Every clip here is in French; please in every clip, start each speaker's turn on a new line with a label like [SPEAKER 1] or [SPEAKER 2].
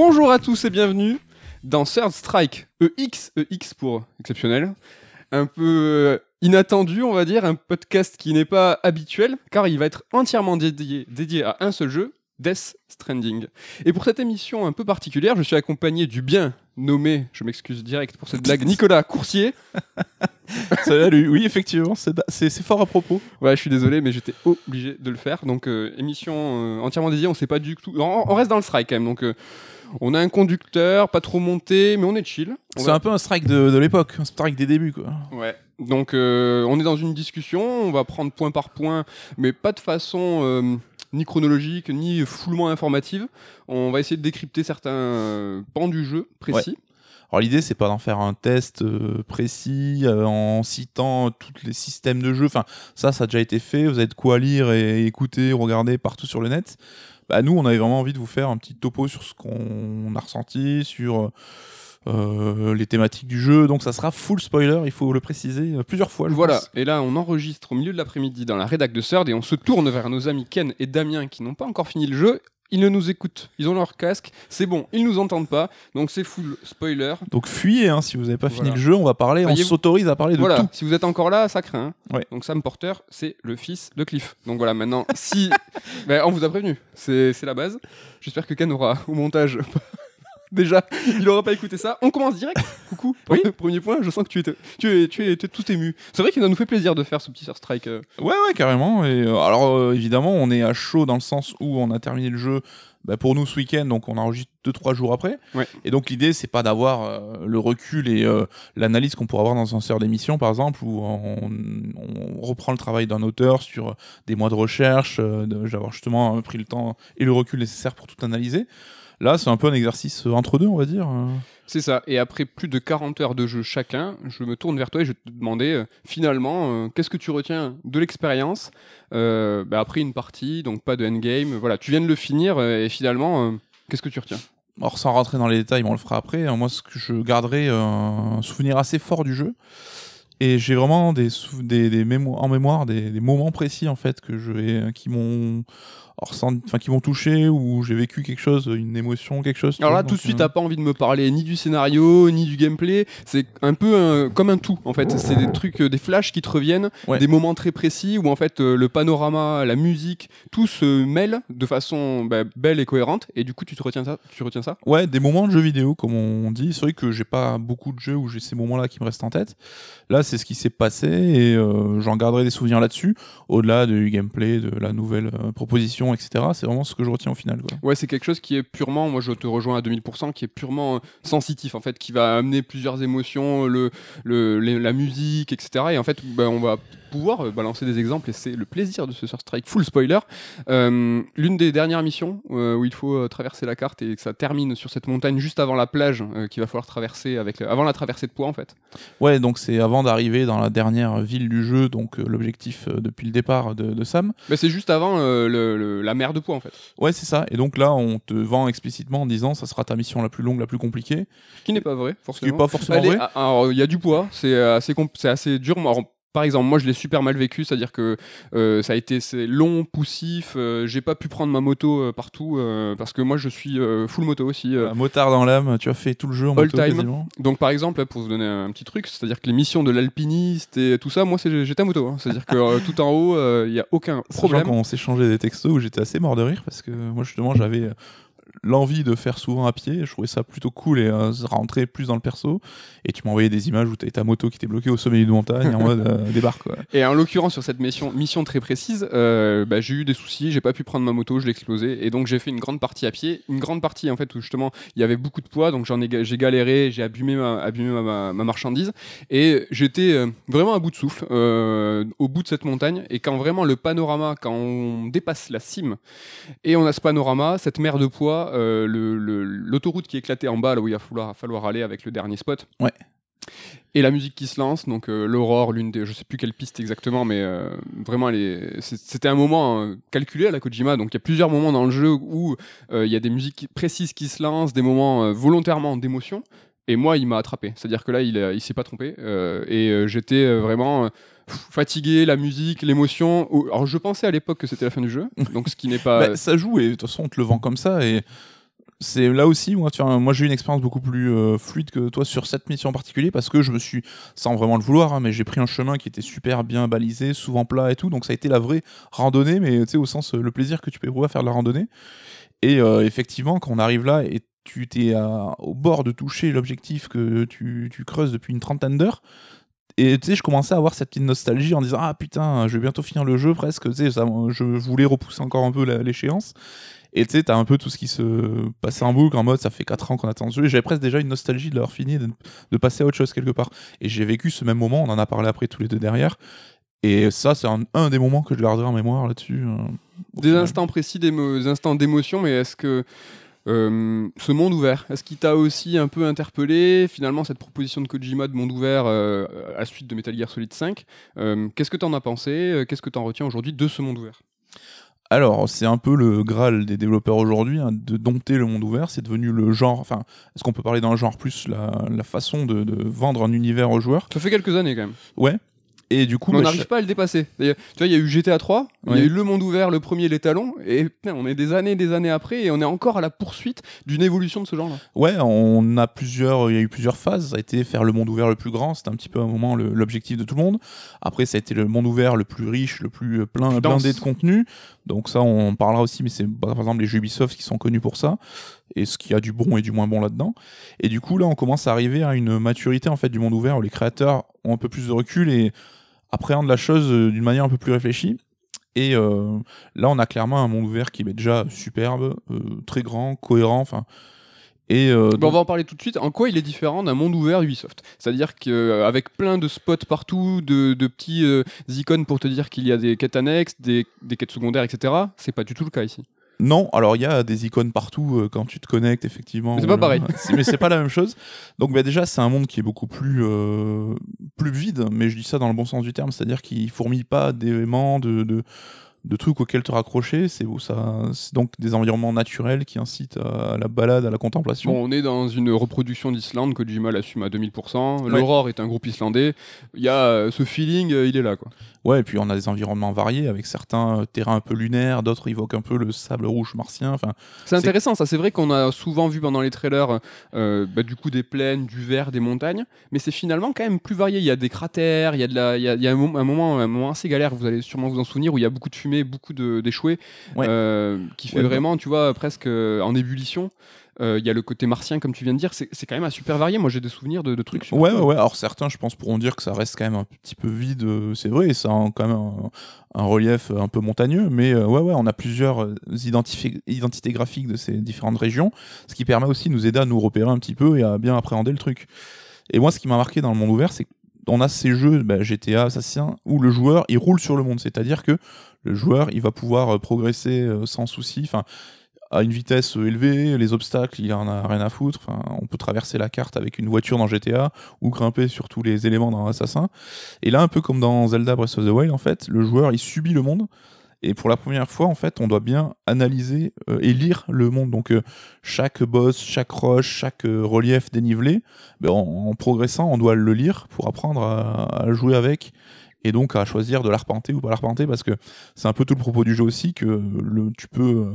[SPEAKER 1] Bonjour à tous et bienvenue dans Third Strike, EX, EX pour exceptionnel. Un peu euh, inattendu, on va dire, un podcast qui n'est pas habituel, car il va être entièrement dédié, dédié à un seul jeu, Death Stranding. Et pour cette émission un peu particulière, je suis accompagné du bien nommé, je m'excuse direct pour cette blague, Nicolas Coursier.
[SPEAKER 2] Salut, oui, effectivement, c'est fort à propos.
[SPEAKER 1] Ouais, je suis désolé, mais j'étais obligé de le faire. Donc, euh, émission euh, entièrement dédiée, on sait pas du tout. On, on reste dans le strike quand même. Donc, euh, on a un conducteur, pas trop monté, mais on est chill.
[SPEAKER 2] C'est
[SPEAKER 1] va-
[SPEAKER 2] un peu un strike de, de l'époque, un strike des débuts, quoi.
[SPEAKER 1] Ouais. Donc, euh, on est dans une discussion, on va prendre point par point, mais pas de façon euh, ni chronologique, ni foulement informative. On va essayer de décrypter certains euh, pans du jeu précis.
[SPEAKER 2] Alors l'idée, c'est pas d'en faire un test euh, précis euh, en citant tous les systèmes de jeu. Enfin, ça, ça a déjà été fait. Vous avez de quoi lire et écouter, regarder partout sur le net. Bah, nous, on avait vraiment envie de vous faire un petit topo sur ce qu'on a ressenti, sur euh, les thématiques du jeu. Donc, ça sera full spoiler, il faut le préciser euh, plusieurs fois.
[SPEAKER 1] Voilà,
[SPEAKER 2] pense.
[SPEAKER 1] et là on enregistre au milieu de l'après-midi dans la rédac de Third et on se tourne vers nos amis Ken et Damien qui n'ont pas encore fini le jeu. Ils ne nous écoutent, ils ont leur casque, c'est bon, ils nous entendent pas, donc c'est full spoiler.
[SPEAKER 2] Donc, fuyez, hein, si vous n'avez pas fini
[SPEAKER 1] Voilà.
[SPEAKER 2] le jeu, on va parler, on s'autorise à parler de
[SPEAKER 1] Voilà,
[SPEAKER 2] tout.
[SPEAKER 1] si vous êtes encore là, ça craint. hein.
[SPEAKER 2] Ouais.
[SPEAKER 1] Donc Sam Porter, c'est le fils de Cliff. Donc voilà, maintenant, si... Ben, on vous a prévenu, c'est c'est la base. J'espère que Ken aura au montage... Déjà, il aura pas écouté ça. On commence direct. Coucou.
[SPEAKER 2] Oui.
[SPEAKER 1] Premier point, je sens que tu es, tu es, tu es, tout ému. C'est vrai qu'il nous fait plaisir de faire ce petit Third strike. euh.
[SPEAKER 2] Ouais, ouais, carrément. Et euh, alors, euh, évidemment, on est à chaud dans le sens où on a terminé le jeu bah, pour nous ce week-end, donc on enregistre 2-3 jours après.
[SPEAKER 1] Ouais.
[SPEAKER 2] Et donc, l'idée, c'est pas d'avoir euh, le recul et l'analyse qu'on pourrait avoir dans un sort d'émission, par exemple, où on, on reprend le travail d'un auteur sur des mois de recherche, d'avoir justement pris le temps et le recul nécessaire pour tout analyser. Là, c'est un peu un exercice euh, entre deux, on va dire. euh.
[SPEAKER 1] C'est ça. Et après plus de 40 heures de jeu chacun, je me tourne vers toi et je vais te demander euh, finalement euh, qu'est-ce que tu retiens de l'expérience euh, bah, après une partie, donc pas de endgame. Voilà, tu viens de le finir et finalement, qu'est-ce que tu retiens?
[SPEAKER 2] Alors sans rentrer dans les détails, mais on le fera après. hein, Moi, ce que je garderai un souvenir assez fort du jeu. Et j'ai vraiment des, des, des mémo- en mémoire des, des moments précis en fait que je vais, qui m'ont enfin qui m'ont touché ou j'ai vécu quelque chose, une émotion, quelque chose.
[SPEAKER 1] Alors là, tout de suite,
[SPEAKER 2] euh,
[SPEAKER 1] t'as pas envie de me parler ni du scénario, ni du gameplay. C'est un peu un- comme un tout, en fait. C'est des trucs, euh, des flashs qui te reviennent,
[SPEAKER 2] Ouais.
[SPEAKER 1] des moments très précis où, en fait, euh, le panorama, la musique, tout se mêle de façon bah, belle et cohérente. Et du coup, tu te retiens ça, tu retiens ça?
[SPEAKER 2] Ouais, des moments de jeux vidéo, comme on dit. C'est vrai que j'ai pas beaucoup de jeux où j'ai ces moments-là qui me restent en tête. Là, c'est ce qui s'est passé et euh, j'en garderai des souvenirs là-dessus, au-delà du gameplay, de la nouvelle euh, etc. C'est vraiment ce que je retiens au final.
[SPEAKER 1] Ouais, c'est quelque chose qui est purement, moi je te rejoins à 2000%, qui est purement euh, sensitif en fait, qui va amener plusieurs émotions, le, le, la musique, etc. Et en fait, bah, on va pouvoir euh, balancer des exemples et c'est le plaisir de ce Sur Strike full spoiler. Euh, L'une des dernières missions euh, où il faut euh, traverser la carte et que ça termine sur cette montagne juste avant la plage qu'il va falloir traverser avec le- avant la traversée de poids en fait.
[SPEAKER 2] Ouais, donc c'est avant d'arriver dans la dernière ville du jeu, donc l'objectif depuis le départ de, de Sam.
[SPEAKER 1] Mais c'est juste avant le- le- la mer de poids en fait,
[SPEAKER 2] Ouais, c'est ça. Et donc là, on te vend explicitement en disant ça sera ta mission la plus longue, la plus compliquée.
[SPEAKER 1] ce qui n'est pas vrai
[SPEAKER 2] Ce qui
[SPEAKER 1] forcément.
[SPEAKER 2] n'est pas forcément
[SPEAKER 1] est-
[SPEAKER 2] vrai.
[SPEAKER 1] alors, il y a du poids, c'est assez, assez dur. Alors, par exemple, moi je l'ai super mal vécu, c'est-à-dire que euh, ça a été long, poussif, euh, j'ai pas pu prendre ma moto euh, partout parce que moi je suis full moto aussi.
[SPEAKER 2] Un motard dans l'âme, tu as fait tout le jeu en
[SPEAKER 1] All
[SPEAKER 2] moto
[SPEAKER 1] time.
[SPEAKER 2] quasiment.
[SPEAKER 1] Donc par exemple, pour vous donner un petit truc, c'est-à-dire que les missions de l'alpiniste et tout ça, moi j'étais à moto, hein. c'est-à-dire que tout en haut, il y a aucun
[SPEAKER 2] Problème.
[SPEAKER 1] problème.
[SPEAKER 2] On s'échangeait des textos où j'étais assez mort de rire parce que moi justement j'avais l'envie de faire souvent à pied. Je trouvais ça plutôt cool et euh, rentrer plus dans le perso. Et tu m'envoyais des images où tu ta moto qui était bloquée au sommet d'une montagne en mode euh, débarque.
[SPEAKER 1] Et en l'occurrence, sur cette mission, mission très précise, euh, bah, j'ai eu des soucis, j'ai pas pu prendre ma moto, je l'ai explosé, et donc j'ai fait une grande partie à pied, une grande partie en fait où justement il y avait beaucoup de poids, donc j'en ai, j'ai galéré, j'ai abîmé ma, ma, ma- ma marchandise, et j'étais euh, vraiment à bout de souffle au bout de cette montagne, et quand vraiment le panorama, quand on dépasse la cime, et on a ce panorama, cette mer de poids, euh, l'autoroute qui éclatée en bas, là où il va falloir, falloir aller avec le dernier spot.
[SPEAKER 2] Ouais.
[SPEAKER 1] Et la musique qui se lance, donc euh, l'aurore, l'une des, je sais plus quelle piste exactement, mais euh, vraiment, c'était un moment euh, calculé à la Kojima. Donc il y a plusieurs moments dans le jeu où il y a des musiques précises qui se lancent, des moments volontairement d'émotion. Et moi, il m'a attrapé. C'est-à-dire que là, il, il s'est pas trompé. et j'étais vraiment pff, fatigué, la musique, l'émotion. Alors je pensais à l'époque que c'était la fin du jeu, donc ce qui n'est pas.
[SPEAKER 2] Bah, ça joue et de toute façon on te le vend comme ça et c'est là aussi moi, tu vois, moi j'ai eu une expérience beaucoup plus euh, fluide que toi sur cette mission en particulier parce que je me suis sans vraiment le vouloir hein, mais j'ai pris un chemin qui était super bien balisé souvent plat et tout donc ça a été la vraie randonnée mais tu sais au sens euh, le plaisir que tu peux éprouver à faire de la randonnée et euh, effectivement quand on arrive là et tu t'es au bord de toucher l'objectif que tu, tu creuses depuis une trentaine d'heures et tu sais je commençais à avoir cette petite nostalgie en disant ah putain je vais bientôt finir le jeu presque tu sais ça, je voulais repousser encore un peu l'échéance et tu sais, t'as un peu tout ce qui se passait en boucle en mode ça fait 4 ans qu'on attend ce jeu. Et J'avais presque déjà une nostalgie de l'avoir fini, de, de passer à autre chose quelque part. Et j'ai vécu ce même moment, on en a parlé après tous les deux derrière. Et ça, c'est un, un des moments que je garderai en mémoire là-dessus. euh,
[SPEAKER 1] Des
[SPEAKER 2] final.
[SPEAKER 1] instants précis, des, des instants d'émotion, mais est-ce que euh, ce monde ouvert, est-ce qu'il t'a aussi un peu interpellé finalement cette proposition de Kojima de monde ouvert euh, à la suite de Metal Gear Solid 5 euh, Qu'est-ce que t'en as pensé Qu'est-ce que t'en retiens aujourd'hui de ce monde ouvert?
[SPEAKER 2] Alors, c'est un peu le graal des développeurs aujourd'hui, hein, de dompter le monde ouvert. C'est devenu le genre. Enfin, est-ce qu'on peut parler d'un genre plus la, la façon de, de vendre un univers aux joueurs?
[SPEAKER 1] Ça fait quelques années quand même.
[SPEAKER 2] Ouais. Et du coup,
[SPEAKER 1] Mais on
[SPEAKER 2] bah,
[SPEAKER 1] n'arrive pas à le dépasser. Tu vois, il y a eu GTA 3, il y a eu le monde ouvert, le premier, les talons, et putain, on est des années, des années après, et on est encore à la poursuite d'une évolution de ce genre-là.
[SPEAKER 2] Ouais, on a plusieurs, il y a eu plusieurs phases. Ça a été faire le monde ouvert le plus grand, c'était un petit peu à un moment l'objectif de tout le monde. Après, ça a été le monde ouvert le plus riche, le plus euh, plein,
[SPEAKER 1] Plus
[SPEAKER 2] blindé de contenu. Donc ça, on en parlera aussi, mais c'est bah, par exemple les jeux Ubisoft qui sont connus pour ça, et ce qu'il y a du bon et du moins bon là-dedans. Et du coup, là, on commence à arriver à une maturité en fait du monde ouvert où les créateurs ont un peu plus de recul et appréhendent la chose euh, d'une manière un peu plus réfléchie. Et euh, là, on a clairement un monde ouvert qui est déjà superbe, euh, très grand, cohérent. Enfin, et euh,
[SPEAKER 1] on va en parler tout de suite. En quoi il est différent d'un monde ouvert Ubisoft? C'est-à-dire qu'avec plein de spots partout, de, de petits icônes pour te dire qu'il y a des quêtes annexes, des, des quêtes secondaires, etc., c'est pas du tout le cas ici.
[SPEAKER 2] Non, alors il y a des icônes partout euh, quand tu te connectes, effectivement.
[SPEAKER 1] Mais c'est pas pareil.
[SPEAKER 2] c'est- mais c'est pas la même chose. Donc bah, déjà, c'est un monde qui est beaucoup plus, euh, plus vide, mais je dis ça dans le bon sens du terme, c'est-à-dire qu'il fourmille pas d'éléments, de, de, de trucs auxquels te raccrocher. C'est donc des environnements naturels qui incitent à la balade, à la contemplation.
[SPEAKER 1] Bon, on est dans une reproduction d'Islande, Kojima l'assume à 2000%.
[SPEAKER 2] Ouais.
[SPEAKER 1] L'Aurore est un groupe islandais. Il y a euh, ce feeling, il est là. Quoi.
[SPEAKER 2] Ouais, et puis on a des environnements variés avec certains euh, terrains un peu lunaires, d'autres évoquent un peu le sable rouge martien. Enfin,
[SPEAKER 1] C'est intéressant, ça. C'est vrai qu'on a souvent vu pendant les trailers euh, bah, du coup des plaines, du vert, des montagnes, mais c'est finalement quand même plus varié. Il y a des cratères, il y a, de la, il y a, il y a un, mo- un moment, un moment assez galère, vous allez sûrement vous en souvenir, où il y a beaucoup de fumée, beaucoup de- d'échoués,
[SPEAKER 2] Ouais.
[SPEAKER 1] euh, qui fait
[SPEAKER 2] Ouais,
[SPEAKER 1] vraiment, tu vois, presque euh, en ébullition. Euh, Il y a le côté martien, comme tu viens de dire, c'est quand même un super varié. Moi, j'ai des souvenirs de, de trucs. super
[SPEAKER 2] Ouais,
[SPEAKER 1] cool.
[SPEAKER 2] ouais, ouais. Alors certains, je pense, pourront dire que ça reste quand même un petit peu vide, euh, c'est vrai, et ça a quand même un, un relief euh, un peu montagneux, mais ouais, ouais, on a plusieurs identités graphiques de ces différentes régions, ce qui permet aussi de nous aider à nous repérer un petit peu et à bien appréhender le truc. Et moi, ce qui m'a marqué dans le monde ouvert, c'est qu'on a ces jeux, bah, GTA, Assassin, où le joueur, il roule sur le monde, c'est-à-dire que le joueur, il va pouvoir progresser sans souci, enfin, à une vitesse élevée, les obstacles, il en a rien à foutre. Enfin, on peut traverser la carte avec une voiture dans GTA ou grimper sur tous les éléments dans Assassin. Et là, un peu comme dans Zelda Breath of the Wild, en fait, le joueur il subit le monde. Et pour la première fois, en fait, on doit bien analyser euh, et lire le monde. Donc, euh, chaque boss, chaque roche, chaque euh, relief dénivelé, ben, en, progressant, on doit le lire pour apprendre à, jouer avec et donc à choisir de l'arpenter ou pas l'arpenter parce que c'est un peu tout le propos du jeu aussi que tu peux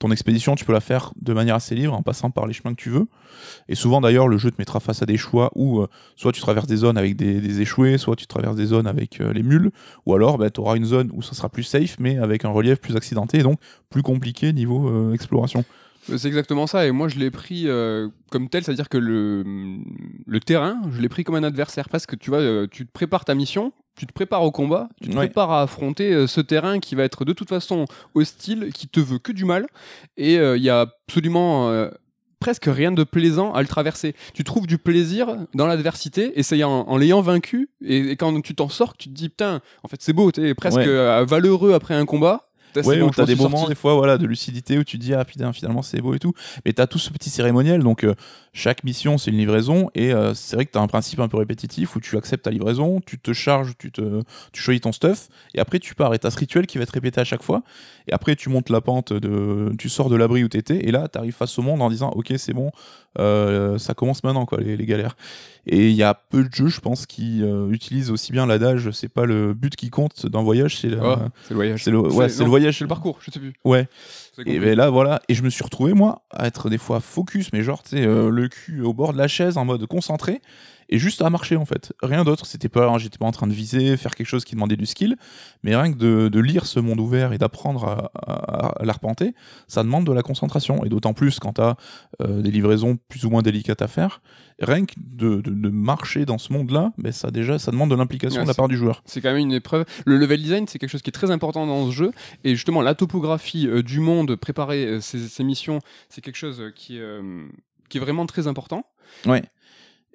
[SPEAKER 2] ton expédition, tu peux la faire de manière assez libre en passant par les chemins que tu veux. Et souvent d'ailleurs, le jeu te mettra face à des choix où euh, soit tu traverses des zones avec des, des échoués, soit tu traverses des zones avec euh, les mules, ou alors tu auras une zone où ça sera plus safe, mais avec un relief plus accidenté et donc plus compliqué niveau euh, exploration.
[SPEAKER 1] C'est exactement ça, et moi je l'ai pris comme tel, c'est-à-dire que le, terrain, je l'ai pris comme un adversaire, parce que tu vois, tu te prépares ta mission, tu te prépares au combat, tu te
[SPEAKER 2] Ouais.
[SPEAKER 1] prépares à affronter euh, ce terrain qui va être de toute façon hostile, qui te veut que du mal, et euh, il y a absolument euh, presque rien de plaisant à le traverser. Tu trouves du plaisir dans l'adversité, et c'est en, en l'ayant vaincu, et, et quand tu t'en sors, tu te dis, putain, en fait c'est beau, t'es presque
[SPEAKER 2] Ouais.
[SPEAKER 1] euh, valeureux après un combat.
[SPEAKER 2] Ouais, où t'as des moments
[SPEAKER 1] sorti.
[SPEAKER 2] des fois voilà de lucidité où tu te dis ah putain finalement c'est beau et tout mais t'as tout ce petit cérémoniel donc euh, chaque mission c'est une livraison et euh, c'est vrai que t'as un principe un peu répétitif où tu acceptes ta livraison tu te charges tu te tu choisis ton stuff et après tu pars et t'as ce rituel qui va être répété à chaque fois et après tu montes la pente de tu sors de l'abri où t'étais et là t'arrives face au monde en disant ok c'est bon euh, ça commence maintenant quoi les, les galères et il y a peu de jeux je pense qui euh, utilisent aussi bien l'adage c'est pas le but qui compte d'un voyage c'est la-
[SPEAKER 1] Oh, c'est le voyage.
[SPEAKER 2] c'est le, ouais,
[SPEAKER 1] C'est-
[SPEAKER 2] c'est le
[SPEAKER 1] voyage sur le parcours, je sais plus.
[SPEAKER 2] Ouais.
[SPEAKER 1] C'est
[SPEAKER 2] Et ben là, voilà. Et je me suis retrouvé, moi, à être des fois focus, mais genre, tu sais, euh, le cul au bord de la chaise, en mode concentré, et juste à marcher, en fait. Rien d'autre. C'était pas, j'étais pas en train de viser, faire quelque chose qui demandait du skill, mais rien que de, de lire ce monde ouvert et d'apprendre à, à- à l'arpenter, ça demande de la concentration. Et d'autant plus quand t'as euh, des livraisons plus ou moins délicates à faire. Rien que de, de- de marcher dans ce monde-là, ben ça déjà, ça demande de l'implication
[SPEAKER 1] Ouais,
[SPEAKER 2] de la part du joueur.
[SPEAKER 1] C'est quand même une épreuve. Le level design, c'est quelque chose qui est très important dans ce jeu. Et justement, la topographie euh, du monde, préparer euh, ces, ces missions, c'est quelque chose euh, qui est, qui est vraiment très important.
[SPEAKER 2] Ouais.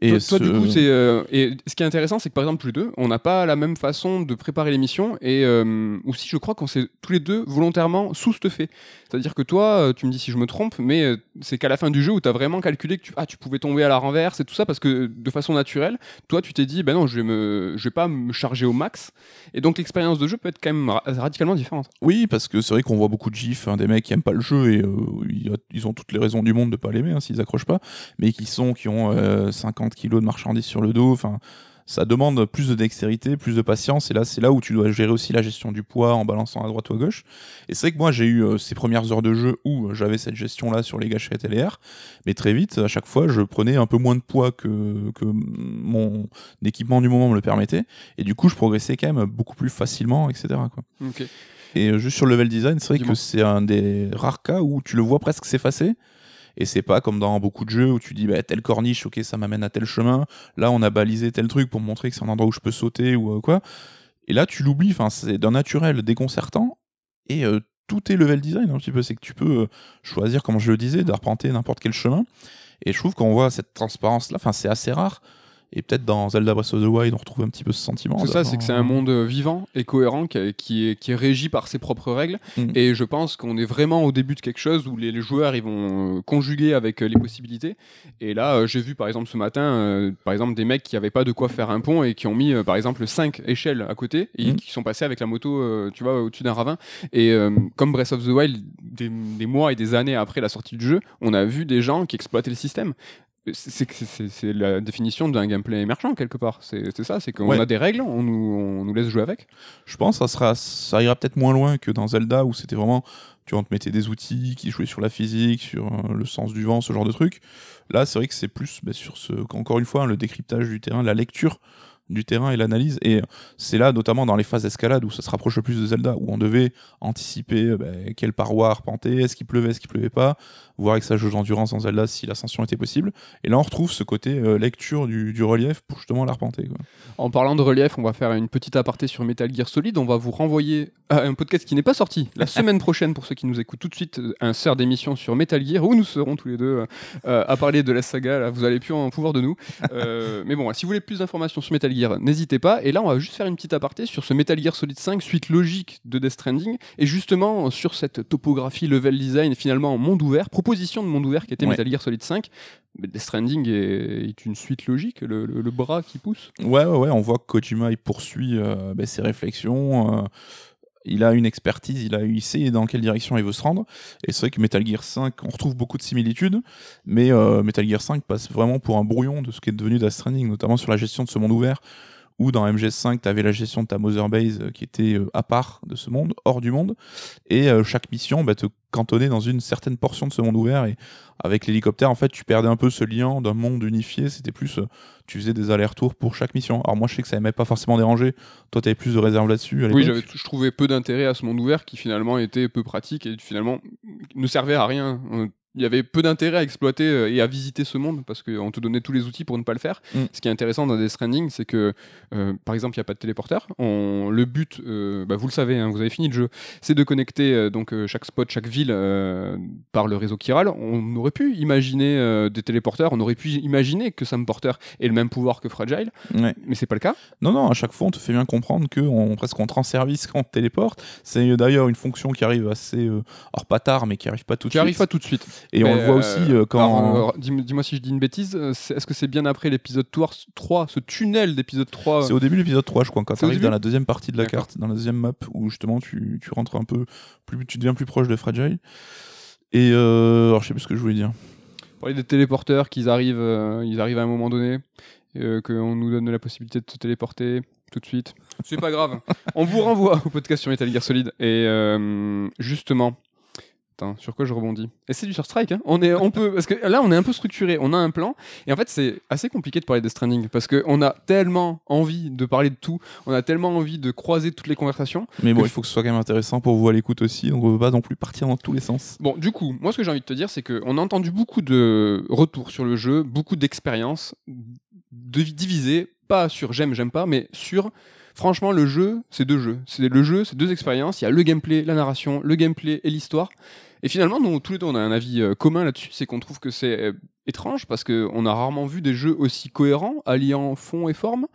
[SPEAKER 2] Et
[SPEAKER 1] toi, toi, du
[SPEAKER 2] ce-
[SPEAKER 1] coup, c'est euh, et ce qui est intéressant, c'est que par exemple, tous les deux, on n'a pas la même façon de préparer les missions et euh, aussi, je crois qu'on s'est tous les deux volontairement sous-stuffés. C'est-à-dire que toi, euh, tu me dis si je me trompe, mais euh, c'est qu'à la fin du jeu où tu as vraiment calculé que tu, ah, tu pouvais tomber à la renverse et tout ça parce que de façon naturelle, toi, tu t'es dit, ben non, je vais me, je vais pas me charger au max. Et donc l'expérience de jeu peut être quand même ra- radicalement différente.
[SPEAKER 2] Oui, parce que c'est vrai qu'on voit beaucoup de gifs, hein, des mecs qui aiment pas le jeu et euh, ils ont toutes les raisons du monde de pas l'aimer hein, s'ils accrochent pas, mais qui sont qui ont euh, 50 kilos de marchandises sur le dos. Enfin, ça demande plus de dextérité, plus de patience. Et là, c'est là où tu dois gérer aussi la gestion du poids en balançant à droite ou à gauche. Et c'est vrai que moi, j'ai eu euh, ces premières heures de jeu où euh, j'avais cette gestion-là sur les gâchettes et les airs, mais très vite, à chaque fois, je prenais un peu moins de poids que, que mon équipement du moment me le permettait. Et du coup, je progressais quand même beaucoup plus facilement, etc. Quoi. Et euh, juste sur le level design, c'est vrai
[SPEAKER 1] Dis-moi.
[SPEAKER 2] que c'est un des rares cas où tu le vois presque s'effacer. Et c'est pas comme dans beaucoup de jeux où tu dis bah, telle corniche, ok, ça m'amène à tel chemin. Là, on a balisé tel truc pour montrer que c'est un endroit où je peux sauter ou euh, quoi. Et là, tu l'oublies. Enfin, c'est d'un naturel déconcertant. Et euh, tout est level design un petit peu. C'est que tu peux euh, choisir, comme je le disais, d'arpenter n'importe quel chemin. Et je trouve qu'on voit cette transparence-là. Enfin, c'est assez rare. Et peut-être dans Zelda Breath of the Wild, on retrouve un petit peu ce sentiment.
[SPEAKER 1] C'est ça, c'est que c'est un monde euh, vivant et cohérent qui, qui est, qui est régi par ses propres règles.
[SPEAKER 2] Mm.
[SPEAKER 1] Et je pense qu'on est vraiment au début de quelque chose où les, les joueurs ils vont euh, conjuguer avec euh, les possibilités. Et là, j'ai vu par exemple ce matin, euh, par exemple des mecs qui n'avaient pas de quoi faire un pont et qui ont mis euh, par exemple 5 échelles à côté et
[SPEAKER 2] Mm.
[SPEAKER 1] qui sont passés avec la moto, euh, tu vois, au-dessus d'un ravin. Et comme Breath of the Wild, des, des mois et des années après la sortie du jeu, on a vu des gens qui exploitaient le système. C'est la définition d'un gameplay émergent quelque part. C'est ça, c'est qu'on
[SPEAKER 2] Ouais.
[SPEAKER 1] a des règles, on nous, on nous laisse jouer avec.
[SPEAKER 2] Je pense que ça, sera, ça ira peut-être moins loin que dans Zelda où c'était vraiment, tu vois, on te mettait des outils qui jouaient sur la physique, sur euh, le sens du vent, ce genre de trucs. Là, c'est vrai que c'est plus bah, sur ce, encore une fois, hein, le décryptage du terrain, la lecture du terrain et l'analyse. Et c'est là, notamment dans les phases d'escalade, où ça se rapproche le plus de Zelda, où on devait anticiper bah, quelle paroi arpenter, est-ce qu'il pleuvait, est-ce qu'il pleuvait pas, voir avec sa jauge d'endurance en Zelda si l'ascension était possible. Et là, on retrouve ce côté euh, lecture du, du relief pour justement l'arpenter.
[SPEAKER 1] En parlant de relief, on va faire une petite aparté sur Metal Gear Solid. On va vous renvoyer à un podcast qui n'est pas sorti la semaine prochaine pour ceux qui nous écoutent tout de suite, euh, un sœur d'émission sur Metal Gear où nous serons tous les deux euh, à parler de la saga. Là, vous allez plus en pouvoir de nous. Euh, mais bon, si vous voulez plus d'informations sur Metal Gear, n'hésitez pas. Et là, on va juste faire une petite aparté sur ce Metal Gear Solid 5, suite logique de Death Stranding, et justement sur cette topographie, level design, finalement monde ouvert, proposition de monde ouvert qui était
[SPEAKER 2] Ouais.
[SPEAKER 1] Metal Gear Solid 5. Mais Death Stranding est, est une suite logique, le, le- le bras qui pousse.
[SPEAKER 2] Ouais, ouais, ouais, on voit que Kojima il poursuit euh, bah, ses réflexions. euh, il a une expertise, il, a, il sait dans quelle direction il veut se rendre. Et c'est vrai que Metal Gear 5, on retrouve beaucoup de similitudes, mais euh, Metal Gear 5 passe vraiment pour un brouillon de ce qui est devenu Death Stranding, notamment sur la gestion de ce monde ouvert, où dans MGS5, tu avais la gestion de ta Mother Base euh, qui était euh, à part de ce monde, hors du monde, et euh, chaque mission bah, te cantonnait dans une certaine portion de ce monde ouvert, et avec l'hélicoptère, en fait, tu perdais un peu ce lien d'un monde unifié, c'était plus... tu faisais des allers-retours pour chaque mission. Alors moi je sais que ça m'avait pas forcément dérangé. Toi tu avais plus de réserve là-dessus
[SPEAKER 1] Oui, je trouvais peu d'intérêt à ce monde ouvert qui finalement était peu pratique et finalement ne servait à rien. Il y avait peu d'intérêt à exploiter euh, et à visiter ce monde parce qu'on te donnait tous les outils pour ne pas le faire.
[SPEAKER 2] Mm.
[SPEAKER 1] Ce qui est intéressant dans Death Stranding, c'est que euh, par exemple, il n'y a pas de téléporteur. On, le but, euh, bah, vous le savez, hein, vous avez fini le jeu, c'est de connecter euh, donc chaque spot, chaque ville par le réseau chiral. On aurait pu imaginer des téléporteurs, on aurait pu imaginer que Sam Porter ait le même pouvoir que Fragile,
[SPEAKER 2] Ouais.
[SPEAKER 1] mais c'est pas le cas.
[SPEAKER 2] Non, non, à chaque fois on te fait bien comprendre que on, presque on te rend service quand on te téléporte. C'est d'ailleurs une fonction qui arrive assez... euh, alors pas tard mais qui arrive pas tout de
[SPEAKER 1] Qui
[SPEAKER 2] suite.
[SPEAKER 1] arrive pas tout de suite.
[SPEAKER 2] Et on le voit
[SPEAKER 1] euh,
[SPEAKER 2] aussi euh, quand...
[SPEAKER 1] dis-moi si je dis une bêtise, euh, est-ce que c'est bien après l'épisode 3, ce tunnel d'épisode 3
[SPEAKER 2] C'est au début de l'épisode 3, je crois, quand
[SPEAKER 1] C'est
[SPEAKER 2] tu arrives dans la deuxième partie de la carte, dans la deuxième map, où justement tu, tu rentres un peu, plus, tu deviens plus proche de Fragile. Et alors je sais plus ce que je voulais dire.
[SPEAKER 1] parler des téléporteurs, qu'ils arrivent, ils arrivent à un moment donné, qu'on nous donne la possibilité de se téléporter. tout de suite. C'est pas grave. On vous renvoie au podcast sur Metal Gear Solid. Et euh, justement, Attends, sur quoi je rebondis Et c'est du Strike, hein on, est, on peut, parce que là, on est un peu structuré, on a un plan, et en fait, c'est assez compliqué de parler de Stranding, parce qu'on a tellement envie de parler de tout, on a tellement envie de croiser toutes les conversations.
[SPEAKER 2] Mais bon, il faut que ce soit quand même intéressant pour vous à l'écoute aussi, donc on ne veut pas non plus partir dans tous les sens.
[SPEAKER 1] Bon, du coup, moi, ce que j'ai envie de te dire, c'est qu'on a entendu beaucoup de retours sur le jeu, beaucoup d'expériences divisées, pas sur j'aime, j'aime pas, mais sur franchement, le jeu, c'est deux jeux. C'est le jeu, c'est deux expériences. Il y a le gameplay, la narration, le gameplay et l'histoire. Et finalement, nous, tous les deux, on a un avis euh, commun là-dessus, c'est qu'on trouve que c'est euh, étrange parce qu'on a rarement vu des jeux aussi cohérents, alliant fond et forme.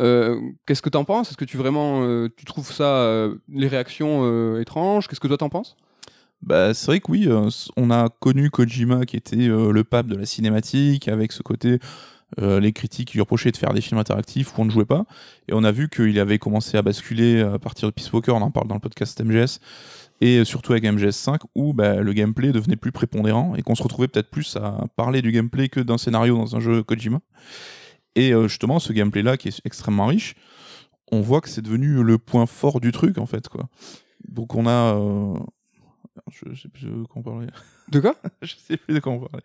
[SPEAKER 1] Euh, qu'est-ce que tu en penses? Est-ce que tu vraiment, tu trouves ça, les réactions étranges? Qu'est-ce que toi t'en penses?
[SPEAKER 2] Bah, c'est vrai que oui, on a connu Kojima qui était le pape de la cinématique, avec ce côté les critiques lui reprochaient de faire des films interactifs où on ne jouait pas. Et on a vu qu'il avait commencé à basculer à partir de Peace Walker, on en parle dans le podcast MGS, et surtout avec MGS5 où bah, le gameplay devenait plus prépondérant et qu'on se retrouvait peut-être plus à parler du gameplay que d'un scénario dans un jeu Kojima. Et euh, justement, ce gameplay-là qui est extrêmement riche, on voit que c'est devenu le point fort du truc en fait. Quoi. Donc on a. Euh, je sais plus de quoi on parlait.
[SPEAKER 1] De quoi
[SPEAKER 2] Je sais plus de quoi on parlait.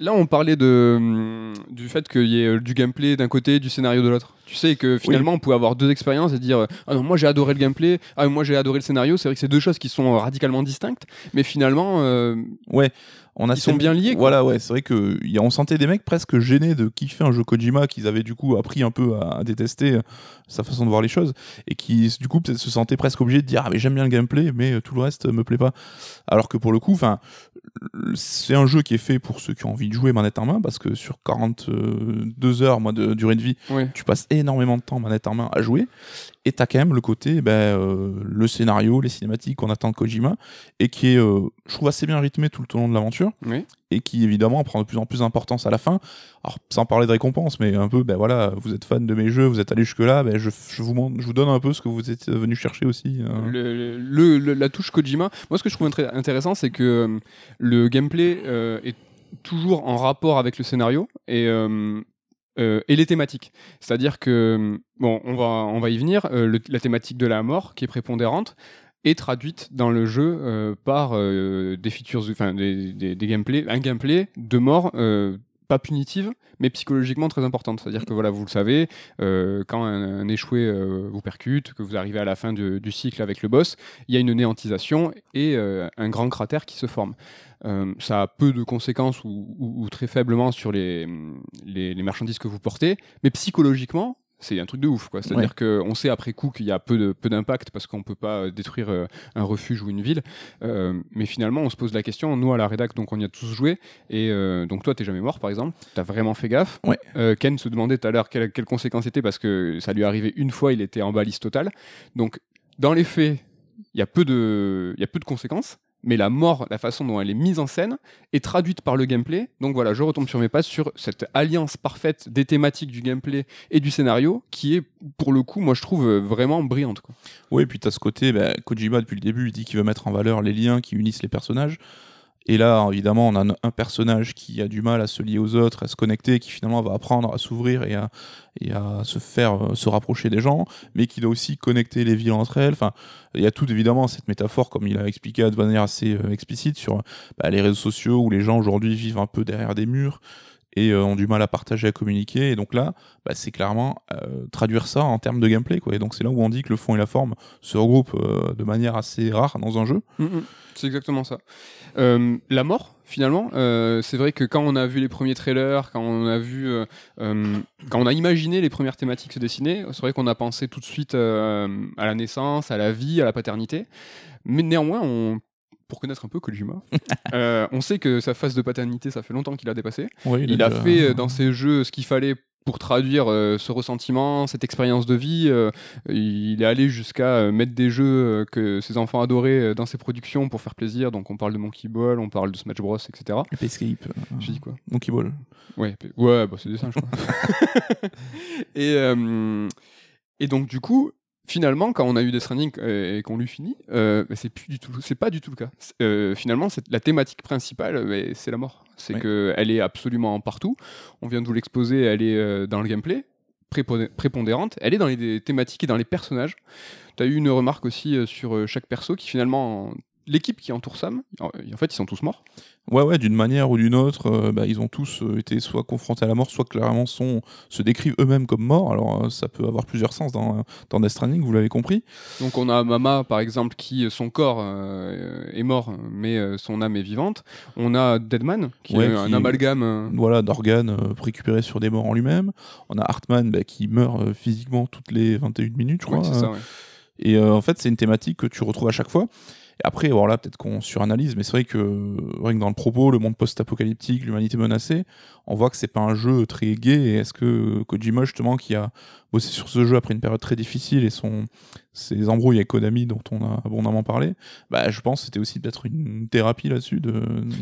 [SPEAKER 1] Là, on parlait de, hum, du fait qu'il y ait euh, du gameplay d'un côté, du scénario de l'autre. Tu sais que finalement, on pouvait avoir deux expériences et dire Ah non, moi j'ai adoré le gameplay, ah moi j'ai adoré le scénario. C'est vrai que c'est deux choses qui sont radicalement distinctes, mais finalement. Euh,
[SPEAKER 2] ouais. On a
[SPEAKER 1] Ils sont bien liés.
[SPEAKER 2] Voilà, ouais, c'est vrai que y a, on sentait des mecs presque gênés de kiffer un jeu Kojima qu'ils avaient du coup appris un peu à, détester euh, sa façon de voir les choses et qui du coup peut-être se sentaient presque obligés de dire ah mais j'aime bien le gameplay mais tout le reste me plaît pas. Alors que pour le coup, enfin, c'est un jeu qui est fait pour ceux qui ont envie de jouer manette en main parce que sur 42 heures moi, de durée de vie, tu passes énormément de temps manette en main à jouer et t'as quand même le côté, ben, euh, le scénario, les cinématiques qu'on attend de Kojima, et qui est, euh, je trouve, assez bien rythmé tout le long de l'aventure, et qui évidemment prend de plus en plus d'importance à la fin. Alors, sans parler de récompense, mais un peu, ben voilà, vous êtes fan de mes jeux, vous êtes allé jusque-là, ben, je, je, vous, je vous donne un peu ce que vous êtes venu chercher aussi.
[SPEAKER 1] Hein. Le, la touche Kojima, moi ce que je trouve intéressant, c'est que euh, le gameplay est toujours en rapport avec le scénario, et euh, et les thématiques. C'est-à-dire que, bon, on va, on va y venir, euh, la thématique de la mort, qui est prépondérante, est traduite dans le jeu euh, par des features, enfin des, des, des gameplays, un gameplay de mort pas punitive, mais psychologiquement très importante. C'est-à-dire que voilà, vous le savez, quand un, échoué vous percute, que vous arrivez à la fin du, cycle avec le boss, il y a une néantisation et un grand cratère qui se forme. Euh, ça a peu de conséquences ou, très faiblement sur les, les, marchandises que vous portez, mais psychologiquement, c'est un truc de ouf. C'est-à-dire qu'on sait après coup qu'il y a peu d'impact peu parce qu'on ne peut pas détruire euh, un refuge ou une ville. Euh, mais finalement, on se pose la question, nous à la rédac, donc on y a tous joué. Et donc toi, tu n'es jamais mort par exemple. Tu as vraiment fait gaffe. Ken se demandait tout à l'heure quelles quelle conséquences c'était parce que ça lui est arrivé une fois, il était en balise totale. Donc dans les faits, il y, a peu de, y a peu de conséquences mais la mort, la façon dont elle est mise en scène, est traduite par le gameplay. Donc voilà, je retombe sur mes pas sur cette alliance parfaite des thématiques du gameplay et du scénario, qui est, pour le coup, moi je trouve euh, vraiment brillante.
[SPEAKER 2] Oui, et puis tu as ce côté, bah, Kojima depuis le début, il dit qu'il veut mettre en valeur les liens qui unissent les personnages. Et là, évidemment, on a un personnage qui a du mal à se lier aux autres, à se connecter, qui finalement va apprendre à s'ouvrir et à, et à se faire euh, se rapprocher des gens, mais qui doit aussi connecter les villes entre elles. Enfin, il y a tout évidemment cette métaphore, comme il a expliqué de manière assez euh, explicite, sur bah, les réseaux sociaux où les gens aujourd'hui vivent un peu derrière des murs et euh, ont du mal à partager, à communiquer. Et donc là, bah, c'est clairement traduire ça en termes de gameplay. Quoi. Et donc c'est là où on dit que le fond et la forme se regroupent de manière assez rare dans un jeu.
[SPEAKER 1] Mm, mm. c'est exactement ça. Euh, la mort, finalement, euh, c'est vrai que quand on a vu les premiers trailers, quand on a vu, euh, quand on a imaginé les premières thématiques se dessiner, c'est vrai qu'on a pensé tout de suite à la naissance, à la vie, à la paternité. Mais néanmoins, on, pour connaître un peu Kojima, on sait que sa phase de paternité, ça fait longtemps qu'il a dépassé. il, a, fait dans ses jeux ce qu'il fallait pour traduire euh, ce ressentiment, cette expérience de vie, euh, il est allé jusqu'à euh, mettre des jeux que ses enfants adoraient dans ses productions pour faire plaisir. Donc on parle de Monkey Ball, on parle de Smash Bros, etc.
[SPEAKER 2] Escape.
[SPEAKER 1] J'ai dit quoi?
[SPEAKER 2] Monkey Ball.
[SPEAKER 1] Ouais, ouais bah c'est des singes quoi. et, et donc du coup, finalement, quand on a eu des Stranding et qu'on lui finit, euh, c'est plus du tout, c'est pas du tout le cas. Euh, finalement, la thématique principale, c'est la mort. C'est que qu'elle est absolument partout. On vient de vous l'exposer, elle est dans le gameplay prépondé- prépondérante, elle est dans les thématiques et dans les personnages. Tu as eu une remarque aussi euh, sur euh, chaque perso qui finalement, en- l'équipe qui entoure Sam, en fait, ils sont tous morts.
[SPEAKER 2] Ouais, ouais, d'une manière ou d'une autre, euh, bah, ils ont tous euh, été soit confrontés à la mort, soit clairement sont, se décrivent eux-mêmes comme morts. Alors, euh, ça peut avoir plusieurs sens dans, dans Death Stranding, vous l'avez compris.
[SPEAKER 1] Donc on a Mama par exemple qui son corps euh, est mort mais son âme est vivante. On a Deadman qui
[SPEAKER 2] Ouais,
[SPEAKER 1] est un amalgame.
[SPEAKER 2] Voilà, d'organes récupérés sur des morts en lui-même. On a Hartman bah, qui meurt physiquement toutes les 21 minutes, je crois.
[SPEAKER 1] ça, ouais.
[SPEAKER 2] Et en fait, c'est une thématique que tu retrouves à chaque fois. Et après, bon, là, peut-être qu'on suranalyse, mais c'est vrai que rien que dans le propos, le monde post-apocalyptique, l'humanité menacée, on voit que c'est pas un jeu très. Et est-ce que Kojima, justement, qui a bossé sur ce jeu après une période très difficile et son, ses embrouilles avec Konami, dont on a abondamment parlé, bah, je pense que c'était aussi peut-être une thérapie là-dessus. De...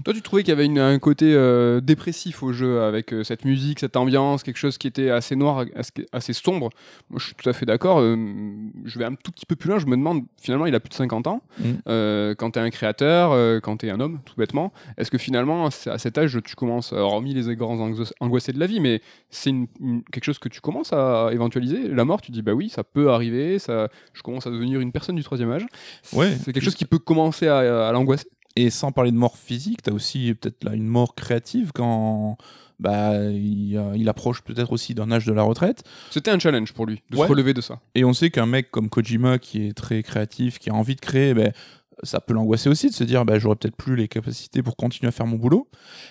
[SPEAKER 1] Toi, tu trouvais qu'il y avait une- un côté euh, dépressif au jeu avec euh, cette musique, cette ambiance, quelque chose qui était assez noir, assez, sombre. Moi, je suis tout à fait d'accord. euh, je vais un tout petit peu plus loin. Je me demande, finalement, il a plus de 50 ans.
[SPEAKER 2] Mm.
[SPEAKER 1] Euh, quand tu es un créateur, quand tu es un homme, tout bêtement, est-ce que finalement, à cet âge, tu commences, hormis les grands ango- angoissés de la vie, mais c'est quelque chose que tu commences à La mort, tu dis, bah oui, ça peut arriver, ça, je commence à devenir une personne du troisième âge.
[SPEAKER 2] Ouais,
[SPEAKER 1] c'est quelque chose qui peut commencer à, à l'angoisser.
[SPEAKER 2] Et sans parler de mort physique, t'as aussi peut-être là une mort créative quand bah, il, approche peut-être aussi d'un âge de la retraite.
[SPEAKER 1] C'était un challenge pour lui de
[SPEAKER 2] Ouais.
[SPEAKER 1] se relever de ça.
[SPEAKER 2] Et on sait qu'un mec comme Kojima qui est très créatif, qui a envie de créer, ben, ça peut l'angoisser aussi de se dire bah, j'aurais peut-être plus les capacités pour continuer à faire mon boulot.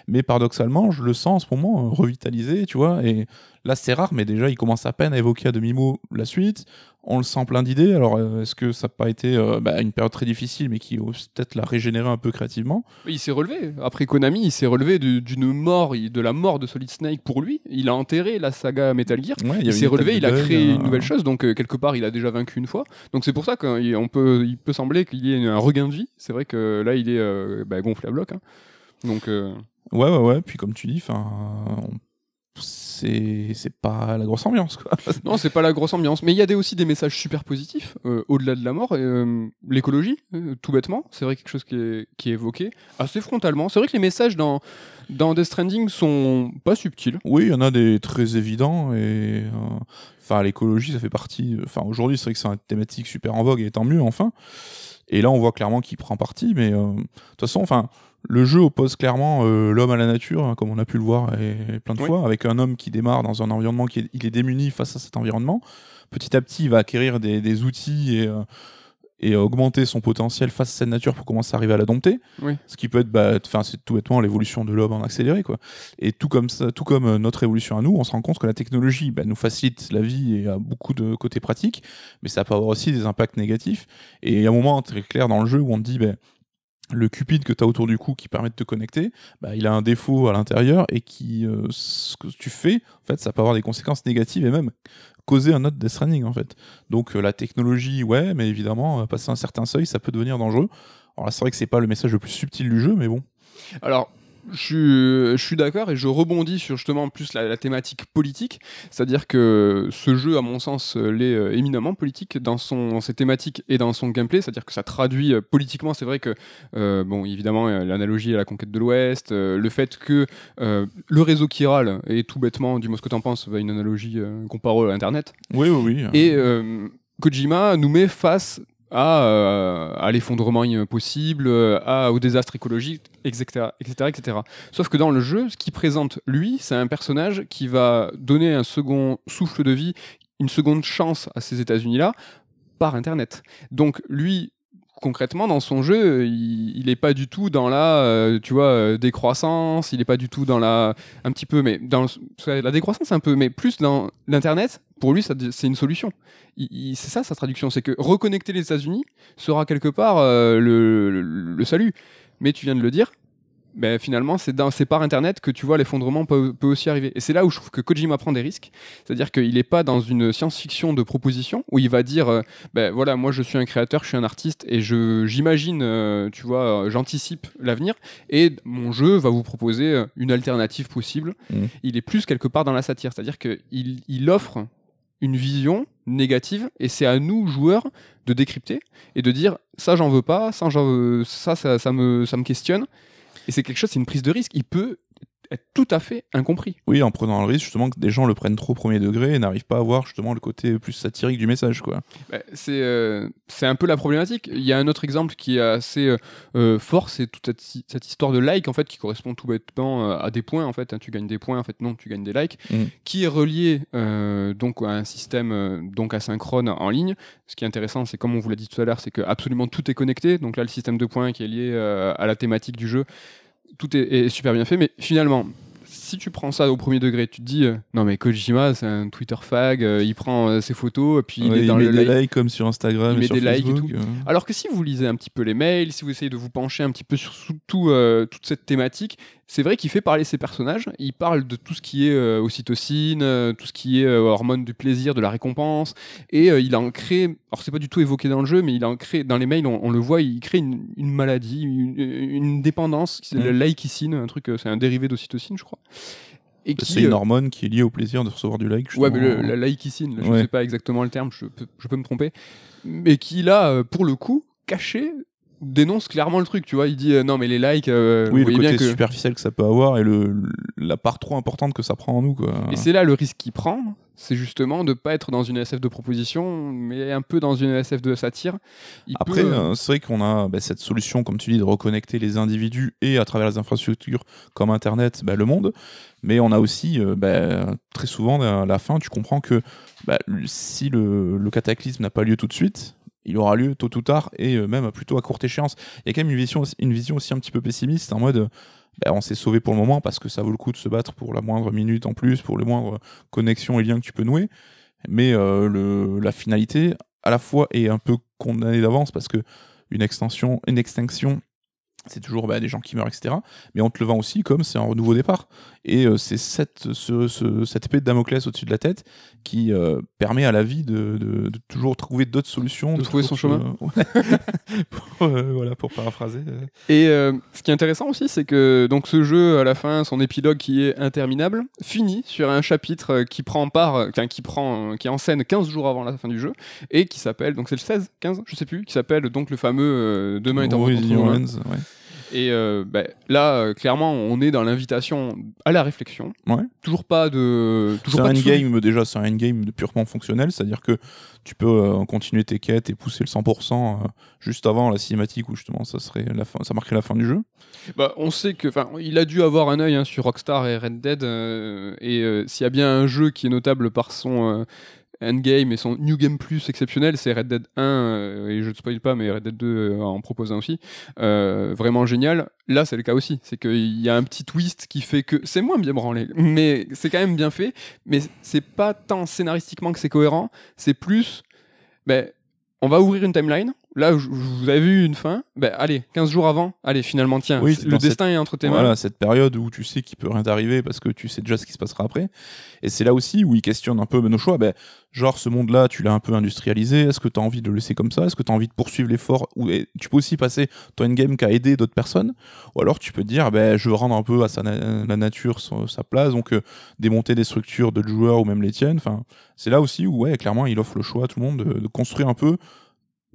[SPEAKER 2] Mais paradoxalement, je le sens en ce moment euh, revitalisé, tu vois. Et là, c'est rare, mais déjà, il commence à peine à évoquer à demi-mot la suite. On le sent plein d'idées. Alors, euh, est-ce que ça n'a pas été euh, bah, une période très difficile, mais qui peut-être la régénérer un peu créativement?
[SPEAKER 1] Il s'est relevé. Après Konami, il s'est relevé d'une mort, de la mort de Solid Snake pour lui. Il a enterré la saga Metal Gear.
[SPEAKER 2] Ouais,
[SPEAKER 1] Il s'est relevé, il a créé une nouvelle chose, donc euh, quelque part il a déjà vaincu une fois. Donc c'est pour ça qu'on peut, il peut sembler qu'il y ait un regain de vie. C'est vrai que là il est euh, bah, gonflé à bloc. hein. Donc
[SPEAKER 2] Ouais, ouais, ouais. Puis comme tu dis, enfin, on- c'est c'est pas la grosse ambiance, quoi.
[SPEAKER 1] non, c'est pas la grosse ambiance, mais il y a des, aussi des messages super positifs euh, au-delà de la mort. euh, L'écologie, euh, tout bêtement, c'est vrai quelque chose qui est, qui est évoqué assez frontalement. C'est vrai que les messages dans dans Death Stranding sont pas subtils.
[SPEAKER 2] Oui, il y en a des très évidents et euh, enfin l'écologie ça fait partie. Enfin aujourd'hui c'est vrai que c'est une thématique super en vogue et tant mieux enfin. Et là on voit clairement qu'il prend parti, mais euh, de toute façon enfin le jeu oppose clairement euh, l'homme à la nature, hein, comme on a pu le voir et, plein de
[SPEAKER 1] Oui.
[SPEAKER 2] fois, avec un homme qui démarre dans un environnement qui est, il est démuni face à cet environnement. Petit à petit, il va acquérir des, des outils et, euh, et augmenter son potentiel face à cette nature pour commencer à arriver à la dompter.
[SPEAKER 1] Oui.
[SPEAKER 2] Ce qui peut être, bah, c'est tout bêtement l'évolution de l'homme en accéléré, quoi. Et tout comme ça, tout comme euh, notre évolution à nous, on se rend compte que la technologie bah, nous facilite la vie et a beaucoup de côtés pratiques, mais ça peut avoir aussi des impacts négatifs. Et il y a un moment très clair dans le jeu où on te dit, bah, le cupide que tu as autour du cou qui permet de te connecter, bah, il a un défaut à l'intérieur et qui, euh, ce que tu fais, en fait, ça peut avoir des conséquences négatives et même causer un autre Death Stranding, en fait. Donc euh, la technologie, ouais, mais évidemment, euh, passer un certain seuil, ça peut devenir dangereux. Alors là, c'est vrai que c'est pas le message le plus subtil du jeu, mais bon.
[SPEAKER 1] Alors, je suis, je suis d'accord et je rebondis sur justement plus la, la thématique politique, c'est-à-dire que ce jeu, à mon sens, euh, l'est euh, éminemment politique dans, son, dans ses thématiques et dans son gameplay, c'est-à-dire que ça traduit euh, politiquement, c'est vrai que, euh, bon, évidemment, l'analogie à la conquête de l'Ouest, euh, le fait que euh, le réseau qui râle, et tout bêtement, dis-moi ce que t'en penses, une analogie comparée à Internet,
[SPEAKER 2] Oui, oui, oui.
[SPEAKER 1] et Kojima nous met face à, euh, à l'effondrement possible, euh, à, au désastre écologique, etc., etc., etc. Sauf que dans le jeu, ce qu'il présente, lui, c'est un personnage qui va donner un second souffle de vie, une seconde chance à ces États-Unis-là par Internet. Donc lui, concrètement, dans son jeu, il n'est pas du tout dans la, euh, tu vois, euh, décroissance, il n'est pas du tout dans la, un petit peu, mais dans la décroissance un peu, mais plus dans l'internet. Pour lui, c'est une solution. C'est ça sa traduction, c'est que reconnecter les États-Unis sera quelque part euh, le salut. Mais tu viens de le dire. Ben, finalement, c'est dans- c'est par Internet que tu vois l'effondrement peut, peut aussi arriver. Et c'est là où je trouve que Kojima prend des risques. C'est-à-dire qu'il n'est pas dans une science-fiction de proposition où il va dire euh, ben voilà, moi je suis un créateur, je suis un artiste et je j'imagine, euh, tu vois, euh, j'anticipe l'avenir et mon jeu va vous proposer une alternative possible.
[SPEAKER 2] Mhm.
[SPEAKER 1] Il est plus quelque part dans la satire, c'est-à-dire qu'il il offre une vision négative et c'est à nous joueurs de décrypter et de dire ça j'en veux pas, ça j'en veux- ça, ça ça me ça me questionne et c'est quelque chose, c'est une prise de risque. Il peut tout à fait incompris.
[SPEAKER 2] Oui, en prenant le risque justement que des gens le prennent trop au premier degré et n'arrivent pas à voir justement le côté plus satirique du message. quoi.
[SPEAKER 1] Bah, c'est euh, c'est un peu la problématique. Il y a un autre exemple qui est assez euh, euh, fort, c'est toute cette, cette histoire de like en fait qui correspond tout bêtement à des points en fait. hein. tu gagnes des points en fait, non, tu gagnes des likes,
[SPEAKER 2] Mm.
[SPEAKER 1] qui est relié euh, donc à un système donc asynchrone en ligne. Ce qui est intéressant, c'est comme on vous l'a dit tout à l'heure, c'est que absolument tout est connecté. Donc là, le système de points qui est lié à la thématique du jeu, tout est, est super bien fait. Mais finalement, si tu prends ça au premier degré, tu te dis euh, non mais Kojima c'est un Twitter fag, euh, il prend euh, ses photos et puis il dans
[SPEAKER 2] met
[SPEAKER 1] le
[SPEAKER 2] des
[SPEAKER 1] like.
[SPEAKER 2] likes comme sur Instagram
[SPEAKER 1] Il
[SPEAKER 2] et
[SPEAKER 1] met
[SPEAKER 2] sur
[SPEAKER 1] des likes et
[SPEAKER 2] Facebook.
[SPEAKER 1] tout. Alors que si vous lisez un petit peu les mails, si vous essayez de vous pencher un petit peu sur tout, toute cette thématique, c'est vrai qu'il fait parler ses personnages. Il parle de tout ce qui est euh, ocytocine, euh, tout ce qui est euh, hormone du plaisir, de la récompense, et euh, il en crée. Alors c'est pas du tout évoqué dans le jeu, mais il en crée dans les mails, on, on le voit, il crée une, une maladie, une, une dépendance, c'est
[SPEAKER 2] Mm.
[SPEAKER 1] le laïcicine, un truc, euh, c'est un dérivé d'ocytocine, je crois. Et qui,
[SPEAKER 2] C'est une hormone qui est liée au plaisir de recevoir du like.
[SPEAKER 1] Ouais, mais le-
[SPEAKER 2] justement.
[SPEAKER 1] la laïcicine, je
[SPEAKER 2] Ouais.
[SPEAKER 1] sais pas exactement le terme, je peux, je peux me tromper. Mais qui, là, pour le coup, caché, dénonce clairement le truc, tu vois. Il dit euh, non, mais les likes, euh, vous
[SPEAKER 2] Oui, le côté
[SPEAKER 1] bien que.
[SPEAKER 2] superficiel que ça peut avoir et le, la part trop importante que ça prend en nous. Quoi.
[SPEAKER 1] Et c'est là le risque qu'il prend, c'est justement de pas être dans une SF de proposition, mais un peu dans une SF de satire. Il
[SPEAKER 2] Après,
[SPEAKER 1] peut, euh,
[SPEAKER 2] euh, c'est vrai qu'on a bah, cette solution, comme tu dis, de reconnecter les individus et à travers les infrastructures comme Internet, bah, le monde. Mais on a aussi, bah, très souvent, à la fin, tu comprends que si le, le cataclysme n'a pas lieu tout de suite, il aura lieu tôt ou tard et euh, même plutôt à courte échéance. Il y a quand même une vision, une vision aussi un petit peu pessimiste en mode. euh, bah, on s'est sauvé pour le moment parce que ça vaut le coup de se battre pour la moindre minute en plus, pour les moindres connexions et liens que tu peux nouer. Mais euh, le, la finalité, à la fois, est un peu condamnée d'avance parce que une extension, une extinction, c'est toujours bah, des gens qui meurent, etc. Mais on te le vend aussi comme c'est un nouveau départ. Et euh, c'est cette, ce- ce- cette épée de Damoclès au-dessus de la tête qui euh, permet à la vie de, de- de toujours trouver d'autres solutions.
[SPEAKER 1] De trouver son
[SPEAKER 2] pour, euh, voilà, pour paraphraser.
[SPEAKER 1] Et ce qui est intéressant aussi, c'est que donc ce jeu, à la fin, son épilogue qui est interminable, finit sur un chapitre qui prend part, qui prend, qui est en scène 15 jours avant la fin du jeu, et qui s'appelle, donc c'est le 16, 15, je sais plus, qui s'appelle donc le fameux Demain est un Et euh, bah, là, euh, clairement, on est dans l'invitation à la réflexion.
[SPEAKER 2] Ouais.
[SPEAKER 1] Toujours pas de,
[SPEAKER 2] C'est un endgame, déjà, c'est un endgame de purement fonctionnel, c'est-à-dire que tu peux euh, continuer tes quêtes et pousser le 100% euh, juste avant la cinématique où justement ça, serait la fin, ça marquerait la fin du jeu.
[SPEAKER 1] Bah, on sait que, enfin, il a dû avoir un œil hein, sur Rockstar et Red Dead. et s'il y a bien un jeu qui est notable par son endgame et son New Game Plus exceptionnel, c'est Red Dead 1. euh, et je ne spoil pas, mais Red Dead 2 euh, en propose un aussi. Euh, vraiment génial. Là, c'est le cas aussi. C'est qu'il y a un petit twist qui fait que c'est moins bien branlé, mais c'est quand même bien fait. Mais c'est pas tant scénaristiquement que c'est cohérent. C'est plus, ben, on va ouvrir une timeline. Là, vous avez vu une fin. Ben, allez, 15 jours avant. Allez, finalement, tiens,
[SPEAKER 2] Oui,
[SPEAKER 1] le
[SPEAKER 2] cette-
[SPEAKER 1] destin est entre tes mains.
[SPEAKER 2] Voilà, cette période où tu sais qu'il peut rien t'arriver parce que tu sais déjà ce qui se passera après. Et c'est là aussi où il questionne un peu nos choix. Ben, genre, ce monde-là, tu l'as un peu industrialisé. Est-ce que tu as envie de le laisser comme ça? Est-ce que tu as envie de poursuivre l'effort Ou Tu peux aussi passer ton endgame qui a aidé d'autres personnes? Ou alors tu peux te dire, ben, je veux rendre un peu à sa na- la nature sa place. Donc, euh, démonter des structures de joueurs ou même les tiennes. Enfin, c'est là aussi où, ouais, clairement, il offre le choix à tout le monde de, de construire un peu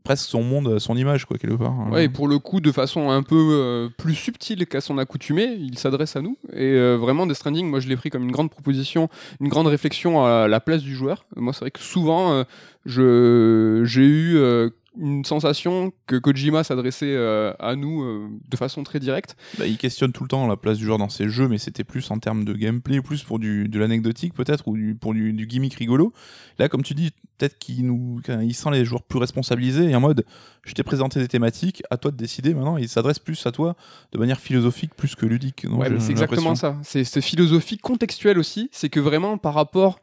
[SPEAKER 2] presque son monde à son image, quoi, quelque part. hein.
[SPEAKER 1] Ouais, et pour le coup, de façon un peu euh, plus subtile qu'à son accoutumée, il s'adresse à nous. Et euh, vraiment, Death Stranding, moi, je l'ai pris comme une grande proposition, une grande réflexion à la place du joueur. Moi, c'est vrai que souvent, euh, je j'ai eu euh, une sensation que Kojima s'adressait euh, à nous euh, de façon très directe.
[SPEAKER 2] Bah, il questionne tout le temps la place du joueur dans ses jeux, mais c'était plus en termes de gameplay, plus pour du, de l'anecdotique peut-être, ou du, pour du, du gimmick rigolo. Là, comme tu dis, peut-être qu'il nous, sent les joueurs plus responsabilisés et en mode, je t'ai présenté des thématiques, à toi de décider maintenant. Il s'adresse plus à toi de manière philosophique plus que ludique.
[SPEAKER 1] Ouais, c'est exactement ça. C'est cette philosophie contextuelle aussi. C'est que vraiment, par rapport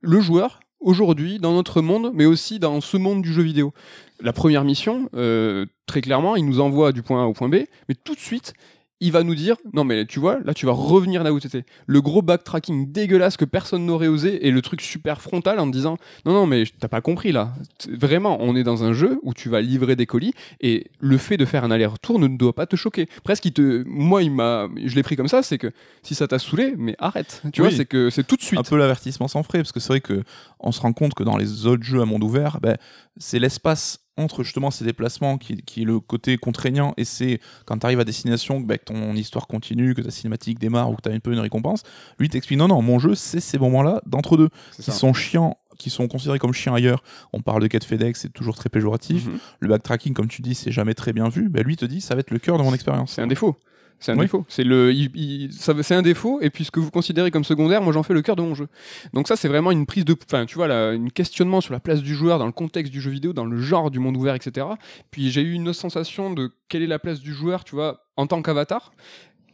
[SPEAKER 1] le joueur, aujourd'hui, dans notre monde, mais aussi dans ce monde du jeu vidéo. La première mission, euh, très clairement, il nous envoie du point A au point B, mais tout de suite, il va nous dire non mais tu vois là tu vas revenir là où tu étais le gros backtracking dégueulasse que personne n'aurait osé et le truc super frontal en disant non non mais t'as pas compris là. Vraiment on est dans un jeu où tu vas livrer des colis et le fait de faire un aller-retour ne doit pas te choquer. Presque il te moi il m'a je l'ai pris comme ça c'est que si ça t'a saoulé mais arrête. Tu
[SPEAKER 2] Oui.
[SPEAKER 1] vois c'est que c'est tout de suite.
[SPEAKER 2] Un peu l'avertissement sans frais, parce que c'est vrai que on se rend compte que dans les autres jeux à monde ouvert, ben, c'est l'espace entre justement ces déplacements qui, qui est le côté contraignant et c'est quand tu arrives à destination que, bah, que ton histoire continue, que ta cinématique démarre ou que tu as un peu une récompense, lui t'explique non non mon jeu c'est ces moments-là d'entre deux
[SPEAKER 1] C'est
[SPEAKER 2] qui
[SPEAKER 1] ça.
[SPEAKER 2] sont chiants qui sont considérés comme chiants ailleurs, on parle de quête FedEx, c'est toujours très péjoratif.
[SPEAKER 1] Mhm.
[SPEAKER 2] Le backtracking, comme tu dis, c'est jamais très bien vu. Bah, lui te dit, ça va être le cœur de mon expérience.
[SPEAKER 1] C'est un défaut. C'est un
[SPEAKER 2] Oui.
[SPEAKER 1] défaut. C'est le, il- il- ça- c'est un défaut. Et puis ce que vous considérez comme secondaire, moi j'en fais le cœur de mon jeu. Donc ça, c'est vraiment une prise de, enfin, tu vois, là, une questionnement sur la place du joueur dans le contexte du jeu vidéo, dans le genre du monde ouvert, etc. Puis j'ai eu une sensation de quelle est la place du joueur, tu vois, en tant qu'avatar.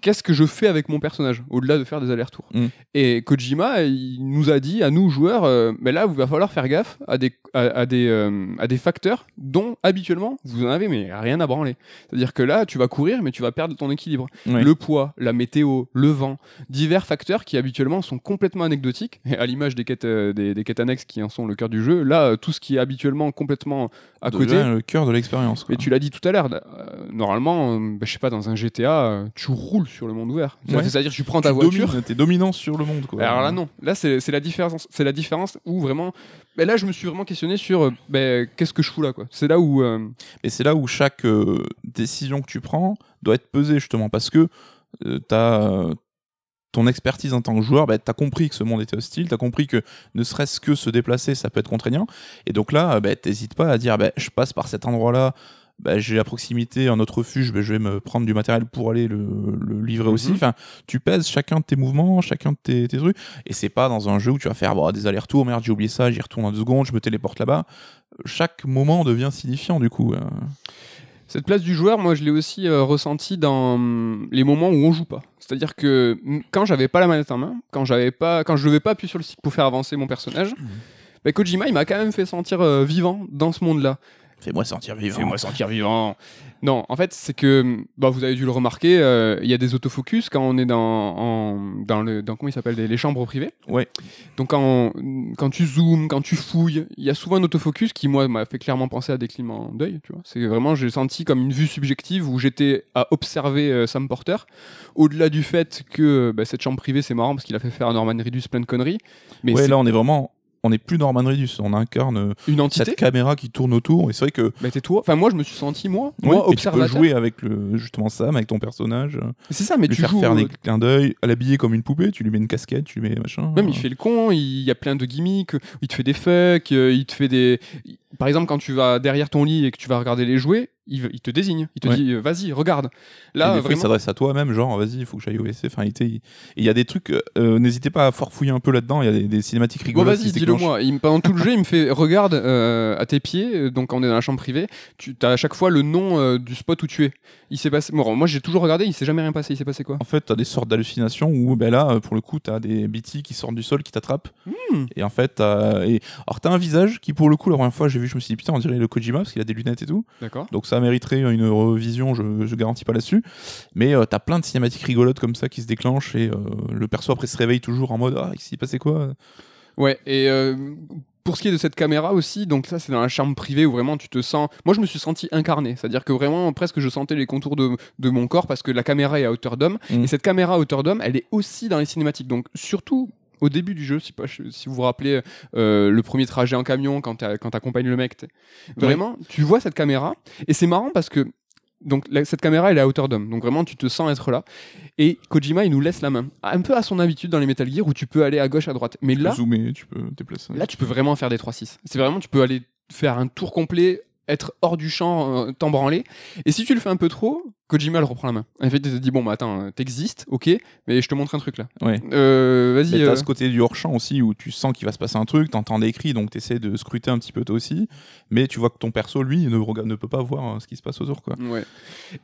[SPEAKER 1] Qu'est-ce que je fais avec mon personnage au-delà de faire des allers-retours
[SPEAKER 2] Mm.
[SPEAKER 1] Et Kojima, il nous a dit à nous joueurs, euh, mais là, il va falloir faire gaffe à des, à, à des, euh, à des facteurs dont habituellement vous en avez mais rien à branler. C'est-à-dire que là, tu vas courir, mais tu vas perdre ton équilibre
[SPEAKER 2] Oui.
[SPEAKER 1] le poids, la météo, le vent, divers facteurs qui habituellement sont complètement anecdotiques, et à l'image des quêtes, euh, des, des quêtes annexes qui en sont le cœur du jeu, là, tout ce qui est habituellement complètement à
[SPEAKER 2] Devient
[SPEAKER 1] côté.
[SPEAKER 2] le cœur de l'expérience.
[SPEAKER 1] Et tu l'as dit tout à l'heure, normalement, bah, je sais pas, dans un GTA, tu roules sur le monde ouvert.
[SPEAKER 2] Ouais.
[SPEAKER 1] C'est-à-dire que tu prends ta
[SPEAKER 2] Tu
[SPEAKER 1] voiture.
[SPEAKER 2] domines, t'es dominant sur le monde. Quoi.
[SPEAKER 1] Alors là non, là c'est c'est la différence, c'est la différence où vraiment, bah, là je me suis vraiment questionné sur euh, bah, qu'est-ce que je fous là quoi. C'est là où euh,
[SPEAKER 2] Et c'est là où chaque euh, décision que tu prends doit être pesée justement parce que tu as ton expertise en tant que joueur, bah, tu as compris que ce monde était hostile, tu as compris que ne serait-ce que se déplacer, ça peut être contraignant. Et donc là, bah, t'hésites pas à dire bah, je passe par cet endroit-là, bah, j'ai à proximité un autre refuge, bah, je vais me prendre du matériel pour aller le, le livrer aussi.
[SPEAKER 1] Mhm.
[SPEAKER 2] Enfin, tu pèses chacun de tes mouvements, chacun de tes, tes trucs. Et c'est pas dans un jeu où tu vas faire des allers-retours, merde, j'ai oublié ça, j'y retourne en deux secondes, je me téléporte là-bas. Chaque moment devient signifiant du coup. euh.
[SPEAKER 1] Cette place du joueur, moi, je l'ai aussi euh, ressenti dans hum, les moments où on joue pas. C'est-à-dire que hum, quand j'avais pas la manette en main, quand j'avais pas, quand je devais pas appuyer sur le stick pour faire avancer mon personnage, bah, Kojima, il m'a quand même fait sentir euh, vivant dans ce monde-là.
[SPEAKER 2] Fais-moi sentir vivant.
[SPEAKER 1] Fais-moi sentir vivant. Non, en fait, c'est que, hum, bah, vous avez dû le remarquer, euh, il y a des autofocus quand on est dans, en- dans le, dans comment il s'appelle, les, les chambres privées.
[SPEAKER 2] Ouais.
[SPEAKER 1] Donc quand, quand tu zoomes, quand tu fouilles, il y a souvent un autofocus qui moi m'a fait clairement penser à des climats d'œil, tu vois. C'est vraiment j'ai senti comme une vue subjective où j'étais à observer euh, Sam Porter. Au-delà du fait que bah, cette chambre privée c'est marrant parce qu'il a fait faire à Norman Reedus plein de conneries, mais
[SPEAKER 2] ouais, là on est vraiment. On n'est plus Norman Reedus, on incarne euh,
[SPEAKER 1] une entité.
[SPEAKER 2] cette caméra qui tourne autour. Et c'est vrai que
[SPEAKER 1] Bah, t'es toi. Enfin moi je me suis senti moi,
[SPEAKER 2] ouais,
[SPEAKER 1] moi
[SPEAKER 2] tu peux jouer avec le, justement Sam, avec ton personnage, euh,
[SPEAKER 1] C'est ça, mais
[SPEAKER 2] lui
[SPEAKER 1] tu
[SPEAKER 2] faire
[SPEAKER 1] joues.
[SPEAKER 2] faire
[SPEAKER 1] euh,
[SPEAKER 2] des clins d'œil, à l'habiller comme une poupée, tu lui mets une casquette, tu lui mets machin.
[SPEAKER 1] Même il fait le con, il y a plein de gimmicks, il te fait des fucks, euh, il te fait des. Par exemple, quand tu vas derrière ton lit et que tu vas regarder les jouets, il, il te désigne, il te
[SPEAKER 2] Ouais.
[SPEAKER 1] dit euh, vas-y, regarde.
[SPEAKER 2] Et
[SPEAKER 1] Là,
[SPEAKER 2] des fois, il
[SPEAKER 1] vraiment.
[SPEAKER 2] s'adresse à toi même, genre vas-y, il faut que j'aille au WC. Enfin, il y a des trucs, euh, n'hésitez pas à fouiller un peu là-dedans, il y a des, des cinématiques
[SPEAKER 1] Bon,
[SPEAKER 2] rigolotes. qui
[SPEAKER 1] vas-y, dis-le moi. Il pendant tout le jeu, il me fait regarde euh, à tes pieds, euh, donc on est dans la chambre privée, tu as à chaque fois le nom euh, du spot où tu es. Il s'est passé. Bon, moi j'ai toujours regardé, il s'est jamais rien passé. Il s'est passé quoi?
[SPEAKER 2] En fait, t'as des sortes d'hallucinations où, ben là, euh, pour le coup, t'as des BT qui sortent du sol, qui t'attrapent.
[SPEAKER 1] Hmm.
[SPEAKER 2] Et en fait. Et... alors t'as un visage qui, pour le coup, la première fois, j'ai vu, je me suis dit, putain, on dirait le Kojima, parce qu'il a des lunettes et tout.
[SPEAKER 1] D'accord.
[SPEAKER 2] Donc ça mériterait une revision, je, je garantis pas là-dessus. Mais euh, t'as plein de cinématiques rigolotes comme ça qui se déclenchent et euh, le perso après se réveille toujours en mode Ah, il s'est passé quoi?
[SPEAKER 1] Ouais, et euh, pour ce qui est de cette caméra aussi, donc ça c'est dans la chambre privée où vraiment tu te sens. Moi je me suis senti incarné, c'est-à-dire que vraiment presque je sentais les contours de, de mon corps parce que la caméra est à hauteur d'homme.
[SPEAKER 2] Mm.
[SPEAKER 1] Et cette caméra à hauteur d'homme, elle est aussi dans les cinématiques. Donc surtout au début du jeu, si, pas, si vous vous rappelez euh, le premier trajet en camion quand tu accompagnes le mec, vraiment tu vois cette caméra et c'est marrant parce que donc la- cette caméra elle est à hauteur d'homme, donc vraiment tu te sens être là. Et Kojima il nous laisse la main, un peu à son habitude dans les Metal Gear où tu peux aller à gauche à droite. Mais
[SPEAKER 2] Tu
[SPEAKER 1] là,
[SPEAKER 2] peux zoomer, tu peux déplacer.
[SPEAKER 1] Là, tu peux vraiment faire des 3-6. C'est vraiment, tu peux aller faire un tour complet, être hors du champ, euh, t'embranler. Et si tu le fais un peu trop, Kojima le reprend la main. En fait, il te dit Bon, bah attends, t'existes, ok, mais je te montre un truc là.
[SPEAKER 2] Ouais.
[SPEAKER 1] Euh,
[SPEAKER 2] Mais
[SPEAKER 1] Vas-y.
[SPEAKER 2] t'as
[SPEAKER 1] euh,
[SPEAKER 2] ce côté du hors-champ aussi où tu sens qu'il va se passer un truc, t'entends des cris, donc t'essaies de scruter un petit peu toi aussi, mais tu vois que ton perso, lui, ne, regarde- ne peut pas voir euh, ce qui se passe autour. Quoi.
[SPEAKER 1] Ouais.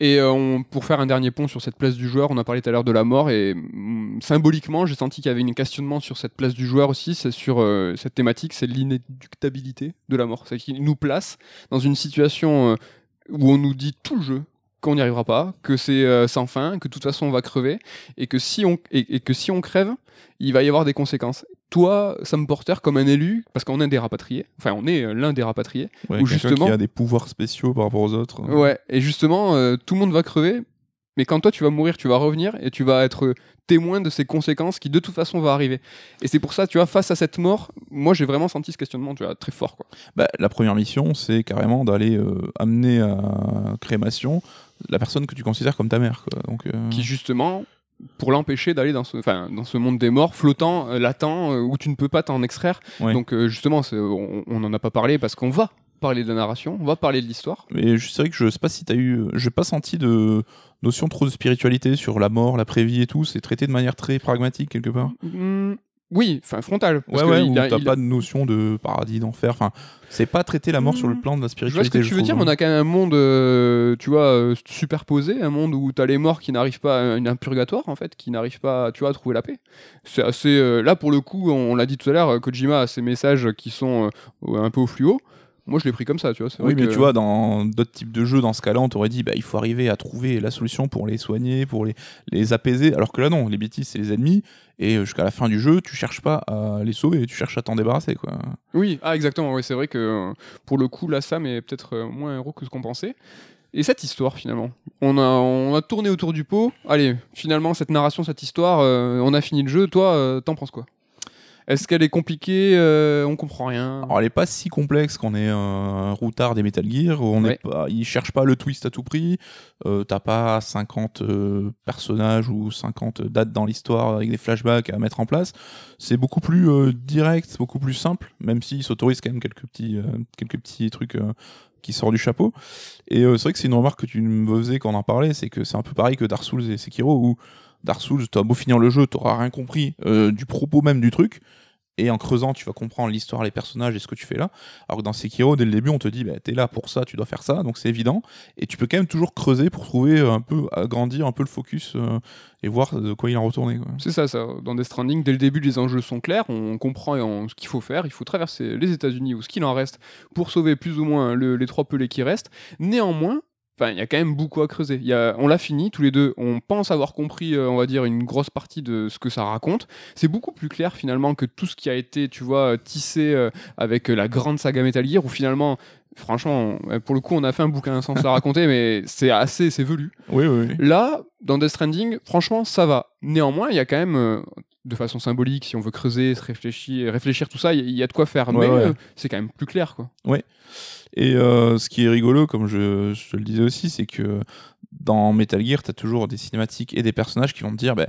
[SPEAKER 1] Et euh, on- pour faire un dernier pont sur cette place du joueur, on a parlé tout à l'heure de la mort et mm, symboliquement, j'ai senti qu'il y avait un questionnement sur cette place du joueur aussi, c'est sur euh, cette thématique, c'est l'inéductabilité de la mort. C'est qu'il nous place dans une situation euh, où on nous dit tout le jeu qu'on n'y arrivera pas, que c'est euh, sans fin, que de toute façon on va crever et que si on et, et que si on crève, il va y avoir des conséquences. Toi, Sam Porter, comme un élu, parce qu'on est des rapatriés, enfin on est euh, l'un des rapatriés,
[SPEAKER 2] Ouais,
[SPEAKER 1] Ou
[SPEAKER 2] quelqu'un
[SPEAKER 1] justement-
[SPEAKER 2] qui a des pouvoirs spéciaux par rapport aux autres.
[SPEAKER 1] Ouais, et justement, euh, tout le monde va crever, mais quand toi tu vas mourir, tu vas revenir et tu vas être témoin de ces conséquences qui de toute façon vont arriver. Et c'est pour ça, tu vois, face à cette mort, moi j'ai vraiment senti ce questionnement, tu vois, très fort quoi.
[SPEAKER 2] Bah, la première mission, c'est carrément d'aller euh, amener à crémation la personne que tu considères comme ta mère. Quoi. Donc, euh,
[SPEAKER 1] Qui justement, pour l'empêcher d'aller dans ce, enfin, dans ce monde des morts, flottant, euh, latent, euh, où tu ne peux pas t'en extraire.
[SPEAKER 2] Ouais.
[SPEAKER 1] Donc euh, justement, on n'en a pas parlé parce qu'on va parler de la narration, on va parler de l'histoire.
[SPEAKER 2] Mais c'est vrai que je sais pas si t'as eu. J'ai pas senti de notion trop de spiritualité sur la mort, la prévie et tout. C'est traité de manière très pragmatique quelque part.
[SPEAKER 1] Hmm, oui, enfin frontal. parce
[SPEAKER 2] Ouais,
[SPEAKER 1] que
[SPEAKER 2] ouais,
[SPEAKER 1] il a-
[SPEAKER 2] t'as
[SPEAKER 1] il-
[SPEAKER 2] pas de notion de paradis, d'enfer. Enfin, c'est pas traiter la mort sur le plan de la
[SPEAKER 1] Je vois
[SPEAKER 2] spiritualité.
[SPEAKER 1] ce que tu veux dire, mais on
[SPEAKER 2] hein.
[SPEAKER 1] a quand même un monde, euh, tu vois, euh, superposé, un monde où t'as les morts qui n'arrivent pas, un, un purgatoire en fait, qui n'arrivent pas, tu vois, à trouver la paix. C'est assez, euh, là pour le coup, on, on l'a dit tout à l'heure, euh, Kojima a ses messages qui sont euh, un peu au fluo. Moi, je l'ai pris comme ça, tu vois.
[SPEAKER 2] Oui, mais
[SPEAKER 1] que-
[SPEAKER 2] tu vois, dans d'autres types de jeux, dans ce cas-là, on t'aurait dit, bah, il faut arriver à trouver la solution pour les soigner, pour les, les apaiser. Alors que là, non, les bêtises, c'est les ennemis. Et euh, jusqu'à la fin du jeu, tu cherches pas à les sauver, tu cherches à t'en débarrasser, quoi.
[SPEAKER 1] Oui, ah exactement, oui, c'est vrai que euh, pour le coup, là, Sam est peut-être euh, moins héros que ce qu'on pensait. Et cette histoire, finalement, on a, on a tourné autour du pot. Allez, finalement, cette narration, cette histoire, euh, on a fini le jeu. Toi, euh, t'en penses quoi? Est-ce qu'elle est compliquée euh, On comprend rien
[SPEAKER 2] Alors, elle est pas si complexe qu'on est un routard des Metal Gear. On
[SPEAKER 1] Ouais.
[SPEAKER 2] est pas, ils cherchent pas le twist à tout prix. Euh, T'as pas 50 euh, personnages ou 50 dates dans l'histoire avec des flashbacks à mettre en place. C'est beaucoup plus euh, direct, beaucoup plus simple, même s'ils s'autorisent quand même quelques petits, euh, quelques petits trucs qui sortent du chapeau. Et euh, c'est vrai que c'est une remarque que tu me faisais quand on en parlait, c'est que c'est un peu pareil que Dark Souls et Sekiro, où Dark Souls, t'as beau finir le jeu, t'auras rien compris euh, du propos même du truc. Et en creusant, tu vas comprendre l'histoire, les personnages et ce que tu fais là. Alors que dans Sekiro, dès le début, on te dit, bah, t'es là pour ça, tu dois faire ça, donc c'est évident. Et tu peux quand même toujours creuser pour trouver euh, un peu, agrandir un peu le focus euh, et voir de quoi il en retourné.
[SPEAKER 1] C'est ça, ça. Dans Death Stranding, dès le début, les enjeux sont clairs. On comprend ce qu'il faut faire. Il faut traverser les États-Unis ou ce qu'il en reste pour sauver plus ou moins le- les trois pelés qui restent. Néanmoins, enfin, il y a quand même beaucoup à creuser. Il y a, on l'a fini tous les deux. On pense avoir compris, euh, on va dire, une grosse partie de ce que ça raconte. C'est beaucoup plus clair finalement que tout ce qui a été, tu vois, tissé euh, avec euh, la grande saga Metal Gear, où finalement. Franchement, euh, pour le coup, on a fait un bouquin sans se la raconter, mais c'est assez, c'est velu.
[SPEAKER 2] Oui, oui, oui.
[SPEAKER 1] Là, dans Death Stranding, franchement, ça va. Néanmoins, il y a quand même, euh, de façon symbolique, si on veut creuser, se réfléchir, réfléchir tout ça, il y, a de quoi faire.
[SPEAKER 2] Ouais,
[SPEAKER 1] mais
[SPEAKER 2] ouais.
[SPEAKER 1] euh, c'est quand même plus clair, quoi.
[SPEAKER 2] Et euh, ce qui est rigolo, comme je, je te le disais aussi, c'est que dans Metal Gear, t'as toujours des cinématiques et des personnages qui vont te dire, bah,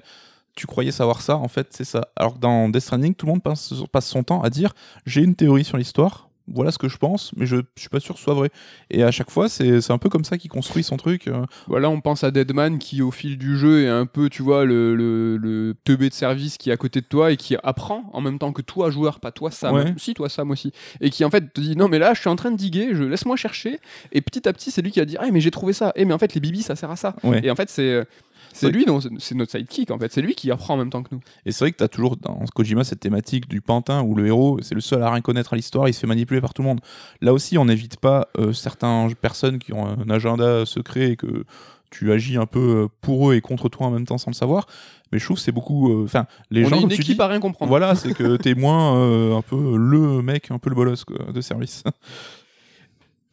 [SPEAKER 2] tu croyais savoir ça, en fait, c'est ça. Alors que dans Death Stranding, tout le monde passe, passe son temps à dire, j'ai une théorie sur l'histoire, voilà ce que je pense, mais je, je suis pas sûr que ce soit vrai. Et à chaque fois, c'est un peu comme ça qu'il construit son truc. euh.
[SPEAKER 1] Voilà, on pense à Deadman qui, au fil du jeu, est un peu, tu vois, le, le, le teubé de service qui est à côté de toi et qui apprend en même temps que toi, joueur, pas toi, Sam.
[SPEAKER 2] Ouais.
[SPEAKER 1] Si, toi, Sam aussi. Et qui, en fait, te dit Non, mais là, je suis en train de diguer, je laisse-moi chercher. Et petit à petit, c'est lui qui va dire Ah, mais j'ai trouvé ça. Eh, mais en fait, les bibis, ça sert à ça.
[SPEAKER 2] Ouais.
[SPEAKER 1] Et en fait, c'est. C'est lui, c'est notre sidekick en fait. C'est lui qui apprend en même temps que nous.
[SPEAKER 2] Et c'est vrai que t'as toujours dans Kojima cette thématique du pantin où le héros, c'est le seul à rien connaître à l'histoire, il se fait manipuler par tout le monde. Là aussi, on n'évite pas euh, certaines personnes qui ont un agenda secret et que tu agis un peu euh, pour eux et contre toi en même temps sans le savoir. Mais je trouve que c'est beaucoup. euh, Enfin, les
[SPEAKER 1] on
[SPEAKER 2] gens
[SPEAKER 1] est une
[SPEAKER 2] tu
[SPEAKER 1] équipe
[SPEAKER 2] dis,
[SPEAKER 1] à rien comprendre.
[SPEAKER 2] Voilà, c'est que t'es moins euh, un peu le mec, un peu le bolos quoi, de service.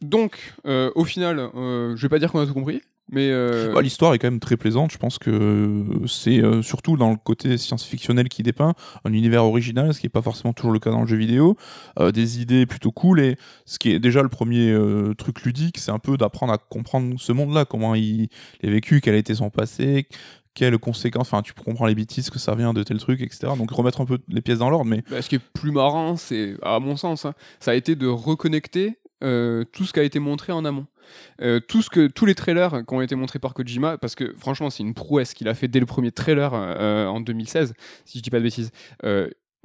[SPEAKER 1] Donc, euh, au final, je vais pas dire qu'on a tout compris, mais euh,
[SPEAKER 2] Bah, L'histoire est quand même très plaisante. Je pense que c'est euh, surtout dans le côté science-fictionnel qui dépeint un univers original, ce qui n'est pas forcément toujours le cas dans le jeu vidéo. euh, des idées plutôt cool et ce qui est déjà le premier truc ludique, c'est un peu d'apprendre à comprendre ce monde-là, comment il, il est vécu, quel a été son passé. Quelles conséquences, enfin tu comprends les bêtises que ça vient de tel truc, etc. Donc remettre un peu les pièces dans l'ordre, mais
[SPEAKER 1] bah, ce qui est plus marrant, c'est, à mon sens, hein, ça a été de reconnecter euh, tout ce qui a été montré en amont. Euh, tout ce que, tous les trailers qui ont été montrés par Kojima, parce que franchement, c'est une prouesse qu'il a fait dès le premier trailer euh, en 2016, si je dis pas de bêtises.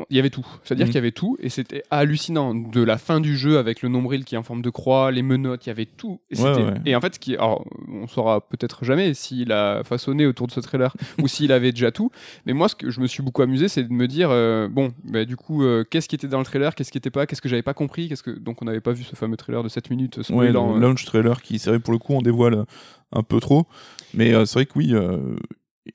[SPEAKER 1] Euh, il y avait tout, c'est-à-dire
[SPEAKER 2] Mhm.
[SPEAKER 1] qu'il y avait tout, et c'était hallucinant. De la fin du jeu avec le nombril qui est en forme de croix, les menottes, il y avait tout. Et,
[SPEAKER 2] Ouais, ouais.
[SPEAKER 1] en fait, qui, alors, on saura peut-être jamais s'il a façonné autour de ce trailer ou s'il avait déjà tout. Mais moi, ce que je me suis beaucoup amusé, c'est de me dire, euh, bon, bah, du coup, euh, qu'est-ce qui était dans le trailer, qu'est-ce qui était pas, qu'est-ce que j'avais pas compris, qu'est-ce que donc on n'avait pas vu ce fameux trailer de 7 minutes
[SPEAKER 2] Ouais,
[SPEAKER 1] spoilant.
[SPEAKER 2] le
[SPEAKER 1] euh,
[SPEAKER 2] launch trailer qui, c'est vrai, pour le coup, on dévoile un peu trop. Mais euh, c'est vrai que oui, euh,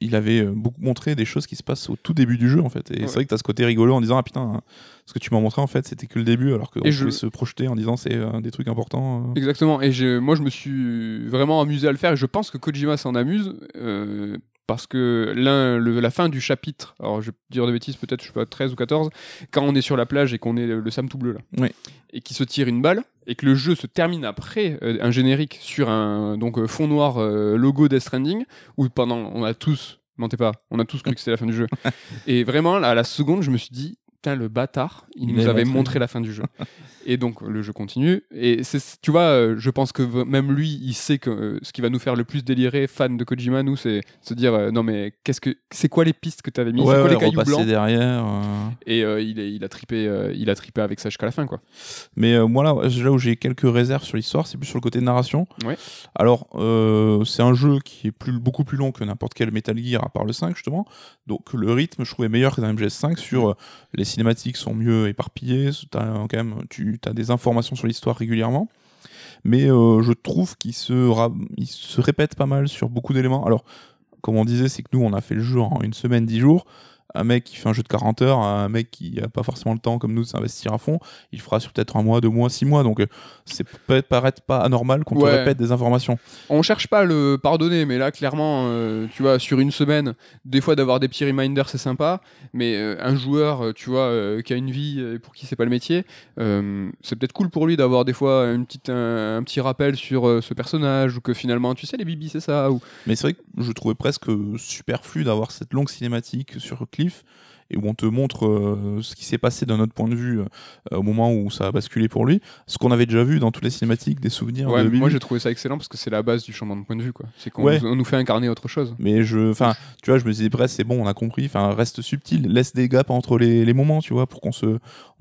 [SPEAKER 2] il avait euh, beaucoup montré des choses qui se passent au tout début du jeu en fait. Et
[SPEAKER 1] Ouais.
[SPEAKER 2] c'est vrai que t'as ce côté rigolo en disant ah putain, hein, ce que tu m'as montré en fait c'était que le début alors qu'on
[SPEAKER 1] Et je-
[SPEAKER 2] pouvait se projeter en disant c'est euh, des trucs importants. euh.
[SPEAKER 1] Exactement. Et moi, je me suis vraiment amusé à le faire. Et je pense que Kojima s'en amuse. euh, parce que l'un, la fin du chapitre, alors je vais dire des bêtises, peut-être, je sais pas, 13 ou 14, quand on est sur la plage et qu'on est le, le Sam tout bleu là,
[SPEAKER 2] Oui.
[SPEAKER 1] et qui se tire une balle, et que le jeu se termine après euh, un générique sur un donc, euh, fond noir euh, logo Death Stranding, où pendant, on a tous, mentez pas, on a tous cru que c'était la fin du jeu. Et vraiment, là, à la seconde, je me suis dit, putain, le bâtard, il,
[SPEAKER 2] Il
[SPEAKER 1] nous
[SPEAKER 2] avait montré.
[SPEAKER 1] la fin du jeu. Et donc le jeu continue. Et tu vois, euh, je pense que même lui, il sait que euh, ce qui va nous faire le plus délirer, fan de Kojima, nous, c'est se dire euh, non mais qu'est-ce que c'est quoi les pistes que tu avais mis,
[SPEAKER 2] Ouais,
[SPEAKER 1] c'est quoi
[SPEAKER 2] ouais,
[SPEAKER 1] les cailloux blancs?
[SPEAKER 2] derrière. euh.
[SPEAKER 1] Et euh, il, est- il a trippé, euh, il a trippé avec ça jusqu'à la fin quoi.
[SPEAKER 2] Mais euh, moi là, là où j'ai quelques réserves sur l'histoire, c'est plus sur le côté narration.
[SPEAKER 1] Ouais.
[SPEAKER 2] Alors, euh, c'est un jeu qui est plus, beaucoup plus long que n'importe quel Metal Gear, à part le 5 justement. Donc le rythme, je trouvais meilleur que dans MGS5. Sur euh, les cinématiques sont mieux éparpillées. Euh, quand même, tu as des informations sur l'histoire régulièrement. Mais euh, je trouve qu'il se, se répète pas mal sur beaucoup d'éléments. Alors, comme on disait, c'est que nous, on a fait le jeu en une semaine, dix jours. Un mec qui fait un jeu de 40 heures, un mec qui a pas forcément le temps comme nous de s'investir à fond, il fera sur peut-être un mois, deux mois, six mois. Donc, euh, c'est peut-être paraître pas anormal qu'on te répète des informations.
[SPEAKER 1] On cherche pas à le pardonner, mais là clairement, euh, tu vois, sur une semaine, des fois d'avoir des petits reminders c'est sympa, mais euh, un joueur, tu vois, euh, qui a une vie et pour qui c'est pas le métier, c'est peut-être cool pour lui d'avoir des fois une petite, un, un petit rappel sur ce personnage ou que finalement, tu sais, les bibis c'est ça ou
[SPEAKER 2] Mais c'est vrai que je trouvais presque superflu d'avoir cette longue cinématique sur Et où on te montre euh, ce qui s'est passé d'un autre point de vue euh, au moment où ça a basculé pour lui. Ce qu'on avait déjà vu dans toutes les cinématiques, des souvenirs
[SPEAKER 1] Ouais,
[SPEAKER 2] de
[SPEAKER 1] moi j'ai trouvé ça excellent parce que c'est la base du changement de point de vue quoi. C'est qu'on
[SPEAKER 2] Ouais.
[SPEAKER 1] nous- fait incarner autre chose.
[SPEAKER 2] Mais je, enfin, tu vois, je me disais presque c'est bon, on a compris. Enfin, reste subtil, laisse des gaps entre les, les moments, tu vois, pour qu'on se,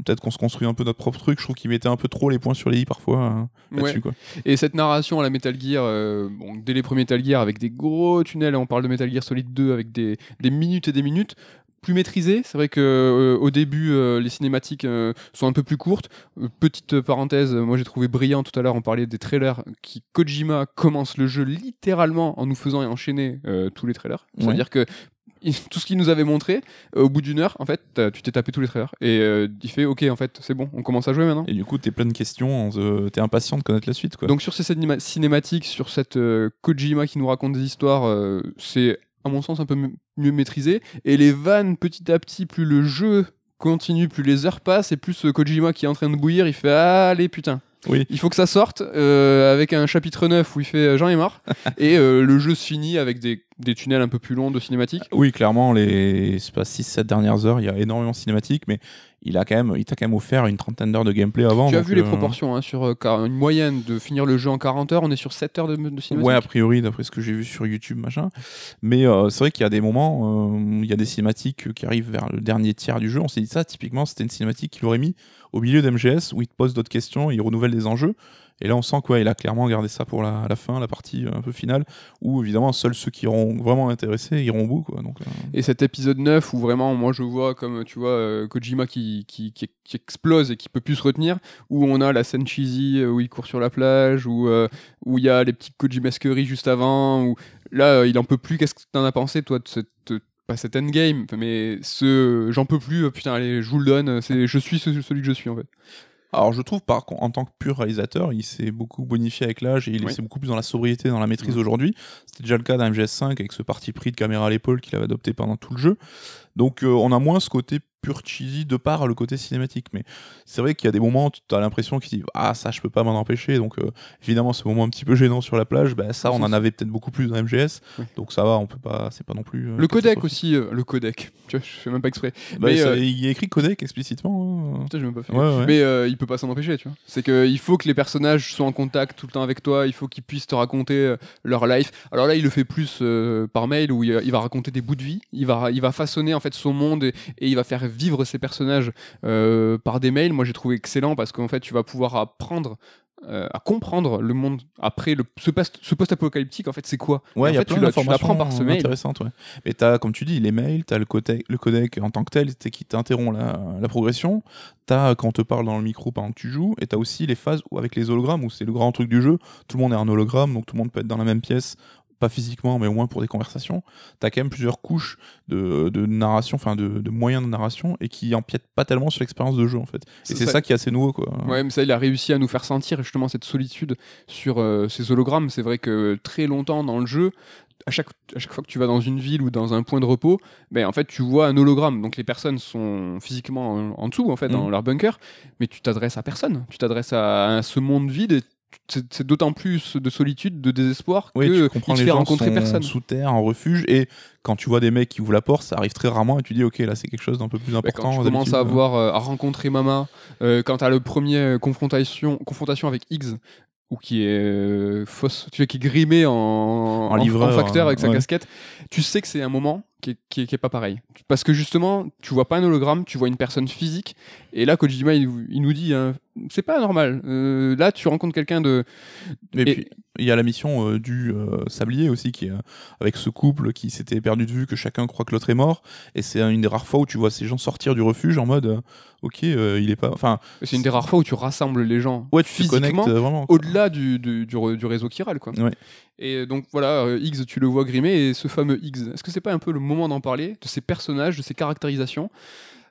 [SPEAKER 2] peut-être qu'on se construit un peu notre propre truc. Je trouve qu'il mettait un peu trop les points sur les i parfois hein, là-dessus,
[SPEAKER 1] Ouais.
[SPEAKER 2] quoi.
[SPEAKER 1] Et cette narration à la Metal Gear, euh, bon, dès les premiers Metal Gear avec des gros tunnels, on parle de Metal Gear Solid 2 avec des, des minutes et des minutes, plus maîtrisé. C'est vrai que euh, au début, euh, les cinématiques euh, sont un peu plus courtes. Petite parenthèse, moi j'ai trouvé brillant tout à l'heure, on parlait des trailers, qui Kojima commence le jeu littéralement en nous faisant enchaîner tous les trailers.
[SPEAKER 2] Ouais.
[SPEAKER 1] C'est-à-dire que tout ce qu'il nous avait montré, au bout d'une heure, en fait, tu t'es tapé tous les trailers. Et euh, il fait, ok, en fait, c'est bon, on commence à jouer maintenant.
[SPEAKER 2] Et du coup, t'es plein de questions, t'es impatient de connaître la suite, quoi.
[SPEAKER 1] Donc sur ces cinéma- cinématiques, sur cette euh, Kojima qui nous raconte des histoires, euh, c'est à mon sens un peu mieux maîtrisé. Et les vannes, petit à petit, plus le jeu continue, plus les heures passent, et plus euh, Kojima qui est en train de bouillir, il fait allez putain.
[SPEAKER 2] Oui.
[SPEAKER 1] Il faut que ça sorte euh, avec un chapitre 9 où il fait euh, j'en ai marre. et euh, le jeu se finit avec des, des tunnels un peu plus longs de cinématiques.
[SPEAKER 2] Oui, clairement, les 6-7 dernières heures, il y a énormément de cinématiques, mais il a quand même, il t'a quand même offert une trentaine d'heures de gameplay avant.
[SPEAKER 1] Tu as vu les
[SPEAKER 2] euh,
[SPEAKER 1] proportions hein, sur euh, une moyenne de finir le jeu en 40 heures, on est sur 7 heures de, de cinématique.
[SPEAKER 2] Ouais, a priori, d'après ce que j'ai vu sur YouTube, machin. Mais euh, c'est vrai qu'il y a des moments, il y a des cinématiques qui arrivent vers le dernier tiers du jeu. On s'est dit ça, typiquement, c'était une cinématique qu'il aurait mis au milieu d'MGS où il te pose d'autres questions, il renouvelle des enjeux. Et là, on sent qu'il a clairement gardé ça pour la, fin, la partie un peu finale, où évidemment, seuls ceux qui iront vraiment intéressés iront au bout. Quoi. Euh,
[SPEAKER 1] Et cet épisode 9 où vraiment, moi je vois comme tu vois euh, Kojima qui, qui, explose et qui peut plus se retenir, où on a la scène cheesy euh, où il court sur la plage, où euh, il y a les petites Kojimasqueries juste avant, où là euh, il en peut plus. Qu'est-ce que t'en as pensé toi de cette euh, pas cet endgame, mais ce j'en peux plus, euh, putain allez, je vous le donne, je suis ce- celui que je suis en fait.
[SPEAKER 2] Alors je trouve par contre en tant que pur réalisateur, il s'est beaucoup bonifié avec l'âge et il
[SPEAKER 1] Oui.
[SPEAKER 2] est beaucoup plus dans la sobriété, dans la maîtrise
[SPEAKER 1] Ouais.
[SPEAKER 2] aujourd'hui. C'était déjà le cas d'un MGS5 avec ce parti pris de caméra à l'épaule qu'il avait adopté pendant tout le jeu. Donc euh, on a moins ce côté pur cheesy de par le côté cinématique. Mais c'est vrai qu'il y a des moments où tu as l'impression qu'il dit ah ça je peux pas m'en empêcher. Donc euh, évidemment ce moment un petit peu gênant sur la plage, bah, ça on en avait peut-être beaucoup plus dans MGS.
[SPEAKER 1] Oui.
[SPEAKER 2] Donc ça va, on peut pas, c'est pas non plus. euh,
[SPEAKER 1] Le codec aussi, euh, le codec. Tu vois, je fais même pas exprès.
[SPEAKER 2] Bah,
[SPEAKER 1] mais,
[SPEAKER 2] ça- il y a écrit codec explicitement. hein.
[SPEAKER 1] Putain, même pas fait.
[SPEAKER 2] Ouais, ouais.
[SPEAKER 1] Mais il peut pas s'en empêcher, tu vois. C'est qu'il faut que les personnages soient en contact tout le temps avec toi, il faut qu'ils puissent te raconter leur life. Alors là, il le fait plus par mail où il, il va raconter des bouts de vie, il va, il va façonner en fait son monde et, et il va faire vivre ses personnages euh, par des mails. Moi, j'ai trouvé excellent parce qu'en fait, tu vas pouvoir apprendre. euh, à comprendre le monde après le, ce post- ce post-apocalyptique en fait c'est quoi?
[SPEAKER 2] Ouais, il y a
[SPEAKER 1] fait,
[SPEAKER 2] plein
[SPEAKER 1] par ce mail
[SPEAKER 2] intéressantes, ouais. Mais t'as, comme tu dis, les mails, t'as le codec, le codec en tant que tel, qui t'interrompt la, la progression. T'as quand on te parle dans le micro pendant que tu joues, et t'as aussi les phases où, avec les hologrammes où c'est le grand truc du jeu. Tout le monde est un hologramme, donc tout le monde peut être dans la même pièce pas physiquement, mais au moins pour des conversations, t'as quand même plusieurs couches de, de narration, enfin de, de moyens de narration, et qui empiètent pas tellement sur l'expérience de jeu en fait. Et C'est
[SPEAKER 1] ça.
[SPEAKER 2] ça qui est assez nouveau quoi.
[SPEAKER 1] Ouais, mais ça, il a réussi à nous faire sentir justement cette solitude sur euh, ces hologrammes. C'est vrai que très longtemps dans le jeu, à chaque, à chaque fois que tu vas dans une ville ou dans un point de repos, ben, en fait, tu vois un hologramme. Donc les personnes sont physiquement en, en dessous, en fait, dans
[SPEAKER 2] Mhm.
[SPEAKER 1] leur bunker, mais tu t'adresses à personne. Tu t'adresses à, à ce monde vide et c'est d'autant plus de solitude, de désespoir
[SPEAKER 2] Oui,
[SPEAKER 1] que
[SPEAKER 2] tu comprends
[SPEAKER 1] il
[SPEAKER 2] les
[SPEAKER 1] fait
[SPEAKER 2] gens
[SPEAKER 1] rencontrer
[SPEAKER 2] sont
[SPEAKER 1] personne.
[SPEAKER 2] sous terre, en refuge, et quand tu vois des mecs qui ouvrent la porte, ça arrive très rarement, et tu dis ok là c'est quelque chose d'un peu plus
[SPEAKER 1] Bah,
[SPEAKER 2] important.
[SPEAKER 1] quand tu commences à
[SPEAKER 2] d'habitude.
[SPEAKER 1] avoir euh, à rencontrer Mama, euh, quand t'as le premier euh, confrontation confrontation avec Higgs ou qui est euh, fausse, tu sais, qui est grimé en, en,
[SPEAKER 2] livreur,
[SPEAKER 1] facteur avec sa casquette, tu sais que c'est un moment qui est, qui est- qui est pas pareil. Parce que justement, tu vois pas un hologramme, tu vois une personne physique. Et là, Kojima, il, il nous dit, hein, c'est pas normal. Euh, là, tu rencontres quelqu'un de.
[SPEAKER 2] Et,
[SPEAKER 1] Et-
[SPEAKER 2] puis il y a la mission euh, du euh, sablier aussi qui est avec ce couple qui s'était perdu de vue, que chacun croit que l'autre est mort, et c'est une des rares fois où tu vois ces gens sortir du refuge en mode ok il est pas, enfin
[SPEAKER 1] C'est une des rares fois où tu rassembles les gens
[SPEAKER 2] ouais tu
[SPEAKER 1] physiquement. au-delà du, du, du du réseau chiral quoi.
[SPEAKER 2] Ouais.
[SPEAKER 1] Et donc voilà, euh, Higgs, tu le vois grimer et ce fameux Higgs, est-ce que c'est pas un peu le moment d'en parler de ces personnages, de ces caractérisations?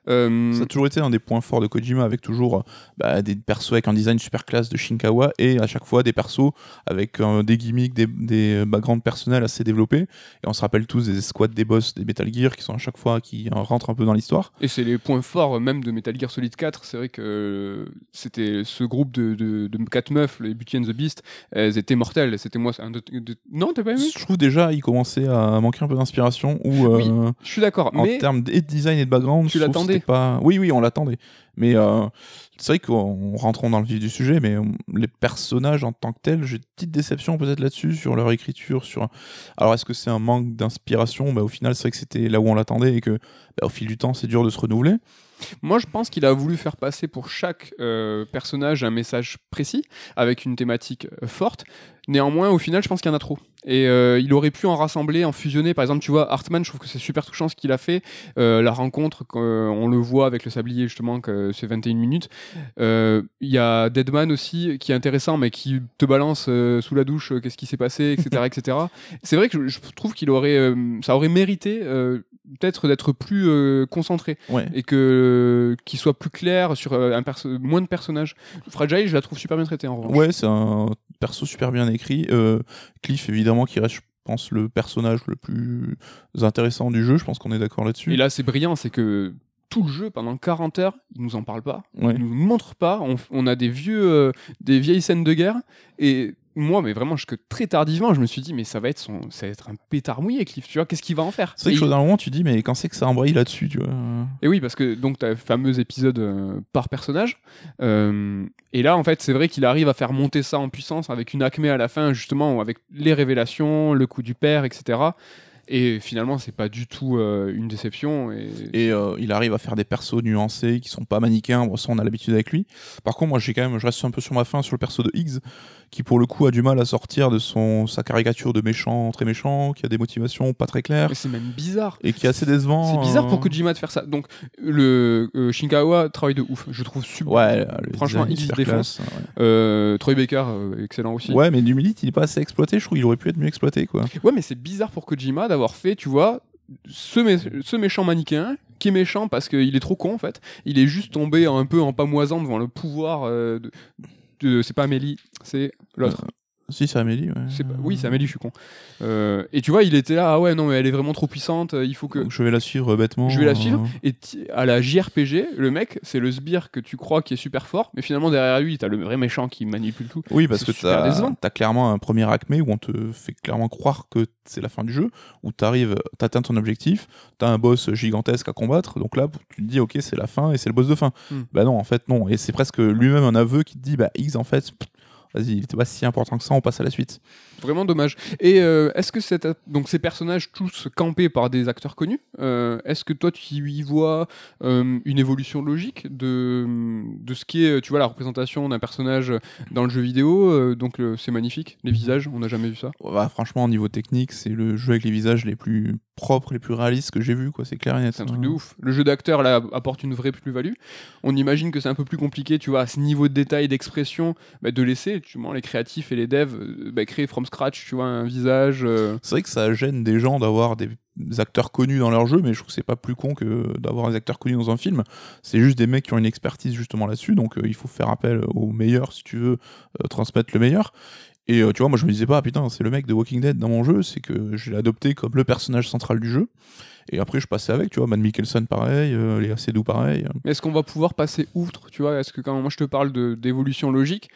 [SPEAKER 1] Euh,
[SPEAKER 2] Ça a toujours été un des points forts de Kojima, avec toujours bah, des persos avec un design super classe de Shinkawa, et à chaque fois des persos avec euh, des gimmicks, des, des backgrounds personnels assez développés. Et on se rappelle tous des squads des boss des Metal Gear qui sont à chaque fois qui rentrent un peu dans l'histoire.
[SPEAKER 1] Et c'est les points forts euh, même de Metal Gear Solid 4. C'est vrai que euh, c'était ce groupe de, de, de quatre meufs, les Beauty and the Beast, elles étaient mortelles. C'était moi. Un Non, t'as pas aimé?
[SPEAKER 2] Je trouve déjà il commençait à manquer un peu d'inspiration, ou
[SPEAKER 1] Oui, Je suis d'accord.
[SPEAKER 2] en
[SPEAKER 1] Mais
[SPEAKER 2] termes de design et de background,
[SPEAKER 1] Tu l'attendais
[SPEAKER 2] c'était pas. Oui, oui, on l'attendait. Mais euh, c'est vrai qu'en rentrant dans le vif du sujet, mais euh, les personnages en tant que tels, j'ai une petite déception peut-être là-dessus sur leur écriture. Sur alors est-ce que c'est un manque d'inspiration? Bah, Au final, c'est vrai que c'était là où on l'attendait et que bah, au fil du temps, c'est dur de se renouveler.
[SPEAKER 1] Moi, je pense qu'il a voulu faire passer pour chaque euh, personnage un message précis, avec une thématique euh, forte. Néanmoins, au final, je pense qu'il y en a trop. Et euh, il aurait pu en rassembler, en fusionner. Par exemple, tu vois, Hartman, je trouve que c'est super touchant ce qu'il a fait. Euh, la rencontre, euh, on le voit avec le sablier, justement, que c'est 21 minutes. Il y a Deadman aussi, qui est intéressant, mais qui te balance sous la douche, qu'est-ce qui s'est passé, etc. etc. C'est vrai que je, trouve qu'il aurait, ça aurait mérité peut-être d'être plus concentré
[SPEAKER 2] Ouais.
[SPEAKER 1] et que qu'il soit plus clair sur un moins de personnages. Fragile, je la trouve super bien traitée en revanche.
[SPEAKER 2] Ouais, c'est un perso super bien écrit. Euh, Cliff, évidemment, qui reste, je pense, le personnage le plus intéressant du jeu. Je pense qu'on est d'accord là-dessus.
[SPEAKER 1] Et là, c'est brillant, c'est que tout le jeu pendant 40 heures, il nous en parle pas,
[SPEAKER 2] Ouais.
[SPEAKER 1] il nous montre pas. On, on a des vieux, euh, des vieilles scènes de guerre et moi, mais vraiment, jusque très tardivement, je me suis dit, mais ça va être son, ça va être un pétard mouillé, Cliff. Tu vois, qu'est-ce qu'il va en faire?
[SPEAKER 2] C'est vrai que
[SPEAKER 1] il-
[SPEAKER 2] d'un moment, tu dis, mais quand c'est que ça embraye là-dessus, tu vois?
[SPEAKER 1] Et oui, parce que donc tu as le fameux épisode euh, par personnage. Euh, et là, en fait, c'est vrai qu'il arrive à faire monter ça en puissance avec une acmé à la fin, justement, avec les révélations, le coup du père, etc. Et finalement, c'est pas du tout euh, une déception. Et,
[SPEAKER 2] Et euh, il arrive à faire des persos nuancés qui sont pas manichéens. Bon, ça, on a l'habitude avec lui. Par contre, moi, j'ai quand même, je reste un peu sur ma fin sur le perso de Higgs, qui pour le coup a du mal à sortir de son sa caricature de méchant, très méchant, qui a des motivations pas très claires
[SPEAKER 1] c'est même bizarre.
[SPEAKER 2] et qui est assez décevant.
[SPEAKER 1] C'est bizarre pour
[SPEAKER 2] euh,
[SPEAKER 1] Kojima de faire ça. Donc, le euh, Shinkawa travaille de ouf. Je trouve super.
[SPEAKER 2] Ouais, le
[SPEAKER 1] Franchement,
[SPEAKER 2] design est
[SPEAKER 1] il se
[SPEAKER 2] super
[SPEAKER 1] défonce.
[SPEAKER 2] classe, ouais.
[SPEAKER 1] Troy Baker, excellent aussi.
[SPEAKER 2] Ouais, mais du Milite, il est pas assez exploité. Je trouve qu'il aurait pu être mieux exploité, quoi.
[SPEAKER 1] Ouais, mais c'est bizarre pour Kojima d'avoir fait, tu vois, ce, mé- ce méchant manichéen qui est méchant parce qu'il est trop con en fait. Il est juste tombé un peu en pamoisant devant le pouvoir euh, de. c'est pas Amélie, c'est l'autre.
[SPEAKER 2] Si, c'est Amélie, ouais.
[SPEAKER 1] C'est pas- Oui, c'est Amélie, je suis con. Euh, et tu vois, il était là, ah ouais, non, mais elle est vraiment trop puissante, euh, il faut que.
[SPEAKER 2] Donc, je vais la suivre euh, bêtement.
[SPEAKER 1] Je vais la
[SPEAKER 2] euh,
[SPEAKER 1] suivre. Et ti- à la JRPG, le mec, c'est le sbire que tu crois qui est super fort, mais finalement derrière lui, t'as le vrai méchant qui manipule tout.
[SPEAKER 2] Oui, parce que t'as as clairement un premier acmé où on te fait clairement croire que c'est la fin du jeu, où t'arrives, t'atteins ton objectif, t'as un boss gigantesque à combattre, donc là tu te dis ok c'est la fin et c'est le boss de fin.
[SPEAKER 1] Hmm.
[SPEAKER 2] Bah non en fait non, et c'est presque lui-même un aveu qui te dit bah X en fait, pff, vas-y il était pas si important que ça, on passe à la suite.
[SPEAKER 1] Vraiment dommage. Et euh, est-ce que cette, donc ces personnages tous campés par des acteurs connus, euh, est-ce que toi tu y vois euh, une évolution logique de, de ce qui est, tu vois, la représentation d'un personnage dans le jeu vidéo Donc c'est magnifique, les visages, on n'a jamais vu ça.
[SPEAKER 2] Bah, franchement au niveau technique c'est le jeu avec les visages les plus propres, les plus réalistes que j'ai vu quoi, c'est clair et net.
[SPEAKER 1] C'est un truc de ouf. Le jeu d'acteur là apporte une vraie plus-value. On imagine que c'est un peu plus compliqué, tu vois, à ce niveau de détail, d'expression, bah, de laisser. tu vois, les créatifs et les devs bah, créer from scratch, tu vois, un visage. euh.
[SPEAKER 2] C'est vrai que ça gêne des gens d'avoir des acteurs connus dans leur jeu, mais je trouve que c'est pas plus con que d'avoir des acteurs connus dans un film. C'est juste des mecs qui ont une expertise justement là-dessus, donc euh, il faut faire appel aux meilleurs si tu veux euh, transmettre le meilleur. Et tu vois, moi je me disais pas, putain, c'est le mec de Walking Dead dans mon jeu, c'est que je l'ai adopté comme le personnage central du jeu. Et après, je passais avec, tu vois, Matt Mikkelsen pareil, euh, Léa Seydoux pareil.
[SPEAKER 1] Mais est-ce qu'on va pouvoir passer outre, tu vois? Est-ce que quand moi je te parle d'évolution logique,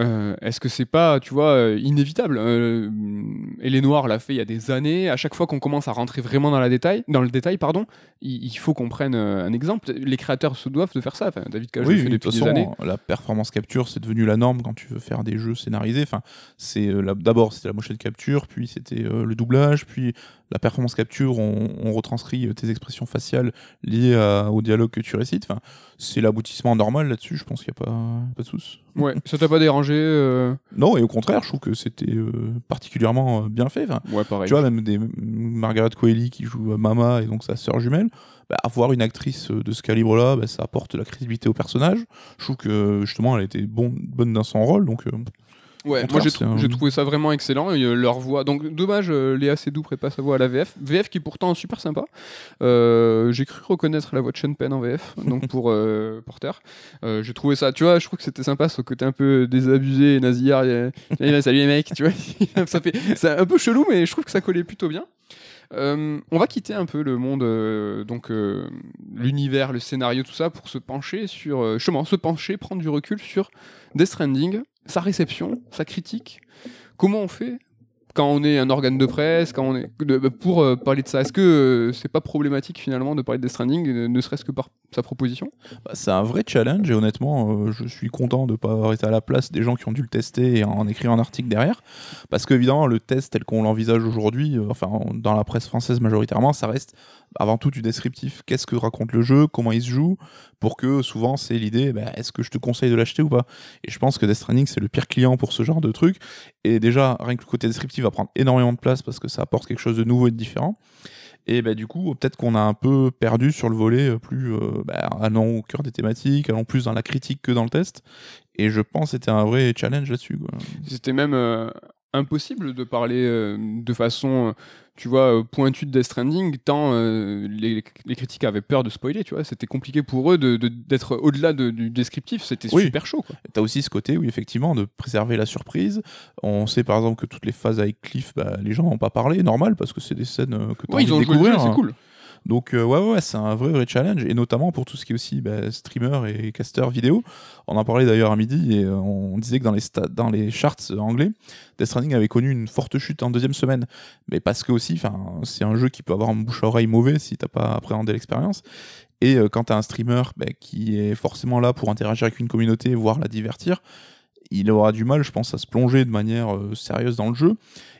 [SPEAKER 1] euh, est-ce que c'est pas, tu vois, euh, inévitable euh, Et les Noirs l'a fait il y a des années. À chaque fois qu'on commence à rentrer vraiment dans, la détail, dans le détail, pardon, il, il faut qu'on prenne un exemple. Les créateurs se doivent de faire ça. Enfin, David Cage le
[SPEAKER 2] Oui,
[SPEAKER 1] fait
[SPEAKER 2] oui, de
[SPEAKER 1] depuis
[SPEAKER 2] toute
[SPEAKER 1] des
[SPEAKER 2] façon,
[SPEAKER 1] années.
[SPEAKER 2] la performance capture, c'est devenu la norme quand tu veux faire des jeux scénarisés. Enfin, c'est d'abord c'était la motion capture, puis c'était euh, le doublage, puis la performance capture, on, on retranscrit euh, tes expressions faciales liées à- au dialogue que tu récites. Enfin, c'est l'aboutissement normal là-dessus. Je pense qu'il n'y a pas, pas de souci.
[SPEAKER 1] Ouais, ça t'a pas dérangé euh,
[SPEAKER 2] Non, et au contraire, je trouve que c'était euh, particulièrement bien fait. Enfin,
[SPEAKER 1] Ouais, pareil.
[SPEAKER 2] tu vois, même des Margaret Qualley qui joue Mama et donc sa sœur jumelle, bah, avoir une actrice de ce calibre-là, bah, ça apporte de la crédibilité au personnage. Je trouve que justement, elle était bon, bonne dans son rôle, donc euh,
[SPEAKER 1] Ouais, moi j'ai trou-
[SPEAKER 2] un-
[SPEAKER 1] trouvé ça vraiment excellent. Et, euh, leur voix. Donc dommage, euh, Léa Seydoux pas sa voix à la VF. VF qui est pourtant super sympa. Euh, j'ai cru reconnaître la voix de Sean Penn en VF, donc pour euh, Porter. J'ai trouvé ça, tu vois, je trouve que c'était sympa ce côté un peu désabusé et nasillard. et- et, Salut les mecs, tu vois. ça fait, c'est un peu chelou, mais je trouve que ça collait plutôt bien. Euh, on va quitter un peu le monde, euh, donc euh, l'univers, le scénario, tout ça, pour se pencher sur, justement, se pencher, prendre du recul sur Death Stranding, sa réception, sa critique. Comment on fait quand on est un organe de presse, quand on est bah, pour euh, parler de ça Est-ce que euh, c'est pas problématique finalement de parler de Death Stranding, euh, ne serait-ce que par sa proposition?
[SPEAKER 2] Bah, c'est un vrai challenge. Et honnêtement, euh, je suis content de ne pas arrêter à la place des gens qui ont dû le tester et en écrire un article derrière. Parce qu'évidemment, le test tel qu'on l'envisage aujourd'hui, enfin dans la presse française majoritairement, ça reste avant tout du descriptif. Qu'est-ce que raconte le jeu? Comment il se joue? Pour que souvent, c'est l'idée bah, est-ce que je te conseille de l'acheter ou pas? Et je pense que Death Stranding, c'est le pire client pour ce genre de truc. Et déjà, rien que le côté descriptif va prendre énormément de place parce que ça apporte quelque chose de nouveau et de différent. Et bah, du coup, peut-être qu'on a un peu perdu sur le volet euh, plus euh, bah, allant au cœur des thématiques, allant plus dans la critique que dans le test. Et je pense que c'était un vrai challenge là-dessus.
[SPEAKER 1] C'était même euh, impossible de parler euh, de façon, euh, tu vois, euh, pointue de Death Stranding, tant euh, les, les critiques avaient peur de spoiler, tu vois. C'était compliqué pour eux d'être au-delà de- du descriptif, c'était
[SPEAKER 2] Oui.
[SPEAKER 1] super chaud.
[SPEAKER 2] T'as aussi ce côté, oui, effectivement, de préserver la surprise. On sait par exemple que toutes les phases avec Cliff, bah, les gens n'ont pas parlé, normal, parce que c'est des scènes que tu as
[SPEAKER 1] Ouais,
[SPEAKER 2] envie
[SPEAKER 1] ils ont
[SPEAKER 2] de découvrir.
[SPEAKER 1] c'est
[SPEAKER 2] hein.
[SPEAKER 1] cool.
[SPEAKER 2] Donc euh, ouais, ouais, c'est un vrai, vrai challenge, et notamment pour tout ce qui est aussi bah, streamer et caster vidéo. On en parlait d'ailleurs à midi, et euh, on disait que dans les, dans les charts anglais, Death Stranding avait connu une forte chute en deuxième semaine. Mais parce que aussi, c'est un jeu qui peut avoir un bouche à oreille mauvais si t'as pas appréhendé l'expérience. Et euh, quand t'as un streamer bah, qui est forcément là pour interagir avec une communauté, voire la divertir, il aura du mal, je pense, à se plonger de manière euh, sérieuse dans le jeu.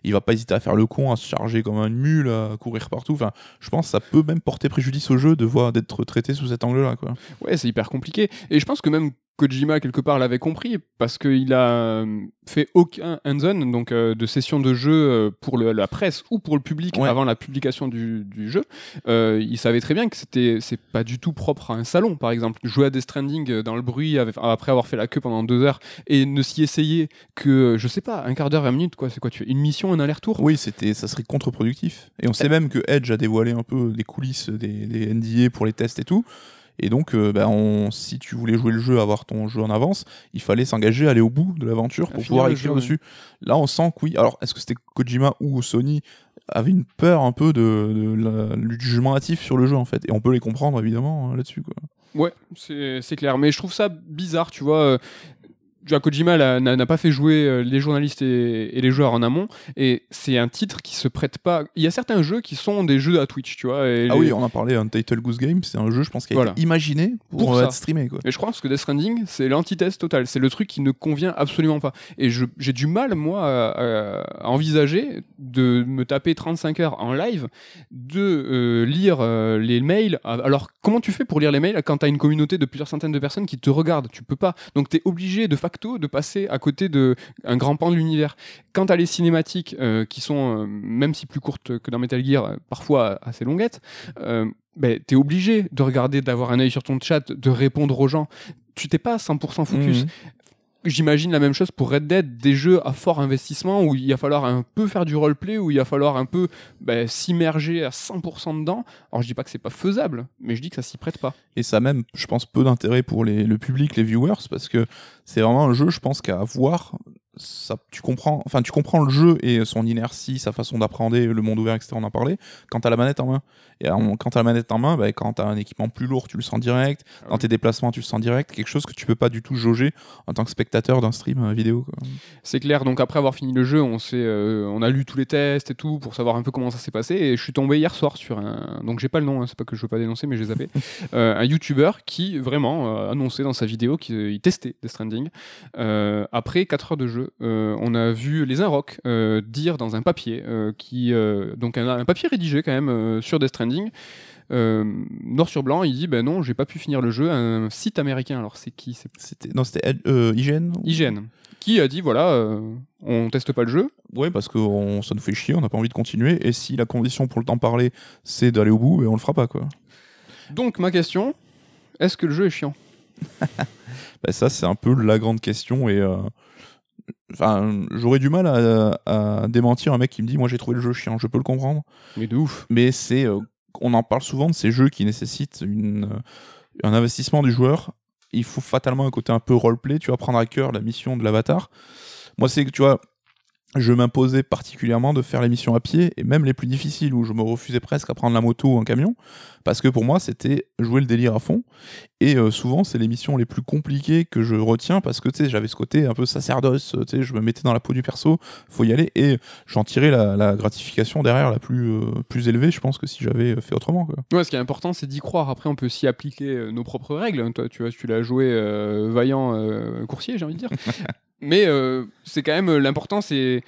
[SPEAKER 2] Il va pas hésiter à faire le con, à se charger comme une mule, à courir partout. Enfin, je pense que ça peut même porter préjudice au jeu de voir d'être traité sous cet angle-là. Quoi.
[SPEAKER 1] Ouais, c'est hyper compliqué. Et je pense que même Kojima, quelque part, l'avait compris, parce qu'il a euh, fait aucun hands-on, donc euh, de session de jeu euh, pour le- la presse ou pour le public
[SPEAKER 2] Ouais.
[SPEAKER 1] avant la publication du, du jeu. Euh, il savait très bien que c'était c'est pas du tout propre à un salon, par exemple. Jouer à Death Stranding dans le bruit avec- après avoir fait la queue pendant deux heures et ne s'y essayer que, je sais pas, un quart d'heure, vingt minutes, quoi. C'est quoi, tu fais une mission, un aller-retour?
[SPEAKER 2] Oui, c'était, ça serait contre-productif. Et on sait même que Edge a dévoilé un peu des coulisses des, des NDA pour les tests et tout. Et donc, euh, bah, on, si tu voulais jouer le jeu, avoir ton jeu en avance, il fallait s'engager, aller au bout de l'aventure pour pouvoir écrire
[SPEAKER 1] jeu, ouais.
[SPEAKER 2] dessus. Là, on sent que oui. Alors, est-ce que c'était Kojima ou Sony avait une peur un peu de, de la- du jugement hâtif sur le jeu en fait? Et on peut les comprendre évidemment hein, là-dessus quoi.
[SPEAKER 1] Ouais, c'est c'est clair. Mais je trouve ça bizarre, tu vois. Kojima n'a pas fait jouer euh, les journalistes et, et les joueurs en amont, et c'est un titre qui se prête pas. Il y a certains jeux qui sont des jeux à Twitch, tu vois. Et
[SPEAKER 2] Ah
[SPEAKER 1] les-
[SPEAKER 2] oui, on a parlé Untitled Goose Game, c'est un jeu je pense qui a
[SPEAKER 1] Voilà.
[SPEAKER 2] été imaginé pour,
[SPEAKER 1] Pour
[SPEAKER 2] être streamé quoi.
[SPEAKER 1] Et je pense que Death Stranding, c'est l'antithèse totale. C'est le truc qui ne convient absolument pas. Et j'ai du mal, moi, à, à envisager de me taper 35 heures en live, de euh, lire euh, les mails. Alors, comment tu fais pour lire les mails quand tu as une communauté de plusieurs centaines de personnes qui te regardent? Tu peux pas. Donc, tu es obligé de de passer à côté de un grand pan de l'univers. Quant à les cinématiques, euh, qui sont, euh, même si plus courtes que dans Metal Gear, euh, parfois assez longuettes, euh, ben, t'es obligé de regarder, d'avoir un œil sur ton chat, de répondre aux gens. Tu t'es pas 100% focus.
[SPEAKER 2] Mhm.
[SPEAKER 1] J'imagine la même chose pour Red Dead, des jeux à fort investissement où il va falloir un peu faire du roleplay, où il va falloir un peu bah, s'immerger à 100% dedans. Alors je dis pas que c'est pas faisable, mais je dis que ça s'y prête pas.
[SPEAKER 2] Et ça a même, je pense, peu d'intérêt pour le public, les viewers, parce que c'est vraiment un jeu, je pense, qu'à voir, ça, tu comprends, enfin, tu comprends le jeu et son inertie, sa façon d'appréhender le monde ouvert, etc. On en a parlé. Quand t'as la manette en main, et en- quand t'as la manette en main, bah, quand t'as un équipement plus lourd, tu le sens direct.
[SPEAKER 1] Ah
[SPEAKER 2] Dans tes déplacements, tu le sens direct. Quelque chose que tu peux pas du tout jauger en tant que spectateur d'un stream euh, vidéo.
[SPEAKER 1] C'est clair, donc après avoir fini le jeu, on, s'est, euh, on a lu tous les tests et tout pour savoir un peu comment ça s'est passé. Et je suis tombé hier soir sur un. Donc j'ai pas le nom, hein, c'est pas que je veux pas dénoncer, mais j'ai zappé. Euh, un YouTuber qui vraiment euh, annonçait dans sa vidéo qu'il il testait Death Stranding. Après 4 heures de jeu, euh, on a vu les Inrocks euh, dire dans un papier, euh, qui, euh, donc un, un papier rédigé quand même sur Death Stranding. noir sur blanc, il dit ben non, j'ai pas pu finir le jeu. Un site américain, alors c'est qui?
[SPEAKER 2] C'était, non, c'était IGN
[SPEAKER 1] IGN, qui a dit voilà, on teste pas le jeu,
[SPEAKER 2] Ouais, parce que on- ça nous fait chier, on n'a pas envie de continuer. Et si la condition pour le temps parler, c'est d'aller au bout, ben, on le fera pas, quoi.
[SPEAKER 1] Donc ma question, est-ce que le jeu est chiant?
[SPEAKER 2] Bah, ça, c'est un peu la grande question. Et euh, enfin, j'aurais du mal à, à démentir un mec qui me dit Moi, j'ai trouvé le jeu chiant. Je peux le comprendre.
[SPEAKER 1] Mais de ouf.
[SPEAKER 2] Mais c'est, euh, on en parle souvent de ces jeux qui nécessitent une, euh, un investissement du joueur. Il faut fatalement un côté un peu roleplay. Tu vas prendre à cœur la mission de l'avatar. Moi, c'est que tu vois. Je m'imposais particulièrement de faire les missions à pied et même les plus difficiles où je me refusais presque à prendre la moto ou un camion parce que pour moi c'était jouer le délire à fond et euh, souvent c'est les missions les plus compliquées que je retiens parce que tu sais j'avais ce côté un peu sacerdoce euh, tu sais je me mettais dans la peau du perso faut y aller et j'en tirais la, la gratification derrière la plus euh, plus élevée je pense que si j'avais fait autrement quoi.
[SPEAKER 1] Ouais, ce qui est important, c'est d'y croire. Après, on peut s'y appliquer nos propres règles. Toi, tu vois, tu l'as joué euh, vaillant coursier, j'ai envie de dire. Mais euh, c'est quand même euh, l'important, c'est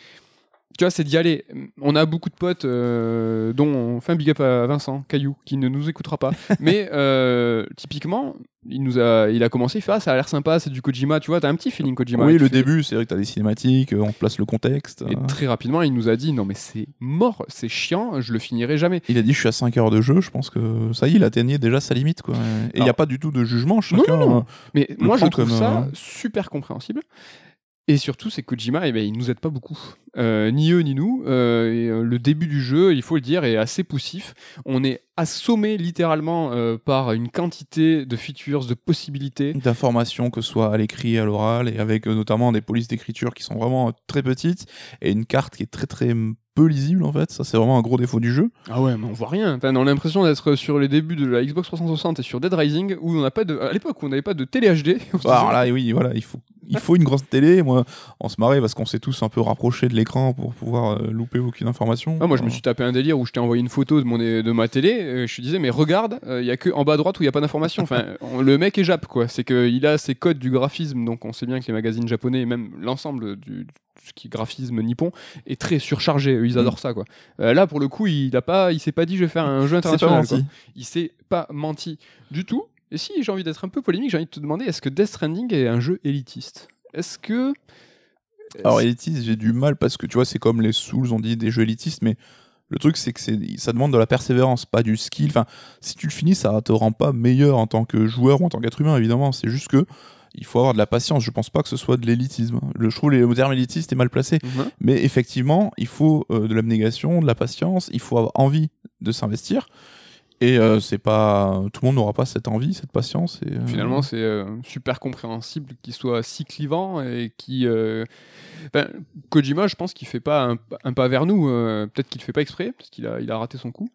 [SPEAKER 1] tu vois, c'est d'y aller. On a beaucoup de potes, euh, dont on fait un big up à Vincent Caillou, qui ne nous écoutera pas. Mais euh, typiquement, il nous a, il a commencé, il fait ah ça a l'air sympa, c'est du Kojima, tu vois, t'as un petit feeling Kojima.
[SPEAKER 2] oui le
[SPEAKER 1] fais-
[SPEAKER 2] début c'est vrai que t'as des cinématiques on place le contexte
[SPEAKER 1] Et très rapidement, il nous a dit non mais c'est mort, c'est chiant, je le finirai jamais.
[SPEAKER 2] il a dit je suis à 5 heures de jeu je pense que ça y est il atteignait déjà sa limite quoi et il n'y a pas du tout de jugement chacun
[SPEAKER 1] non, non.
[SPEAKER 2] euh,
[SPEAKER 1] Mais moi, je trouve
[SPEAKER 2] comme,
[SPEAKER 1] ça super compréhensible. Et surtout, c'est Kojima, eh ben, il nous aide pas beaucoup. Euh, ni eux, ni nous. Euh, euh, le début du jeu, il faut le dire, est assez poussif. On est assommé littéralement par une quantité de features, de possibilités.
[SPEAKER 2] d'informations, que ce soit à l'écrit, à l'oral, et avec notamment des polices d'écriture qui sont vraiment très petites, et une carte qui est très très peu lisible en fait. Ça, c'est vraiment un gros défaut du jeu.
[SPEAKER 1] Ah ouais, mais on voit rien. Enfin, on a l'impression d'être sur les débuts de la Xbox 360 et sur Dead Rising, où on n'a pas de, à l'époque, où on n'avait pas de télé HD.
[SPEAKER 2] Alors là, oui, voilà, il faut, il faut une grande télé. Moi, on se marrait parce qu'on s'est tous un peu rapprochés de l'écran pour pouvoir euh, louper aucune information.
[SPEAKER 1] Ah, moi, je me suis tapé un délire où je t'ai envoyé une photo de, mon, de ma télé. euh, je te disais, mais regarde, il y a que en bas à droite où il n'y a pas d'information. Enfin, on- le mec est Jap, quoi. C'est qu'il a ses codes du graphisme, donc on sait bien que les magazines japonais, et même l'ensemble du ce qui est graphisme nippon, est très surchargé. Eux, Ils adorent ça, quoi. Euh, là, pour le coup, il a pas, il s'est pas dit, je vais faire un jeu
[SPEAKER 2] pas
[SPEAKER 1] international. quoi. Il s'est pas menti du tout. Et si j'ai envie d'être un peu polémique, j'ai envie de te demander, est-ce que Death Stranding est un jeu élitiste? Est-ce que
[SPEAKER 2] Alors, élitiste, j'ai du mal parce que tu vois, c'est comme les Souls, on dit des jeux élitistes, mais le truc, c'est que c'est, ça demande de la persévérance, pas du skill. Enfin, si tu le finis, ça te rend pas meilleur en tant que joueur ou en tant qu'être humain, évidemment. C'est juste que il faut avoir de la patience. Je pense pas que ce soit de l'élitisme. Le, je trouve le terme élitiste est mal placé.
[SPEAKER 1] Mhm.
[SPEAKER 2] Mais effectivement, il faut euh, de l'abnégation, de la patience, il faut avoir envie de s'investir. Et euh, c'est pas tout le monde n'aura pas cette envie, cette patience. Et, euh,
[SPEAKER 1] Finalement, c'est euh, super compréhensible qu'il soit si clivant et qui. ben, Kojima, je pense qu'il fait pas un, un pas vers nous. Peut-être qu'il le fait pas exprès, parce qu'il a, il a raté son coup.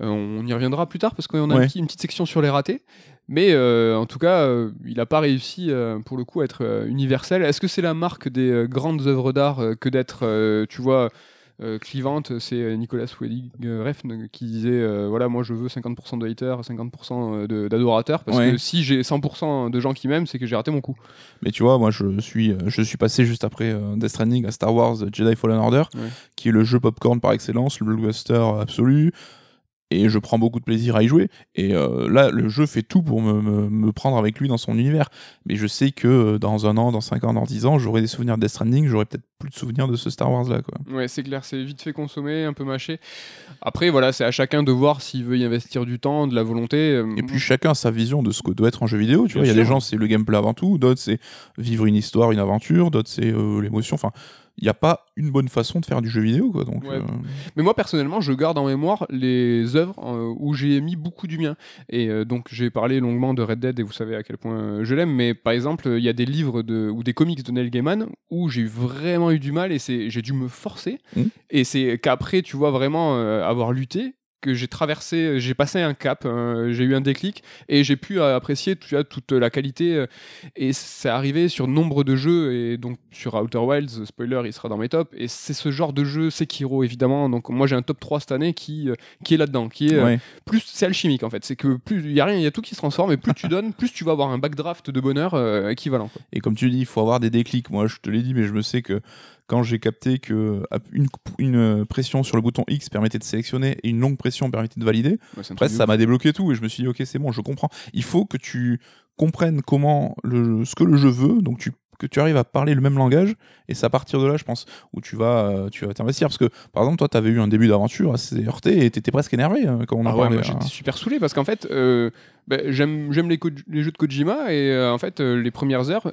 [SPEAKER 1] On y reviendra plus tard, parce qu'on a un
[SPEAKER 2] Ouais.
[SPEAKER 1] petit- une petite section sur les ratés. Mais en tout cas, il n'a pas réussi, pour le coup, à être universel. Est-ce que c'est la marque des grandes œuvres d'art que d'être, tu vois, euh, clivante C'est euh, Nicolas Welig euh, Refn qui disait euh, voilà, moi je veux 50% de haters, 50% de- d'adorateurs, parce
[SPEAKER 2] Ouais.
[SPEAKER 1] que si j'ai 100% de gens qui m'aiment, c'est que j'ai raté mon coup.
[SPEAKER 2] Mais tu vois, moi je suis, je suis passé juste après Death Stranding à Star Wars Jedi Fallen Order,
[SPEAKER 1] Ouais.
[SPEAKER 2] qui est le jeu popcorn par excellence, le blockbuster absolu. Et je prends beaucoup de plaisir à y jouer. Et euh, là, le jeu fait tout pour me, me- me prendre avec lui dans son univers. Mais je sais que euh, dans un an, dans cinq ans, dans dix ans, j'aurai des souvenirs de Death Stranding, j'aurai peut-être plus de souvenirs de ce Star Wars là. Quoi.
[SPEAKER 1] Ouais, c'est clair, c'est vite fait consommer, un peu mâché. Après, voilà, c'est à chacun de voir s'il veut y investir du temps, de la volonté. Euh,
[SPEAKER 2] Et puis chacun a sa vision de ce que doit être un jeu vidéo. Tu
[SPEAKER 1] Bien
[SPEAKER 2] vois, il y a des gens, c'est le gameplay avant tout, d'autres, c'est vivre une histoire, une aventure, d'autres, c'est euh, l'émotion. Enfin, il n'y a pas une bonne façon de faire du jeu vidéo. Quoi, donc,
[SPEAKER 1] Ouais.
[SPEAKER 2] euh,
[SPEAKER 1] Mais moi, personnellement, je garde en mémoire les œuvres euh, où j'ai mis beaucoup du mien. Et euh, donc, j'ai parlé longuement de Red Dead et vous savez à quel point je l'aime. Mais par exemple, il y a des livres de, ou des comics de Neil Gaiman où j'ai vraiment eu du mal et c'est- j'ai dû me forcer.
[SPEAKER 2] Mhm.
[SPEAKER 1] Et c'est qu'après, tu vois, vraiment avoir lutté que j'ai traversé, j'ai passé un cap, euh, j'ai eu un déclic et j'ai pu apprécier tu vois, toute la qualité euh, et c'est arrivé sur nombre de jeux et donc sur Outer Wilds, spoiler, il sera dans mes tops et c'est ce genre de jeu Sekiro évidemment. Donc moi j'ai un top 3 cette année qui euh, qui est là-dedans, qui est euh,
[SPEAKER 2] ouais.
[SPEAKER 1] plus c'est alchimique en fait, c'est que plus il y a rien, il y a tout qui se transforme et plus tu donnes, plus tu vas avoir un backdraft de bonheur euh, équivalent. quoi.
[SPEAKER 2] Et comme tu dis, il faut avoir des déclics. Moi, je te l'ai dit, mais je me sais que quand j'ai capté que à- une, une pression sur le bouton X permettait de sélectionner et une longue pression permettait de valider,
[SPEAKER 1] Ouais,
[SPEAKER 2] après ça m'a débloqué tout et je me suis dit ok c'est bon, je comprends. Il faut que tu comprennes comment le, ce que le jeu veut, donc tu que tu arrives à parler le même langage et c'est à partir de là je pense où tu vas euh, tu vas t'investir parce que par exemple toi tu avais eu un début d'aventure assez heurté et t'étais presque énervé hein, quand on en
[SPEAKER 1] Ah ouais, moi,
[SPEAKER 2] hein.
[SPEAKER 1] j'étais super saoulé parce qu'en fait, euh, bah, j'aime j'aime les, jeux de Kojima et euh, en fait, euh, les premières heures,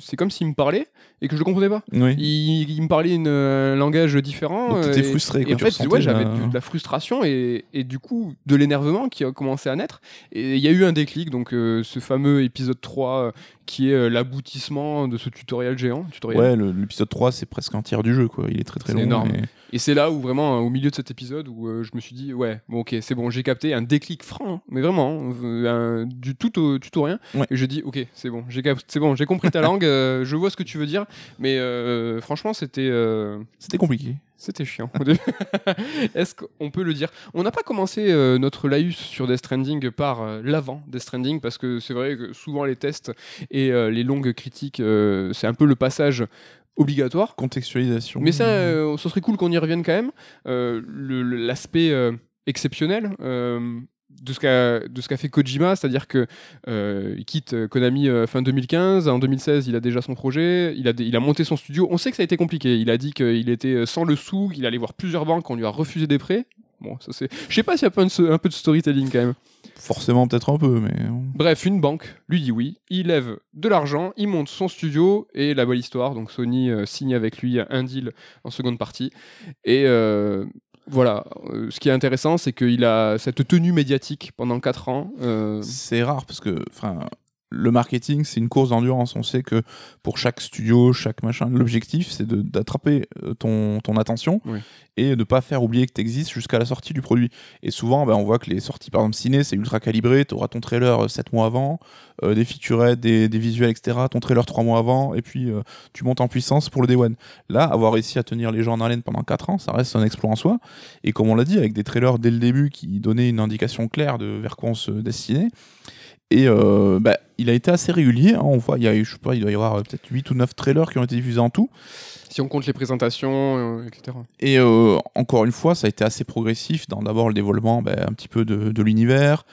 [SPEAKER 1] c'est comme s'il me parlait et que je le comprenais pas.
[SPEAKER 2] Oui.
[SPEAKER 1] Il, il me parlait une, euh, un langage différent.
[SPEAKER 2] Donc, t'étais
[SPEAKER 1] et-
[SPEAKER 2] frustré,
[SPEAKER 1] Et,
[SPEAKER 2] quoi,
[SPEAKER 1] en
[SPEAKER 2] tu
[SPEAKER 1] fait, ouais, j'avais de, de la frustration et, et du coup de l'énervement qui a commencé à naître. Et il y a eu un déclic, donc ce fameux épisode 3 euh, qui est l'aboutissement de ce tutoriel géant. Tutoriel.
[SPEAKER 2] Ouais, l'épisode 3 c'est presque un tiers du jeu quoi, il est très très long.
[SPEAKER 1] énorme.
[SPEAKER 2] et-
[SPEAKER 1] Et c'est là où vraiment, au milieu de cet épisode, où je me suis dit, ouais, bon, ok, c'est bon, j'ai capté un déclic franc, mais vraiment, hein, du tout au, tout au rien.
[SPEAKER 2] Ouais.
[SPEAKER 1] Et je dis, ok, c'est bon, j'ai c'est bon, j'ai compris ta langue, euh, je vois ce que tu veux dire, mais euh, franchement, c'était. euh,
[SPEAKER 2] C'était compliqué.
[SPEAKER 1] c'était chiant. Est-ce qu'on peut le dire? On n'a pas commencé euh, notre laïus sur Death Stranding par euh, l'avant Death Stranding, parce que c'est vrai que souvent les tests et euh, les longues critiques, c'est un peu le passage obligatoire.
[SPEAKER 2] Contextualisation.
[SPEAKER 1] Mais ça, ce serait cool qu'on y revienne quand même. L'aspect exceptionnel de ce qu'a de ce qu'a fait Kojima, c'est-à-dire que euh, il quitte euh, Konami euh, fin 2015, en 2016 il a déjà son projet, il a, dé- il a monté son studio. On sait que ça a été compliqué. Il a dit qu'il était euh, sans le sou, qu'il allait voir plusieurs banques, on lui a refusé des prêts. Bon, ça c'est. Je sais pas s'il y a pas un, un peu de storytelling quand même.
[SPEAKER 2] Forcément peut-être un peu, mais
[SPEAKER 1] Bref, une banque lui dit oui, il lève de l'argent, il monte son studio et la belle histoire. Donc Sony euh, signe avec lui un deal en seconde partie. Et euh, voilà, euh, ce qui est intéressant, c'est qu'il a cette tenue médiatique pendant 4 ans. euh,
[SPEAKER 2] c'est rare parce que le marketing c'est une course d'endurance. On sait que pour chaque studio chaque machin l'objectif c'est d'attraper euh, ton, ton attention
[SPEAKER 1] Oui.
[SPEAKER 2] et de pas faire oublier que tu existes jusqu'à la sortie du produit. Et souvent ben, on voit que les sorties par exemple ciné c'est ultra calibré. Tu auras ton trailer 7 mois avant euh, des featurettes des, des visuels etc ton trailer 3 mois avant et puis euh, tu montes en puissance pour le day one. Là avoir réussi à tenir les gens en haleine pendant 4 ans ça reste un exploit en soi. Et comme on l'a dit avec des trailers dès le début qui donnaient une indication claire de vers quoi on se destinait. Et euh, bah, il a été assez régulier. hein. On voit, il y a, je sais pas, il doit y avoir euh, peut-être 8 ou 9 trailers qui ont été diffusés en tout.
[SPEAKER 1] si on compte les présentations, euh, etc.
[SPEAKER 2] Et euh, encore une fois, ça a été assez progressif dans d'abord le développement bah, un petit peu de, de l'univers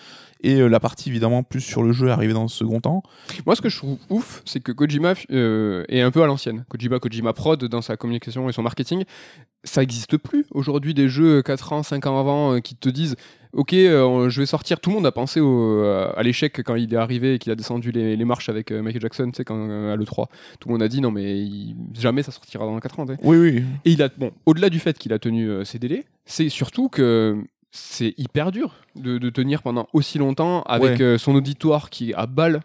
[SPEAKER 2] et euh, la partie évidemment plus sur le jeu est arrivée dans le second temps.
[SPEAKER 1] Moi, ce que je trouve ouf, c'est que Kojima euh, est un peu à l'ancienne. Kojima, Kojima Prod, dans sa communication et son marketing, ça n'existe plus. Aujourd'hui, des jeux 4 ans, 5 ans avant euh, qui te disent Ok, euh, je vais sortir. Tout le monde a pensé au- à l'échec quand il est arrivé et qu'il a descendu les, les marches avec euh, Michael Jackson, tu sais, quand, euh, à l'E3. Tout le monde a dit Non, mais il- jamais ça sortira dans 4 ans.
[SPEAKER 2] Oui, oui.
[SPEAKER 1] Et il a, bon, au-delà du fait qu'il a tenu euh, ses délais, c'est surtout que c'est hyper dur de, de tenir pendant aussi longtemps avec
[SPEAKER 2] Ouais.
[SPEAKER 1] euh, son auditoire qui est à balle.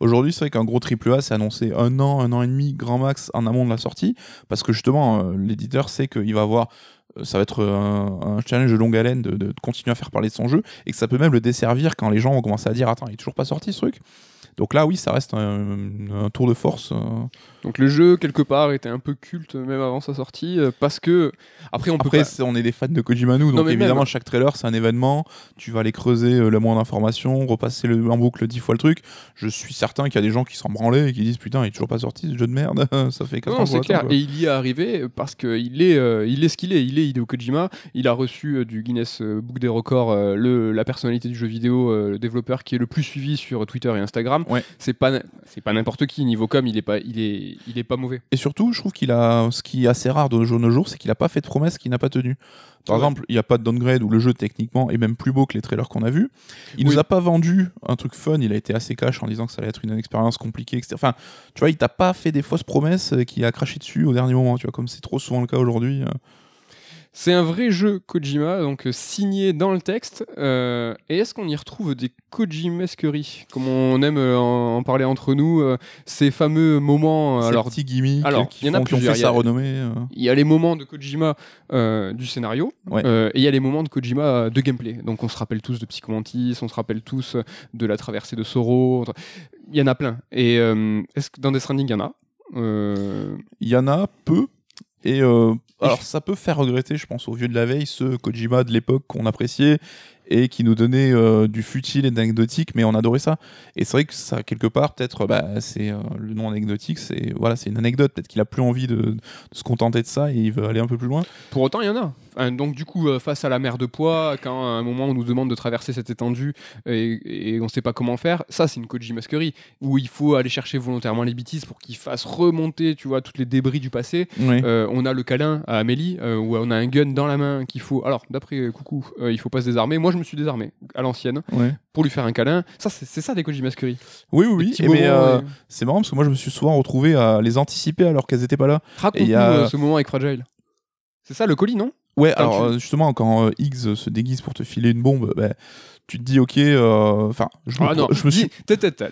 [SPEAKER 2] Aujourd'hui, c'est vrai qu'un gros AAA, c'est annoncé un an, un an et demi, grand max, en amont de la sortie, parce que justement, euh, l'éditeur sait qu'il va avoir, euh, ça va être un, challenge de longue haleine de, continuer à faire parler de son jeu, et que ça peut même le desservir quand les gens vont commencer à dire, attends, il est toujours pas sorti ce truc. Donc là, oui, ça reste un, un tour de force. Euh.
[SPEAKER 1] Donc le jeu, quelque part, était un peu culte même avant sa sortie, euh, parce que... Après, on peut
[SPEAKER 2] Après,
[SPEAKER 1] pas-
[SPEAKER 2] c'est- on est des fans de Kojima nous, donc évidemment,
[SPEAKER 1] même.
[SPEAKER 2] chaque trailer, c'est un événement. Tu vas aller creuser euh, le moins d'informations, repasser le, en boucle dix fois le truc. Je suis certain qu'il y a des gens qui s'en branlaient et qui disent Putain, il est toujours pas sorti ce jeu de merde. ça fait 4
[SPEAKER 1] Non,
[SPEAKER 2] ans
[SPEAKER 1] c'est clair.
[SPEAKER 2] quoi.
[SPEAKER 1] Et il y est arrivé parce qu'il est, euh, il est ce qu'il est. Il est Hideo Kojima. Il a reçu euh, du Guinness euh, Book des records euh, le, la personnalité du jeu vidéo, euh, le développeur qui est le plus suivi sur Twitter et Instagram.
[SPEAKER 2] Ouais.
[SPEAKER 1] C'est pas c'est pas n'importe qui niveau com, il est pas il est il est pas mauvais.
[SPEAKER 2] Et surtout, je trouve qu'il a ce qui est assez rare de nos jours, c'est qu'il a pas fait de promesses qu'il n'a pas tenues. Par
[SPEAKER 1] Ouais.
[SPEAKER 2] exemple, il n'y a pas de downgrade où le jeu techniquement est même plus beau que les trailers qu'on a vus. Il
[SPEAKER 1] Oui.
[SPEAKER 2] nous a pas vendu un truc fun, il a été assez cash en disant que ça allait être une expérience compliquée, etc. Enfin, tu vois, il t'a pas fait des fausses promesses euh, qui a craché dessus au dernier moment, tu vois, comme c'est trop souvent le cas aujourd'hui.
[SPEAKER 1] C'est un vrai jeu Kojima, donc euh, signé dans le texte. euh, et est-ce qu'on y retrouve des Kojimesqueries, comme on aime euh, en, en parler entre nous, euh, ces fameux moments.
[SPEAKER 2] Ces
[SPEAKER 1] alors,
[SPEAKER 2] petits gimmicks
[SPEAKER 1] alors,
[SPEAKER 2] qui,
[SPEAKER 1] il y en a plusieurs,
[SPEAKER 2] fait
[SPEAKER 1] il y a-
[SPEAKER 2] sa renommée.
[SPEAKER 1] il y a les moments de Kojima du scénario,
[SPEAKER 2] Ouais.
[SPEAKER 1] et il y a les moments de Kojima de gameplay. Donc on se rappelle tous de Psychomantis, on se rappelle tous de la traversée de Soro. Il y en a plein. Et est-ce que dans Death Stranding, il y en a?
[SPEAKER 2] Il y en a peu. Et euh, alors, ça peut faire regretter, je pense, aux vieux de la veille, ceux Kojima de l'époque qu'on appréciait et qui nous donnaient euh, du futile et d'anecdotique, mais on adorait ça. Et c'est vrai que ça, quelque part, peut-être, bah, c'est euh, le nom anecdotique, c'est voilà, c'est une anecdote. Peut-être qu'il a plus envie de, de se contenter de ça et il veut aller un peu plus loin.
[SPEAKER 1] Pour autant, il y en a. Enfin, donc, du coup, euh, face à la mer de poids, quand à un moment on nous demande de traverser cette étendue et, et on ne sait pas comment faire, ça, c'est une Kojimasquerie où il faut aller chercher volontairement les bêtises pour qu'ils fassent remonter, tu vois, toutes les débris du passé.
[SPEAKER 2] Oui.
[SPEAKER 1] Euh, on a le câlin à Amélie euh, où on a un gun dans la main qu'il faut. Alors, d'après Coucou, euh, il faut pas se désarmer. Moi, je me suis désarmé à l'ancienne
[SPEAKER 2] Ouais.
[SPEAKER 1] pour lui faire un câlin. Ça, c'est ça des Kojimasqueries.
[SPEAKER 2] Oui, oui, oui. Et mais, euh,
[SPEAKER 1] euh,
[SPEAKER 2] c'est marrant parce que moi, je me suis souvent retrouvé à les anticiper alors qu'elles étaient pas là.
[SPEAKER 1] Raconte-nous
[SPEAKER 2] a-
[SPEAKER 1] ce moment avec Fragile. C'est ça le colis, non?
[SPEAKER 2] Ouais, alors
[SPEAKER 1] tu-
[SPEAKER 2] euh, justement, quand euh, Higgs se déguise pour te filer une bombe, bah, tu te dis, ok, euh, enfin, je, me
[SPEAKER 1] Ah non,
[SPEAKER 2] je me suis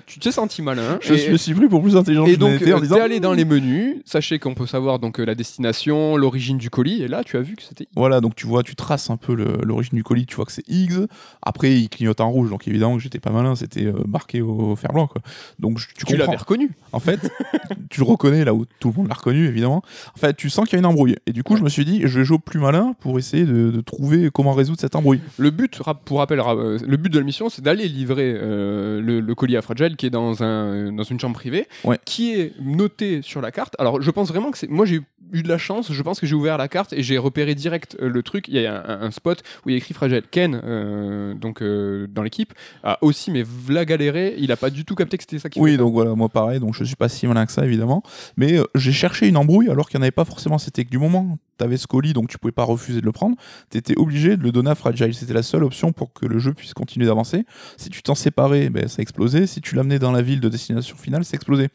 [SPEAKER 1] tu t'es senti malin.
[SPEAKER 2] Je
[SPEAKER 1] et-
[SPEAKER 2] me suis pris pour plus intelligent
[SPEAKER 1] Et
[SPEAKER 2] que
[SPEAKER 1] donc,
[SPEAKER 2] je
[SPEAKER 1] euh,
[SPEAKER 2] disant.
[SPEAKER 1] t'es allé dans les menus, sachez qu'on peut savoir donc euh, la destination, l'origine du colis, et là, tu as vu que c'était.
[SPEAKER 2] Voilà, donc tu vois, tu traces un peu l'origine du colis, tu vois que c'est Higgs. Après, il clignote en rouge, donc évidemment que j'étais pas malin, c'était marqué au fer blanc, quoi. Donc je- tu
[SPEAKER 1] Tu l'avais reconnu.
[SPEAKER 2] En fait, tu le reconnais là où tout le monde l'a reconnu, évidemment. En fait, tu sens qu'il y a une embrouille. Et du coup, je me suis dit, je vais jouer plus malin pour essayer de, de trouver comment résoudre cette embrouille.
[SPEAKER 1] Le but, pour rappel, ra- le but de la mission, c'est d'aller livrer euh, le, le colis à Fragile qui est dans, un, dans une chambre privée,
[SPEAKER 2] Ouais.
[SPEAKER 1] qui est noté sur la carte. Alors, je pense vraiment que c'est. Moi, j'ai eu de la chance, je pense que j'ai ouvert la carte et j'ai repéré direct euh, le truc. Il y a un, un spot où il y a écrit Fragile. Ken, euh, donc dans l'équipe, a aussi, mais v'là galéré, il a pas du tout capté que c'était ça qui
[SPEAKER 2] Oui, donc voilà, moi pareil, donc je suis pas si malin que ça, évidemment. Mais j'ai cherché une embrouille alors qu'il n'y en avait pas forcément. C'était que du moment tu avais ce colis, donc tu pouvais pas refuser de le prendre, tu étais obligé de le donner à Fragile. C'était la seule option pour que le jeu puisse continuer d'avancer. Si tu t'en séparais, ben, ça explosait. Si tu l'amenais dans la ville de destination finale, ça explosait.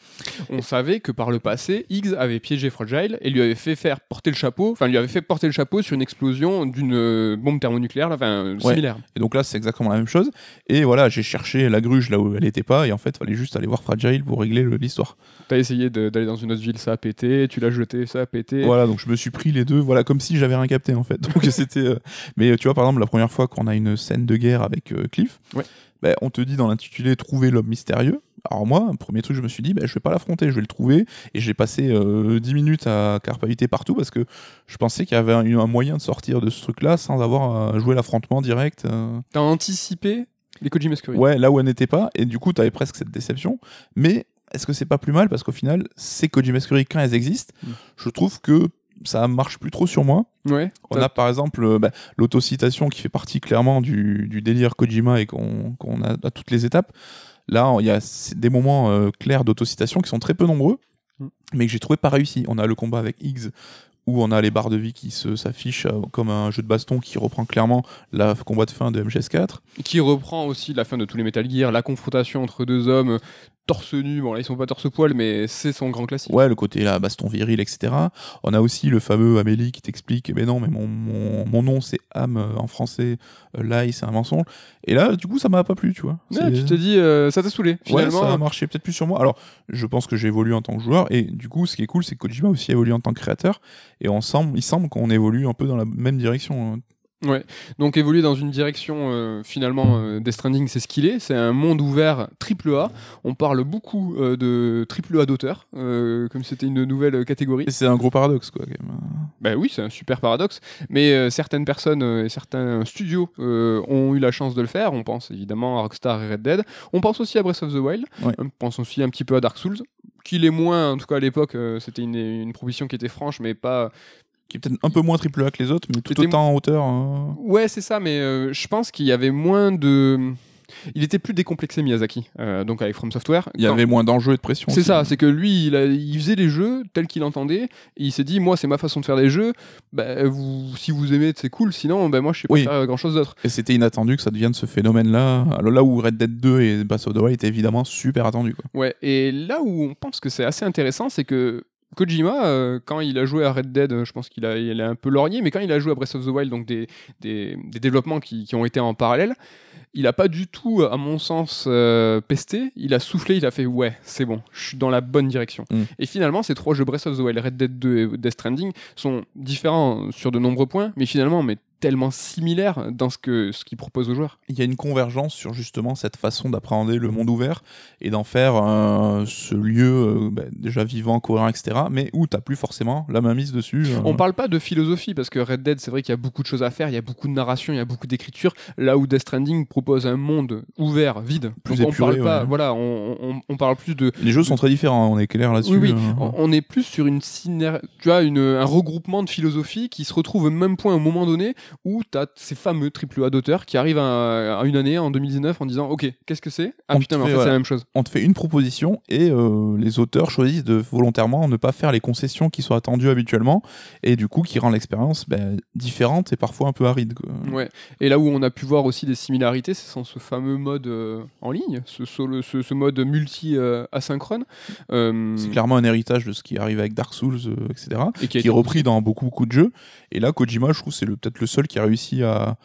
[SPEAKER 1] On savait que par le passé, Higgs avait piégé Fragile et lui avait fait faire porter le chapeau, enfin lui avait fait porter le chapeau sur une explosion d'une euh, bombe thermonucléaire, là, enfin euh,
[SPEAKER 2] Ouais.
[SPEAKER 1] similaire.
[SPEAKER 2] Et donc là, c'est exactement la même chose. Et voilà, j'ai cherché la gruge là où elle était pas, et en fait, fallait juste aller voir Fragile pour régler le- l'histoire.
[SPEAKER 1] T'as essayé d'aller dans une autre ville, ça a pété, tu l'as jeté, ça a pété.
[SPEAKER 2] Voilà, donc je me suis pris les deux, voilà, comme si j'avais rien capté en fait. Donc c'était. euh, Mais euh, tu vois, par exemple, la première fois qu'on a une scène de guerre avec euh, Cliff,
[SPEAKER 1] Ouais.
[SPEAKER 2] ben, on te dit dans l'intitulé trouver l'homme mystérieux. Alors moi, premier truc, je me suis dit, ben, je vais pas l'affronter, je vais le trouver. Et j'ai passé euh, 10 minutes à carpaviter partout parce que je pensais qu'il y avait un, un moyen de sortir de ce truc-là sans avoir à jouer l'affrontement direct.
[SPEAKER 1] T'as anticipé les Kojima.
[SPEAKER 2] Ouais, là où elle n'était pas, et du coup, tu avais presque cette déception. Mais est-ce que c'est pas plus mal? Parce qu'au final, ces Kojima Scurry, quand elles existent,
[SPEAKER 1] Mm.
[SPEAKER 2] je trouve que ça marche plus trop sur moi.
[SPEAKER 1] Ouais.
[SPEAKER 2] On a par exemple euh, bah, l'autocitation qui fait partie clairement du, du délire Kojima et qu'on a à toutes les étapes. Là, il y a des moments euh, clairs d'autocitation qui sont très peu nombreux,
[SPEAKER 1] Mm.
[SPEAKER 2] mais que j'ai trouvé pas réussi. On a le combat avec Higgs où on a les barres de vie qui s'affichent euh, comme un jeu de baston qui reprend clairement la combat de fin de MGS4.
[SPEAKER 1] Qui reprend aussi la fin de tous les Metal Gear, la confrontation entre deux hommes torse nu. Bon là ils sont pas torse poil, mais c'est son grand classique.
[SPEAKER 2] Ouais, le côté là, baston viril, etc. On a aussi le fameux Amélie qui t'explique, mais non, mais mon, mon, mon nom c'est Am euh, en français, euh, Lai c'est un mensonge. Et là, du coup, ça m'a pas plu, tu vois.
[SPEAKER 1] Ouais, tu te dis, euh, ça t'a saoulé.
[SPEAKER 2] Ouais,
[SPEAKER 1] Finalement,
[SPEAKER 2] ça a marché peut-être plus sur moi. Alors, je pense que j'ai évolué en tant que joueur, et du coup, ce qui est cool, c'est que Kojima aussi a évolué en tant que créateur, et on semble, il semble qu'on évolue un peu dans la même direction. Hein.
[SPEAKER 1] Donc évoluer dans une direction, euh, finalement, euh, Death Stranding, c'est ce qu'il est. C'est un monde ouvert triple A. On parle beaucoup euh, de triple A d'auteur, euh, comme c'était une nouvelle catégorie.
[SPEAKER 2] C'est un gros paradoxe, quoi. quand même.
[SPEAKER 1] Ben oui, c'est un super paradoxe. Mais certaines personnes et certains studios ont eu la chance de le faire. On pense évidemment à Rockstar et Red Dead. On pense aussi à Breath of the Wild.
[SPEAKER 2] Ouais.
[SPEAKER 1] On pense aussi un petit peu à Dark Souls, qui l'est moins. En tout cas à l'époque, euh, c'était une, une proposition qui était franche, mais pas
[SPEAKER 2] qui est peut-être un peu moins triple A que les autres, mais tout autant en hauteur. hein.
[SPEAKER 1] Ouais, c'est ça, mais euh, je pense qu'il y avait moins de. Il était plus décomplexé Miyazaki, euh, donc avec From Software.
[SPEAKER 2] Il y
[SPEAKER 1] Quand-
[SPEAKER 2] avait moins d'enjeux et de pression.
[SPEAKER 1] C'est ça, c'est que lui, il, a- il faisait les jeux tels qu'il entendait, et il s'est dit, moi, c'est ma façon de faire des jeux. Bah, vous, si vous aimez, c'est cool. Sinon, bah, moi, je sais pas
[SPEAKER 2] Oui.
[SPEAKER 1] faire grand chose d'autre.
[SPEAKER 2] Et c'était inattendu que ça devienne ce phénomène-là. Alors là où Red Dead 2 et Breath of the Wild étaient évidemment super attendus. Quoi.
[SPEAKER 1] Ouais. Et là où on pense que c'est assez intéressant, c'est que Kojima, euh, quand il a joué à Red Dead, euh, je pense qu'il a, il a un peu lorgné, mais quand il a joué à Breath of the Wild, donc des, des, des développements qui, qui ont été en parallèle, il a pas du tout, à mon sens, euh, pesté. Il a soufflé, il a fait ouais, c'est bon, je suis dans la bonne direction.
[SPEAKER 2] Mm.
[SPEAKER 1] Et finalement, ces trois jeux Breath of the Wild, Red Dead 2 et Death Stranding sont différents sur de nombreux points, mais finalement, mais tellement similaires dans ce que ce qu'ils proposent aux joueurs.
[SPEAKER 2] Il y a une convergence sur justement cette façon d'appréhender le monde ouvert et d'en faire euh, ce lieu euh, bah, déjà vivant, cohérent, etc. Mais où t'as plus forcément la main mise dessus. euh.
[SPEAKER 1] On parle pas de philosophie parce que Red Dead, c'est vrai qu'il y a beaucoup de choses à faire, il y a beaucoup de narration, il y a beaucoup d'écriture. Là où Death Stranding propose un monde ouvert, vide.
[SPEAKER 2] Plus
[SPEAKER 1] Donc on
[SPEAKER 2] épuré,
[SPEAKER 1] parle pas,
[SPEAKER 2] ouais.
[SPEAKER 1] voilà, on, on- on parle plus de.
[SPEAKER 2] Les jeux sont très différents, on est clair là-dessus.
[SPEAKER 1] Oui, oui,
[SPEAKER 2] euh.
[SPEAKER 1] on- on est plus sur une syner- tu vois, une, un regroupement de philosophie qui se retrouve au même point un moment donné où tu as ces fameux triple A d'auteurs qui arrivent à, à une année, en 2019, en disant Ok, qu'est-ce que c'est? Ah
[SPEAKER 2] On
[SPEAKER 1] putain, mais en
[SPEAKER 2] fait,
[SPEAKER 1] c'est la même chose.
[SPEAKER 2] on te fait une proposition et euh, les auteurs choisissent de volontairement ne pas faire les concessions qui sont attendues habituellement et du coup qui rend l'expérience ben, différente et parfois un peu aride. quoi.
[SPEAKER 1] Ouais. Et là où on a pu voir aussi des similarités, c'est dans ce fameux mode euh, en ligne, ce, solo- ce, ce mode multi-asynchrone.
[SPEAKER 2] C'est clairement un héritage de ce qui arrive avec Dark Souls, euh, etc.
[SPEAKER 1] et
[SPEAKER 2] qui est repris dans beaucoup beaucoup de jeux. Et là, Kojima, je trouve, c'est peut-être le seul qui a réussi à,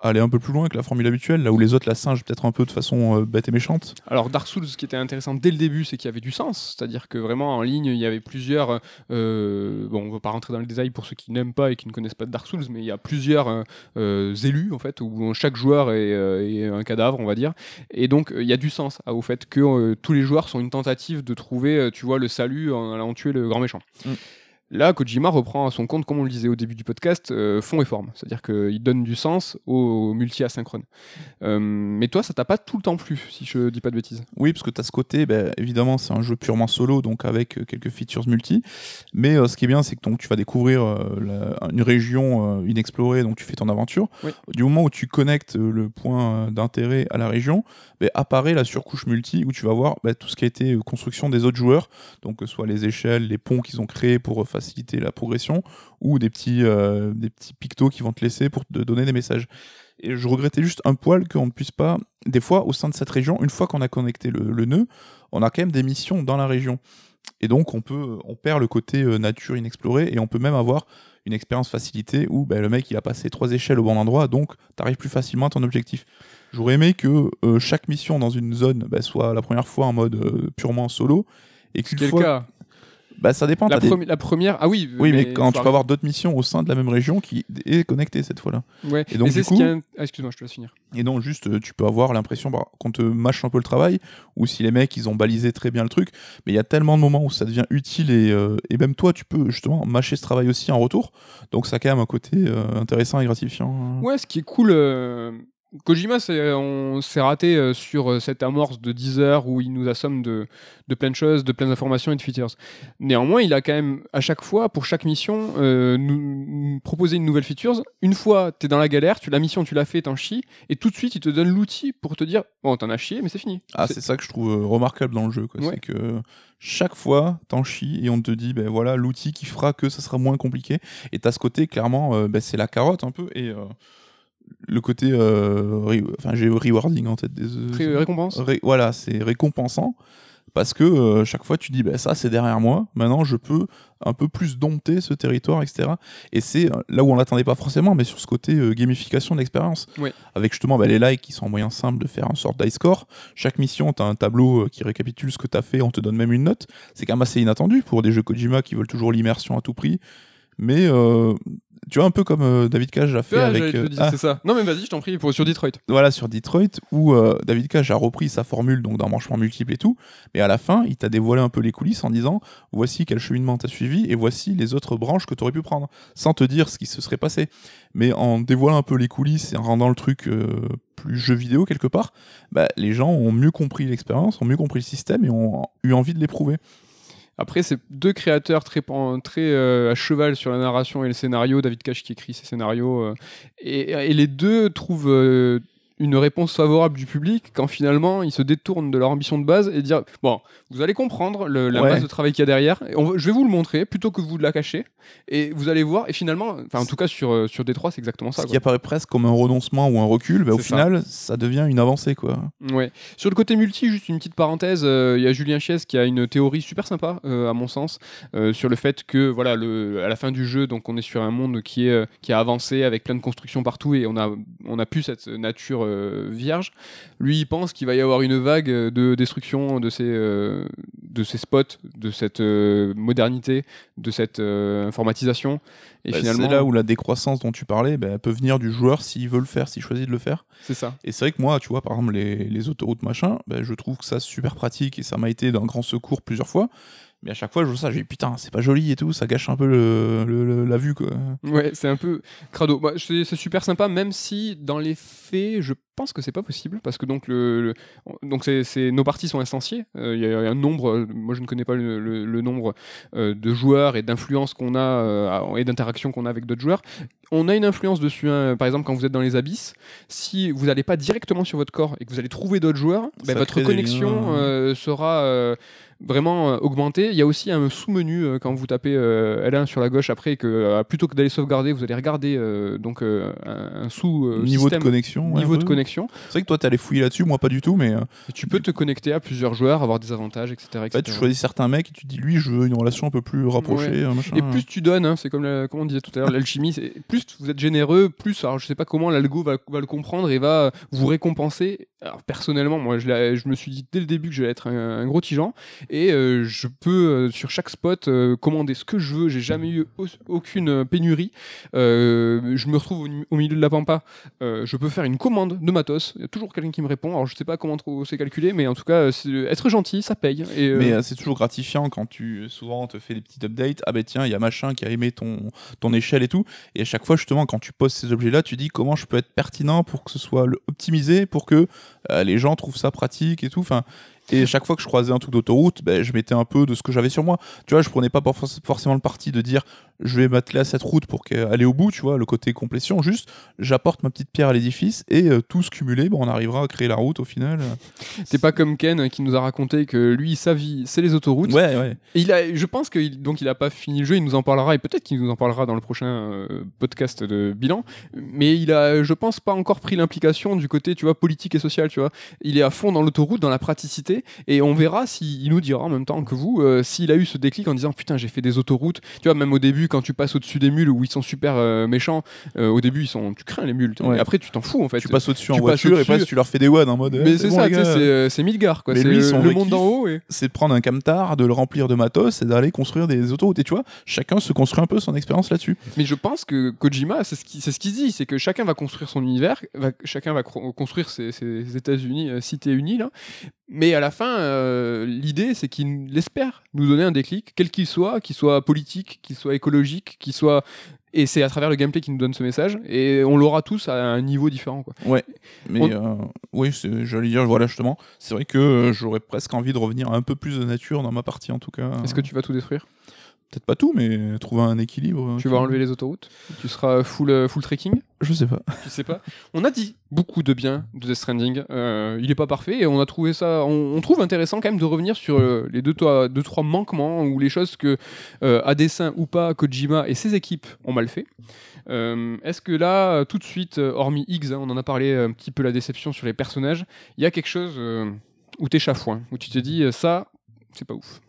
[SPEAKER 2] aller un peu plus loin que la formule habituelle, là où les autres la singent peut-être un peu de façon euh, bête et méchante.
[SPEAKER 1] Alors Dark Souls, ce qui était intéressant dès le début, c'est qu'il y avait du sens, c'est-à-dire que vraiment en ligne, il y avait plusieurs. euh, bon, on va pas rentrer dans le détail pour ceux qui n'aiment pas et qui ne connaissent pas Dark Souls, mais il y a plusieurs euh, euh, élus en fait, où chaque joueur est, euh, est un cadavre, on va dire, et donc il y a du sens au fait que euh, tous les joueurs sont une tentative de trouver, tu vois, le salut en allant tuer le grand méchant.
[SPEAKER 2] Mm.
[SPEAKER 1] Là, Kojima reprend à son compte, comme on le disait au début du podcast, euh, fond et forme. C'est-à-dire qu'il donne du sens au multi-asynchrone. Euh, mais toi, ça t'a pas tout le temps plu, si je dis pas de bêtises.
[SPEAKER 2] Oui, parce que tu as ce côté, ben, évidemment, c'est un jeu purement solo, donc avec euh, quelques features multi. Mais euh, ce qui est bien, c'est que donc, tu vas découvrir la- une région inexplorée, donc tu fais ton aventure.
[SPEAKER 1] Oui.
[SPEAKER 2] Du moment où tu connectes le point d'intérêt à la région, ben, apparaît la surcouche multi où tu vas voir ben, tout ce qui a été construction des autres joueurs, donc que ce soit les échelles, les ponts qu'ils ont créés pour euh, faciliter la progression, ou des petits, euh, des petits pictos qui vont te laisser pour te donner des messages. Et je regrettais juste un poil qu'on ne puisse pas, des fois, au sein de cette région, une fois qu'on a connecté le, le nœud, on a quand même des missions dans la région. Et donc, on, peut, on perd le côté euh, nature inexplorée et on peut même avoir une expérience facilitée où ben, le mec il a passé trois échelles au bon endroit, donc tu arrives plus facilement à ton objectif. J'aurais aimé que euh, chaque mission dans une zone ben, soit la première fois en mode euh, purement solo. Et qu'une fois. Bah, ça dépend.
[SPEAKER 1] la,
[SPEAKER 2] des-
[SPEAKER 1] la première, ah oui.
[SPEAKER 2] Oui, mais, quand
[SPEAKER 1] faut
[SPEAKER 2] tu peux avoir d'autres missions au sein de la même région qui est connectée cette fois-là.
[SPEAKER 1] Ouais.
[SPEAKER 2] Et donc,
[SPEAKER 1] mais c'est ce
[SPEAKER 2] coup-
[SPEAKER 1] ah, excuse-moi, je te laisse finir.
[SPEAKER 2] Et donc juste, euh, tu peux avoir l'impression bah, qu'on te mâche un peu le travail, ou si les mecs, ils ont balisé très bien le truc, mais il y a tellement de moments où ça devient utile, et, euh, et même toi, tu peux justement mâcher ce travail aussi en retour. Donc ça a quand même un côté euh, intéressant et gratifiant.
[SPEAKER 1] Ouais, ce qui est cool. euh, Kojima, c'est- on s'est raté euh, sur euh, cette amorce de 10 heures où il nous assomme de, de plein de choses, de plein d'informations et de features. Néanmoins, il a quand même, à chaque fois, pour chaque mission, euh, nous, nous proposer une nouvelle feature. Une fois, t'es dans la galère, tu la mission, tu l'as fait, t'en chies, et tout de suite, il te donne l'outil pour te dire, bon, t'en as chié, mais c'est fini.
[SPEAKER 2] Ah,
[SPEAKER 1] C'est-
[SPEAKER 2] ça que je trouve euh, remarquable dans le jeu.
[SPEAKER 1] Ouais.
[SPEAKER 2] C'est que chaque fois, t'en chies et on te dit, ben voilà, l'outil qui fera que ça sera moins compliqué. Et t'as ce côté, clairement, euh, ben, c'est la carotte un peu. Et euh, le côté, euh, enfin, j'ai rewarding en tête. Des,
[SPEAKER 1] Ré- récompense.
[SPEAKER 2] Ré- voilà, c'est récompensant. Parce que euh, chaque fois, tu dis, ben ça, c'est derrière moi. Maintenant, je peux un peu plus dompter ce territoire, etc. Et c'est euh, là où on l'attendait pas forcément, mais sur ce côté euh, gamification de l'expérience. Avec justement ben, les likes qui sont un moyen simple de faire une sorte d'ice score. Chaque mission, tu as un tableau euh, qui récapitule ce que tu as fait, on te donne même une note. C'est quand même assez inattendu pour des jeux Kojima qui veulent toujours l'immersion à tout prix. Mais euh, tu vois, un peu comme euh, David Cage a fait avec. euh, ah,
[SPEAKER 1] c'est ça. Non, mais vas-y, je t'en prie, pour, sur Detroit.
[SPEAKER 2] voilà sur Detroit où David Cage a repris sa formule donc d'embranchement multiple et tout mais à la fin il t'a dévoilé un peu les coulisses en disant voici quel cheminement t'as suivi et voici les autres branches que t'aurais pu prendre sans te dire ce qui se serait passé mais en dévoilant un peu les coulisses et en rendant le truc plus jeu vidéo quelque part bah, les gens ont mieux compris l'expérience ont mieux compris le système et ont eu envie de l'éprouver
[SPEAKER 1] Après, c'est deux créateurs très, euh, à cheval sur la narration et le scénario. David Cage qui écrit ses scénarios. euh, et, et les deux trouvent euh, une réponse favorable du public quand finalement ils se détournent de leur ambition de base et dire Bon, vous allez comprendre le- la
[SPEAKER 2] Ouais.
[SPEAKER 1] base de travail qu'il y a derrière. Et on va- je vais vous le montrer plutôt que vous de la cacher. Et vous allez voir. Et finalement, enfin, en tout cas, sur, sur Détroit, c'est exactement ça.
[SPEAKER 2] Ce qui apparaît presque comme un renoncement ou un recul, bah, au
[SPEAKER 1] ça.
[SPEAKER 2] final, ça devient une avancée. quoi.
[SPEAKER 1] Ouais. Sur le côté multi, juste une petite parenthèse, euh, il y a Julien Chies qui a une théorie super sympa, euh, à mon sens, euh, sur le fait que voilà, le, à la fin du jeu, donc on est sur un monde qui est qui a avancé avec plein de constructions partout et on a on a plus cette nature euh, vierge. Lui, il pense qu'il va y avoir une vague euh, de destruction de ces euh, de ces spots, de cette modernité, de cette informatisation. Et
[SPEAKER 2] Bah,
[SPEAKER 1] finalement,
[SPEAKER 2] C'est là où la décroissance dont tu parlais bah, peut venir du joueur s'il veut le faire, s'il choisit de le faire.
[SPEAKER 1] c'est ça.
[SPEAKER 2] Et c'est vrai que moi, tu vois, par exemple, les, les autoroutes machin, bah, je trouve que ça super pratique et ça m'a été d'un grand secours plusieurs fois. Mais à chaque fois, je vois ça, j'ai putain, c'est pas joli et tout, ça gâche un peu le, le- le- la vue quoi.
[SPEAKER 1] Ouais, c'est un peu crado. Bah, c'est super sympa, même si dans les faits, je pense que c'est pas possible parce que donc le, donc c'est nos parties sont instanciées. Euh, Il y a un nombre, moi je ne connais pas le, nombre euh, de joueurs et d'influences qu'on a euh, et d'interactions qu'on a avec d'autres joueurs. On a une influence dessus. hein. Par exemple, quand vous êtes dans les abysses, si vous n'allez pas directement sur votre corps et que vous allez trouver d'autres joueurs, bah, votre connexion sera vraiment euh, augmentée. Il y a aussi un sous-menu euh, quand vous tapez euh, L1 sur la gauche après que plutôt que d'aller sauvegarder, vous allez regarder donc un, un sous
[SPEAKER 2] niveau de connexion.
[SPEAKER 1] niveau de connexion.
[SPEAKER 2] C'est vrai que toi, t'es allé fouiller là-dessus, moi pas du tout, mais
[SPEAKER 1] tu peux te connecter à plusieurs joueurs, avoir des avantages, etc. etc.
[SPEAKER 2] fait, tu choisis certains mecs et tu dis lui, je veux une relation un peu plus rapprochée.
[SPEAKER 1] Et plus tu donnes, hein, c'est comme, la- comme on disait tout à l'heure, l'alchimie, plus vous êtes généreux, plus, alors je sais pas comment l'algo va, va le comprendre et va vous récompenser. Alors personnellement, moi je me suis dit dès le début que j'allais être un, un gros tigeant et euh, je peux euh, sur chaque spot euh, commander ce que je veux, j'ai jamais eu au- aucune pénurie. Je me retrouve au, milieu de la pampa, je peux faire une commande de matos, il y a toujours quelqu'un qui me répond, alors je sais pas comment c'est calculé, mais en tout cas, être gentil, ça paye.
[SPEAKER 2] Mais c'est toujours gratifiant quand tu souvent te fais des petites updates. Ah ben tiens, il y a machin qui a aimé ton, ton échelle et tout. Et à chaque fois, justement, quand tu poses ces objets-là, tu dis comment je peux être pertinent pour que ce soit optimisé, pour que les gens trouvent ça pratique et tout. Enfin, et chaque fois que je croisais un truc d'autoroute, ben, je mettais un peu de ce que j'avais sur moi. Tu vois, je prenais pas forc- forcément le parti de dire je vais m'atteler à cette route pour aller au bout, tu vois, le côté complétion. Juste, j'apporte ma petite pierre à l'édifice et euh, tout ce cumulé, bon, on arrivera à créer la route au final.
[SPEAKER 1] c'est pas comme Ken euh, qui nous a raconté que lui, sa vie, c'est les autoroutes.
[SPEAKER 2] Ouais, ouais.
[SPEAKER 1] Et il a, je pense qu'il donc il a pas fini le jeu, il nous en parlera et peut-être qu'il nous en parlera dans le prochain euh, podcast de bilan. Mais il a, je pense, pas encore pris l'implication du côté, tu vois, politique et social, tu vois. Il est à fond dans l'autoroute, dans la praticité, et on verra s'il nous dira en même temps que vous, euh, s'il a eu ce déclic en disant putain j'ai fait des autoroutes. Tu vois, même au début quand tu passes au-dessus des mules où ils sont super euh, méchants, euh, au début ils sont, tu crains les mules.
[SPEAKER 2] Ouais.
[SPEAKER 1] Et après tu t'en fous en fait.
[SPEAKER 2] Tu passes au-dessus en voiture et presque tu leur fais des wads en mode.
[SPEAKER 1] Mais
[SPEAKER 2] eh,
[SPEAKER 1] c'est
[SPEAKER 2] bon,
[SPEAKER 1] ça, c'est c'est Midgar quoi.
[SPEAKER 2] Mais
[SPEAKER 1] C'est le, monde d'en haut. Et...
[SPEAKER 2] c'est de prendre un camtar, de le remplir de matos et d'aller construire des autoroutes. Et tu vois, chacun se construit un peu son expérience là-dessus.
[SPEAKER 1] Mais je pense que Kojima, c'est ce qu'il c'est ce qu'il dit, c'est que chacun va construire son univers, va- chacun va construire ses, ses États-Unis, cités unies, là. Mais à la fin, euh, l'idée, c'est qu'il espère nous donner un déclic, quel qu'il soit, qu'il soit politique, qu'il soit écologique, qu'il soit. Et c'est à travers le gameplay qu'il nous donne ce message. Et on l'aura tous à un niveau différent. Quoi.
[SPEAKER 2] Mais
[SPEAKER 1] On-
[SPEAKER 2] euh, oui, j'allais dire, voilà, justement, c'est vrai que euh, j'aurais presque envie de revenir à un peu plus de nature dans ma partie en tout cas.
[SPEAKER 1] Est-ce que tu vas tout détruire?
[SPEAKER 2] Peut-être pas tout, mais trouver un équilibre.
[SPEAKER 1] Tu vas enlever les autoroutes? Tu seras full, euh, full trekking?
[SPEAKER 2] Je sais pas.
[SPEAKER 1] Je sais pas? On a dit beaucoup de bien de Death Stranding. Euh, il est pas parfait et on a trouvé ça. On, on trouve intéressant quand même de revenir sur euh, les deux, trois- deux trois manquements ou les choses que euh, à dessein ou pas Kojima et ses équipes ont mal fait. Est-ce que là, tout de suite, hormis X, hein, on en a parlé un petit peu la déception sur les personnages, il y a quelque chose où t'es chafouin, où tu te dis ça, c'est pas ouf.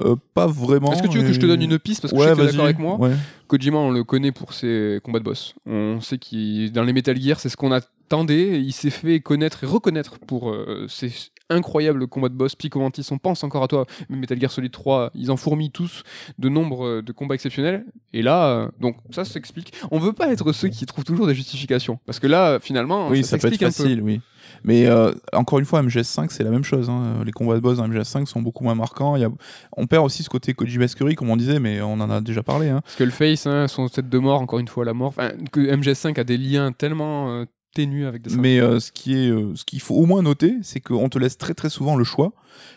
[SPEAKER 2] Euh, pas vraiment.
[SPEAKER 1] Est-ce que tu veux que je te donne une piste parce que
[SPEAKER 2] ouais,
[SPEAKER 1] je sais que d'accord avec moi
[SPEAKER 2] Ouais.
[SPEAKER 1] Kojima, on le connaît pour ses combats de boss. On sait qu'il dans les Metal Gear, c'est ce qu'on attendait. Il s'est fait connaître et reconnaître pour euh, ses incroyables combats de boss. Pico Mantis, on pense encore à toi. Mais Metal Gear Solid 3, ils en fourmillent tous de nombre euh, de combats exceptionnels. Et là, euh, donc ça s'explique. On veut pas être ceux qui trouvent toujours des justifications, parce que là, finalement,
[SPEAKER 2] Oui,
[SPEAKER 1] ça,
[SPEAKER 2] ça, peut être
[SPEAKER 1] un peu.
[SPEAKER 2] facile, oui. Mais euh, encore une fois, MGS5, c'est la même chose. hein. Les combats de boss dans MGS5 sont beaucoup moins marquants. Il y a... On perd aussi ce côté Kojima-esquerie, comme on disait, mais on en a déjà parlé. hein.
[SPEAKER 1] Parce que le Face, hein, son tête de mort, encore une fois, la mort. Enfin, que MGS5 a des liens tellement euh, ténue avec des
[SPEAKER 2] Mais euh, ce qui est, euh, ce qu'il faut au moins noter, c'est qu'on te laisse très très souvent le choix,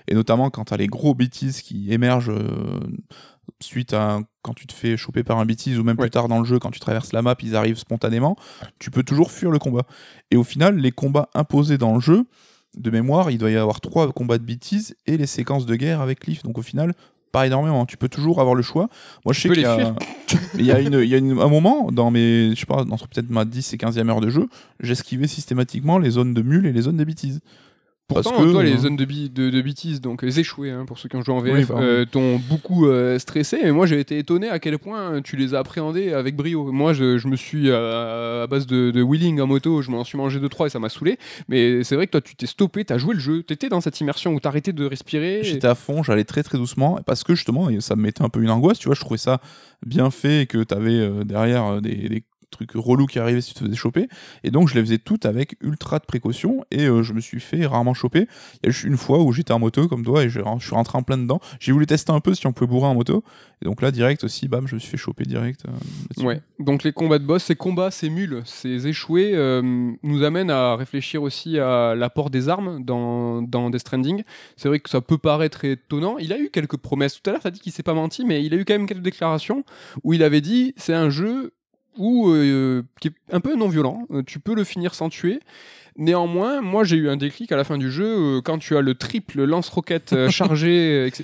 [SPEAKER 2] et notamment quand t'as les gros bêtises qui émergent euh, suite à quand tu te fais choper par un bêtise ou même
[SPEAKER 1] Ouais.
[SPEAKER 2] plus tard dans le jeu quand tu traverses la map, ils arrivent spontanément. Tu peux toujours fuir le combat. Et au final, les combats imposés dans le jeu, de mémoire, il doit y avoir trois combats de bêtises et les séquences de guerre avec Cliff. Donc au final. Pas énormément, tu peux toujours avoir le choix. Moi, je
[SPEAKER 1] Tu
[SPEAKER 2] sais qu'il y a, il y a, une, il y a une- un moment, dans mes, je sais pas, dans peut-être ma 10 et 15e heure de jeu, j'esquivais systématiquement les zones de mules et les zones de bêtises.
[SPEAKER 1] Pourtant,
[SPEAKER 2] Parce que,
[SPEAKER 1] toi,
[SPEAKER 2] euh,
[SPEAKER 1] les zones de, bi- de, de bêtises, donc les échoués, hein, pour ceux qui ont joué en VF, euh, t'ont beaucoup euh, stressé. Mais moi, j'ai été étonné à quel point tu les as appréhendés avec brio. Moi, je, je me suis, euh, à base de, de wheeling en moto, je m'en suis mangé 2-3 et ça m'a saoulé. Mais c'est vrai que toi, tu t'es stoppé, t'as joué le jeu, t'étais dans cette immersion où t'arrêtais de respirer. et-
[SPEAKER 2] J'étais à fond, j'allais très très doucement parce que justement ça me mettait un peu une angoisse, tu vois, je trouvais ça bien fait et que t'avais euh, derrière euh, des, des trucs relous qui arrivaient si tu te faisais choper et donc je les faisais toutes avec ultra de précaution et euh, je me suis fait rarement choper. Il y a juste une fois où j'étais en moto comme toi et je, suis rentré en plein dedans. J'ai voulu tester un peu si on pouvait bourrer en moto et donc là direct aussi bam je me suis fait choper direct. euh.
[SPEAKER 1] Ouais. Donc les combats de boss, ces combats, ces mules, ces échoués euh, nous amènent à réfléchir aussi à l'apport des armes dans, dans Death Stranding. C'est vrai que ça peut paraître étonnant. Il a eu quelques promesses. Tout à l'heure, tu dit qu'il s'est pas menti, mais il a eu quand même quelques déclarations où il avait dit c'est un jeu où, euh, qui est un peu non violent. Euh, Tu peux le finir sans tuer. Néanmoins, moi j'ai eu un déclic à la fin du jeu euh, quand tu as le triple lance-roquette euh, chargé. euh, etc.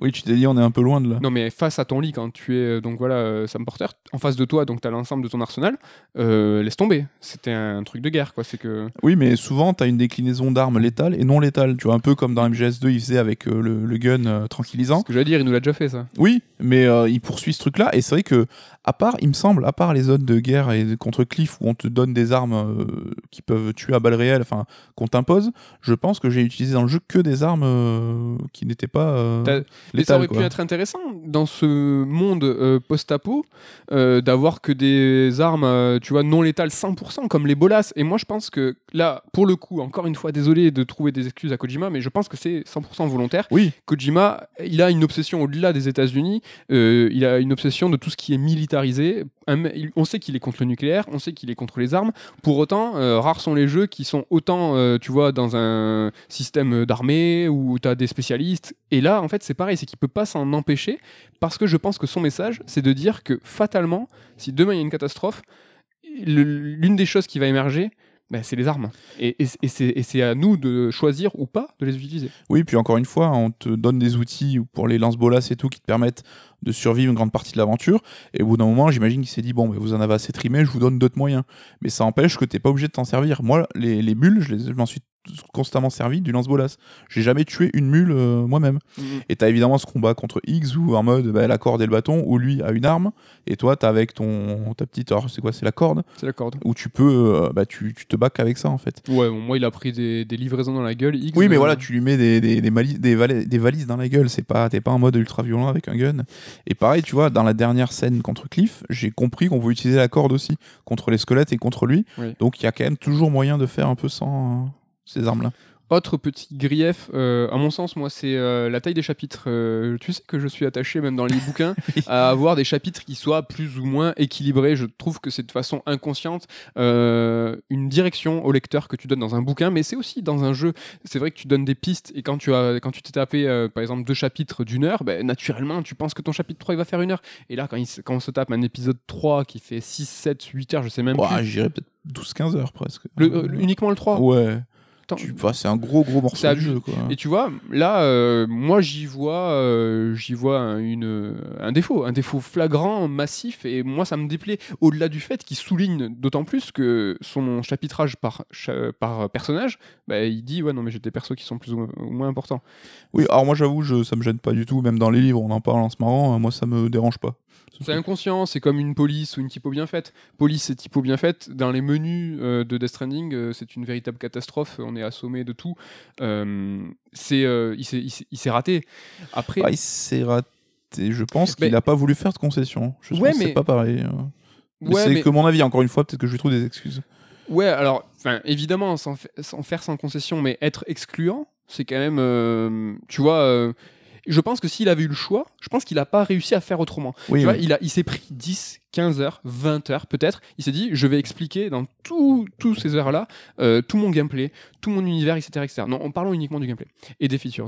[SPEAKER 2] Oui, tu t'es dit on est un peu loin de là.
[SPEAKER 1] non mais face à ton lit quand tu es donc voilà Sam Porter en face de toi donc tu as l'ensemble de ton arsenal laisse tomber c'était un truc de guerre quoi c'est que
[SPEAKER 2] Oui, mais souvent, tu as une déclinaison d'armes létales et non létales. Tu vois, un peu comme dans MGS2, il faisait avec le, le gun tranquillisant.
[SPEAKER 1] ce que j'allais dire il nous l'a déjà fait ça
[SPEAKER 2] Oui, mais il poursuit ce truc-là. Et c'est vrai que, à part, il me semble, à part les zones de guerre et contre Cliff où on te donne des armes qui peuvent tuer à balles réelles, enfin, qu'on t'impose, je pense que j'ai utilisé dans le jeu que des armes euh, qui n'étaient pas euh,
[SPEAKER 1] mais ça aurait pu être intéressant dans ce monde euh, post-apo euh, d'avoir que des armes tu vois non létales 100% comme les bolas et moi je pense que là pour le coup encore une fois désolé de trouver des excuses à Kojima mais je pense que c'est 100% volontaire
[SPEAKER 2] Oui,
[SPEAKER 1] Kojima, il a une obsession au-delà des États-Unis. il a une obsession de tout ce qui est militarisé. On sait qu'il est contre le nucléaire, on sait qu'il est contre les armes. Pour autant, rares sont les jeux qui sont autant, euh, tu vois, dans un système d'armée où tu as des spécialistes. Et là, en fait, c'est pareil, c'est qu'il peut pas s'en empêcher parce que je pense que son message, c'est de dire que fatalement, si demain il y a une catastrophe, l'une des choses qui va émerger, ben, c'est les armes. Et, c'est à nous de choisir ou pas de les utiliser.
[SPEAKER 2] oui, puis encore une fois, on te donne des outils pour les lance-bolas et tout qui te permettent de survivre une grande partie de l'aventure. Et au bout d'un moment, j'imagine qu'il s'est dit bon, ben, vous en avez assez trimé, je vous donne d'autres moyens. Mais ça empêche que t'es pas obligé de t'en servir. Moi, les, les mules, je, les- je m'en suis constamment servi du lance-bolas. J'ai jamais tué une mule euh, moi-même. Et t'as évidemment ce combat contre X où en mode bah, la corde et le bâton, où lui a une arme, et toi t'as avec ton ta petite, c'est quoi, c'est la corde,
[SPEAKER 1] C'est la corde.
[SPEAKER 2] où tu peux, euh, bah tu, tu te bats qu'avec ça en fait.
[SPEAKER 1] Ouais, bon, moi il a pris des, des livraisons dans la gueule. X,
[SPEAKER 2] Oui, mais
[SPEAKER 1] euh,
[SPEAKER 2] voilà, tu lui mets des, des, des, mali- des, vali- des valises dans la gueule, c'est pas, t'es pas en mode ultra violent avec un gun. Et pareil, tu vois, dans la dernière scène contre Cliff, j'ai compris qu'on pouvait utiliser la corde aussi, contre les squelettes et contre lui.
[SPEAKER 1] Oui.
[SPEAKER 2] Donc il y a quand même toujours moyen de faire un peu sans ces armes-là.
[SPEAKER 1] Autre petit grief, euh, à mon sens, moi, c'est euh, la taille des chapitres. Euh, tu sais que je suis attaché, même dans les bouquins, à avoir des chapitres qui soient plus ou moins équilibrés. Je trouve que c'est de façon inconsciente une direction au lecteur que tu donnes dans un bouquin, mais c'est aussi dans un jeu. C'est vrai que tu donnes des pistes et quand tu as, quand tu t'es tapé, par exemple, deux chapitres d'une heure, ben, naturellement, tu penses que ton chapitre 3 il va faire une heure. Et là, quand, il quand on se tape un épisode 3 qui fait 6, 7, 8 heures, je sais même
[SPEAKER 2] Ouah,
[SPEAKER 1] plus.
[SPEAKER 2] J'irais peut-être 12-15 heures presque.
[SPEAKER 1] Le- uniquement le 3
[SPEAKER 2] Ouais, tu, enfin, c'est un gros gros morceau du jeu quoi.
[SPEAKER 1] Et tu vois, là, euh, moi, j'y vois, euh, j'y vois un, une, un défaut, un défaut flagrant, massif, et moi, ça me déplaît. Au-delà du fait qu'il souligne d'autant plus que son chapitrage par, cha- par personnage, bah, il dit, ouais, non, mais j'ai des persos qui sont plus ou, moins importants.
[SPEAKER 2] Oui, alors moi j'avoue, je, ça me gêne pas du tout, même dans les livres on en parle en ce moment, euh, moi ça me dérange pas.
[SPEAKER 1] C'est inconscient, c'est comme une police ou une typo bien faite. Police et typo bien faite, dans les menus euh, de Death Stranding, euh, c'est une véritable catastrophe. On est assommé de tout. Euh, c'est, il s'est- raté. Après,
[SPEAKER 2] Ah, il s'est raté, je pense
[SPEAKER 1] Mais-
[SPEAKER 2] qu'il a pas voulu faire de concession. Je
[SPEAKER 1] Ouais,
[SPEAKER 2] pense que
[SPEAKER 1] mais-
[SPEAKER 2] c'est pas pareil.
[SPEAKER 1] ouais,
[SPEAKER 2] c'est
[SPEAKER 1] mais-
[SPEAKER 2] que mon avis, encore une fois, peut-être que je lui trouve des excuses.
[SPEAKER 1] Ouais, alors, évidemment, sans, sans faire sans concession, mais être excluant, c'est quand même, tu vois, Je pense que s'il avait eu le choix, je pense qu'il n'a pas réussi à faire autrement.
[SPEAKER 2] Oui,
[SPEAKER 1] Tu vois,
[SPEAKER 2] oui.
[SPEAKER 1] il, a, il s'est pris 10, 15 heures, 20 heures peut-être. Il s'est dit, je vais expliquer dans tout- tous ces heures-là euh, tout mon gameplay, tout mon univers, etc., etc. Non, en parlant uniquement du gameplay et des features.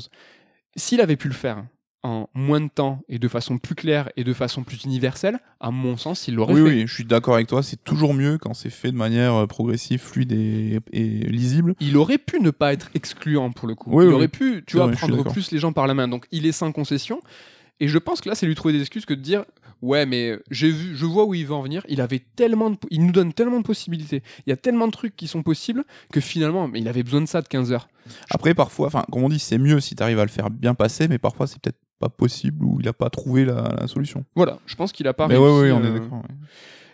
[SPEAKER 1] S'il avait pu le faire en moins de temps et de façon plus claire et de façon plus universelle, à mon sens, il l'aurait
[SPEAKER 2] Oui,
[SPEAKER 1] fait.
[SPEAKER 2] oui, je suis d'accord avec toi. C'est toujours mieux quand c'est fait de manière euh, progressive, fluide et, et lisible.
[SPEAKER 1] Il aurait pu ne pas être excluant pour le coup.
[SPEAKER 2] Oui,
[SPEAKER 1] il
[SPEAKER 2] oui.
[SPEAKER 1] aurait pu, tu vois, prendre plus les gens par la main. Donc il est sans concession. Et je pense que là, c'est lui trouver des excuses que de dire ouais, mais j'ai vu, je vois où il veut en venir. Il avait tellement, de, il nous donne tellement de possibilités. Il y a tellement de trucs qui sont possibles que finalement, mais il avait besoin de ça de 15 heures.
[SPEAKER 2] Après, parfois, enfin, comme on dit, c'est mieux si tu arrives à le faire bien passer, mais parfois, c'est peut-être pas possible ou il a pas trouvé la, la solution.
[SPEAKER 1] Voilà, je pense qu'il a pas
[SPEAKER 2] mais
[SPEAKER 1] réussi.
[SPEAKER 2] ouais, ouais, on est
[SPEAKER 1] euh.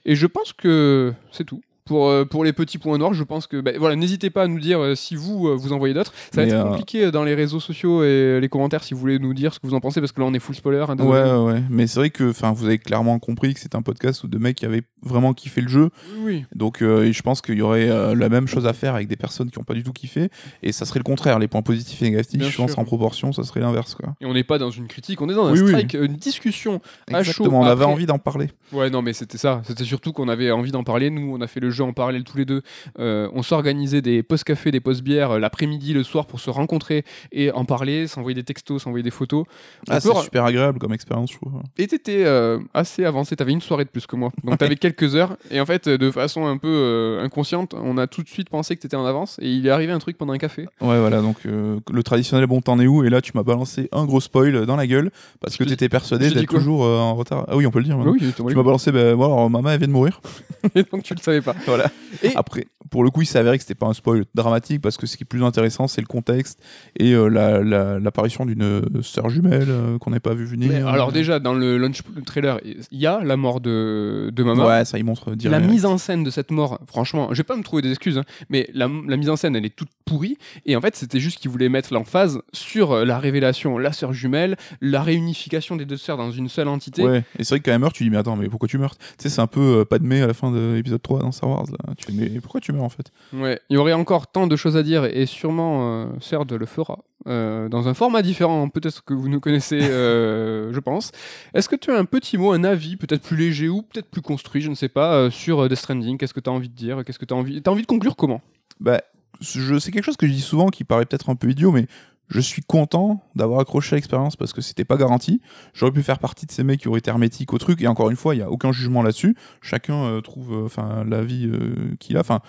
[SPEAKER 1] Et je pense que c'est tout. Pour, euh, pour les petits points noirs, je pense que bah, voilà, n'hésitez pas à nous dire euh, si vous euh, vous envoyez d'autres. Ça va
[SPEAKER 2] Mais,
[SPEAKER 1] être
[SPEAKER 2] euh,
[SPEAKER 1] compliqué dans les réseaux sociaux et les commentaires si vous voulez nous dire ce que vous en pensez parce que là on est full spoiler. hein.
[SPEAKER 2] Ouais, ouais, ouais. Mais c'est vrai que, enfin, vous avez clairement compris que c'est un podcast où de mecs qui avaient vraiment kiffé le jeu.
[SPEAKER 1] Oui.
[SPEAKER 2] Donc, je pense qu'il y aurait la même chose à faire avec des personnes qui n'ont pas du tout kiffé. Et ça serait le contraire. Les points positifs et négatifs,
[SPEAKER 1] Bien
[SPEAKER 2] je pense en proportion, ça serait l'inverse, quoi.
[SPEAKER 1] Et on n'est pas dans une critique, on est dans un
[SPEAKER 2] Oui, oui.
[SPEAKER 1] strike, une discussion à chaud.
[SPEAKER 2] Exactement. On avait envie d'en parler.
[SPEAKER 1] Ouais, non, mais c'était ça. C'était surtout qu'on avait envie d'en parler. Nous, on a fait le jeu en parallèle tous les deux. Euh, on s'organisait des post-café, des post-bières euh, l'après-midi, le soir pour se rencontrer et en parler, s'envoyer des textos, s'envoyer des photos.
[SPEAKER 2] Ah, c'est super agréable comme expérience, je trouve.
[SPEAKER 1] Et t'étais euh, assez avancé, t'avais une soirée de plus que moi. Donc t'avais quelques heures. Et en fait, de façon un peu euh, inconsciente, on a tout de suite pensé que t'étais en avance. Et il est arrivé un truc pendant un café.
[SPEAKER 2] Ouais, voilà, donc euh, le traditionnel bon t'en es où? Et là, tu m'as balancé un gros spoil dans la gueule parce que t'étais persuadé d'être toujours en retard. Ah oui, on peut le dire.
[SPEAKER 1] oui,
[SPEAKER 2] Tu m'as balancé, ben voilà, alors, maman elle vient de mourir.
[SPEAKER 1] et donc tu le savais pas.
[SPEAKER 2] Voilà.
[SPEAKER 1] Et-
[SPEAKER 2] Après, pour le coup, il s'est avéré que c'était pas un spoil dramatique parce que ce qui est plus intéressant, c'est le contexte et euh, la- la- l'apparition d'une euh, sœur jumelle euh, qu'on n'avait pas vu venir.
[SPEAKER 1] Mais alors déjà, dans le launch le trailer, il y a la mort de, de maman.
[SPEAKER 2] Ouais, ça y montre
[SPEAKER 1] La
[SPEAKER 2] direct.
[SPEAKER 1] mise en scène de cette mort, franchement, je vais pas me trouver des excuses, hein, mais la, la mise en scène, elle est toute pourrie. Et en fait, c'était juste qu'ils voulaient mettre l'emphase sur euh, la révélation, la sœur jumelle, la réunification des deux sœurs dans une seule entité.
[SPEAKER 2] Ouais, et c'est vrai que quand elle meurt, tu dis, mais attends, mais pourquoi tu meurs? Tu sais, c'est un peu euh, Padmé à la fin de l'épisode 3 dans Star Wars. Là. Tu mais pourquoi tu meurs en fait?
[SPEAKER 1] Ouais, il y aurait encore tant de choses à dire et sûrement euh, Serd le fera euh, dans un format différent, peut-être que vous nous connaissez, euh, je pense. Est-ce que tu as un petit mot, un avis, peut-être plus léger ou peut-être plus construit, je ne sais pas, euh, sur Death Stranding? Qu'est-ce que tu as envie de dire? Qu'est-ce que tu as envie T'as envie de conclure comment?
[SPEAKER 2] Bah, je, c'est quelque chose que je dis souvent qui paraît peut-être un peu idiot, mais je suis content d'avoir accroché à l'expérience parce que c'était pas garanti. J'aurais pu faire partie de ces mecs qui auraient été hermétiques au truc, et encore une fois, il y a aucun jugement là-dessus. Chacun euh, trouve euh, enfin la vie euh, qu'il a. Enfin,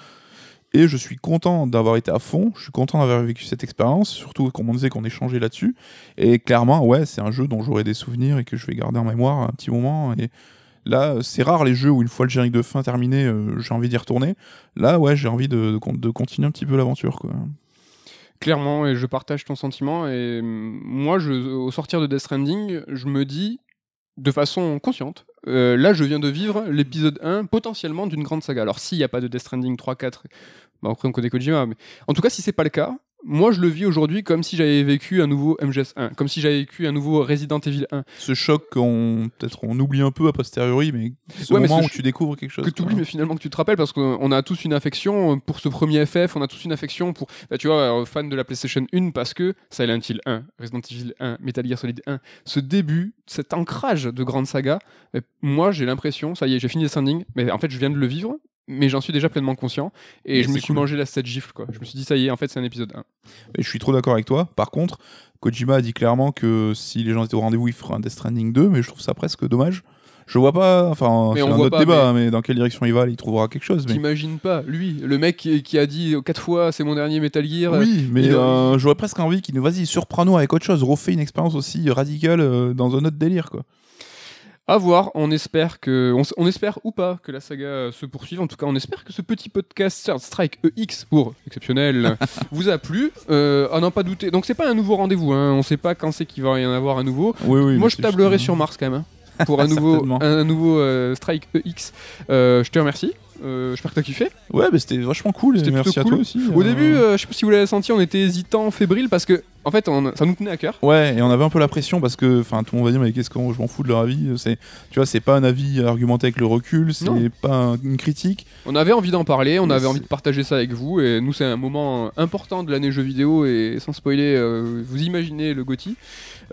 [SPEAKER 2] et je suis content d'avoir été à fond. Je suis content d'avoir vécu cette expérience, surtout comme on disait qu'on échangeait là-dessus. Et clairement, ouais, c'est un jeu dont j'aurai des souvenirs et que je vais garder en mémoire un petit moment. Et là, c'est rare les jeux où une fois le générique de fin terminé, j'ai envie d'y retourner. Là, ouais, j'ai envie de, de continuer un petit peu l'aventure, quoi.
[SPEAKER 1] Clairement, et je partage ton sentiment. Et moi, je, au sortir de Death Stranding, je me dis, de façon consciente, euh, là, je viens de vivre l'épisode 1 potentiellement d'une grande saga. Alors, s'il n'y a pas de Death Stranding 3, 4, bah, après on connaît Kojima, mais en tout cas, si c'est pas le cas, moi, je le vis aujourd'hui comme si j'avais vécu un nouveau MGS 1, comme si j'avais vécu un nouveau Resident Evil 1.
[SPEAKER 2] Ce choc qu'on peut-être on oublie un peu a posteriori, mais ce
[SPEAKER 1] Ouais, mais
[SPEAKER 2] moment
[SPEAKER 1] ce
[SPEAKER 2] où tu découvres quelque chose.
[SPEAKER 1] que tu oublies, mais finalement que tu te rappelles, parce qu'on a tous une affection pour ce premier FF, on a tous une affection pour, bah, tu vois, euh, fan de la PlayStation 1, parce que Silent Hill 1, Resident Evil 1, Metal Gear Solid 1, ce début, cet ancrage de grande saga, moi j'ai l'impression, ça y est, j'ai fini Death Stranding, mais en fait je viens de le vivre, mais j'en suis déjà pleinement conscient, et
[SPEAKER 2] Mais
[SPEAKER 1] je me suis
[SPEAKER 2] cool.
[SPEAKER 1] mangé la cette gifle, quoi. Je me suis dit, ça y est, en fait c'est un épisode 1.
[SPEAKER 2] Et je suis trop d'accord avec toi. Par contre, Kojima a dit clairement que si les gens étaient au rendez-vous, il ferait un Death Stranding 2, mais je trouve ça presque dommage. Je vois pas, enfin,
[SPEAKER 1] Mais
[SPEAKER 2] c'est un autre
[SPEAKER 1] pas,
[SPEAKER 2] débat, mais... dans quelle direction il va, il trouvera quelque chose. Mais...
[SPEAKER 1] T'imagines pas, lui, le mec qui, a dit quatre fois c'est mon dernier Metal Gear,
[SPEAKER 2] Oui, mais
[SPEAKER 1] il-
[SPEAKER 2] euh, j'aurais presque envie qu'il nous, vas-y, surprends-nous avec autre chose, refais une expérience aussi radicale euh, dans un autre délire, quoi.
[SPEAKER 1] À voir, on espère que, on, on espère ou pas que la saga euh, se poursuive. En tout cas, on espère que ce petit podcast Third Strike EX pour exceptionnel vous a plu. Euh, à n'en pas douter. Donc c'est pas un nouveau rendez-vous. Hein. On sait pas quand c'est qu'il va y en avoir un nouveau.
[SPEAKER 2] Oui, oui.
[SPEAKER 1] Moi, je tablerai sur Mars quand même hein, pour un nouveau, un nouveau euh, Strike EX. Euh, je te remercie. Euh, J'espère que t'as kiffé.
[SPEAKER 2] Ouais, mais c'était vachement cool.
[SPEAKER 1] C'était
[SPEAKER 2] Merci à
[SPEAKER 1] cool.
[SPEAKER 2] toi aussi.
[SPEAKER 1] Au
[SPEAKER 2] euh,
[SPEAKER 1] début, euh, je sais pas si vous l'avez senti, on était hésitant, fébrile parce que en fait, on- ça nous tenait à cœur.
[SPEAKER 2] Ouais, et on avait un peu la pression parce que, enfin, tout le monde va dire, mais qu'est-ce que je m'en fous de leur avis C'est, tu vois, c'est pas un avis argumenté avec le recul, c'est
[SPEAKER 1] Non.
[SPEAKER 2] pas un- une critique.
[SPEAKER 1] On avait envie d'en parler, on
[SPEAKER 2] Mais
[SPEAKER 1] avait
[SPEAKER 2] c'est-
[SPEAKER 1] envie de partager ça avec vous, et nous c'est un moment important de l'année jeux vidéo, et sans spoiler, euh, vous imaginez le GOTY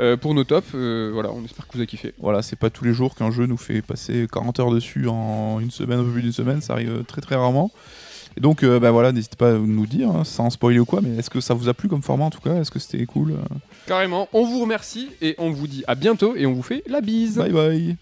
[SPEAKER 1] euh, pour nos tops. euh, voilà, on espère que vous avez kiffé.
[SPEAKER 2] Voilà, c'est pas tous les jours qu'un jeu nous fait passer 40 heures dessus en une semaine, un peu plus d'une semaine, ça arrive très très rarement. Et donc, euh, bah voilà, n'hésitez pas à nous dire, hein, sans spoiler ou quoi, mais est-ce que ça vous a plu comme format en tout cas? Est-ce que c'était cool?
[SPEAKER 1] Carrément, on vous remercie, et on vous dit à bientôt, et on vous fait la bise.
[SPEAKER 2] Bye bye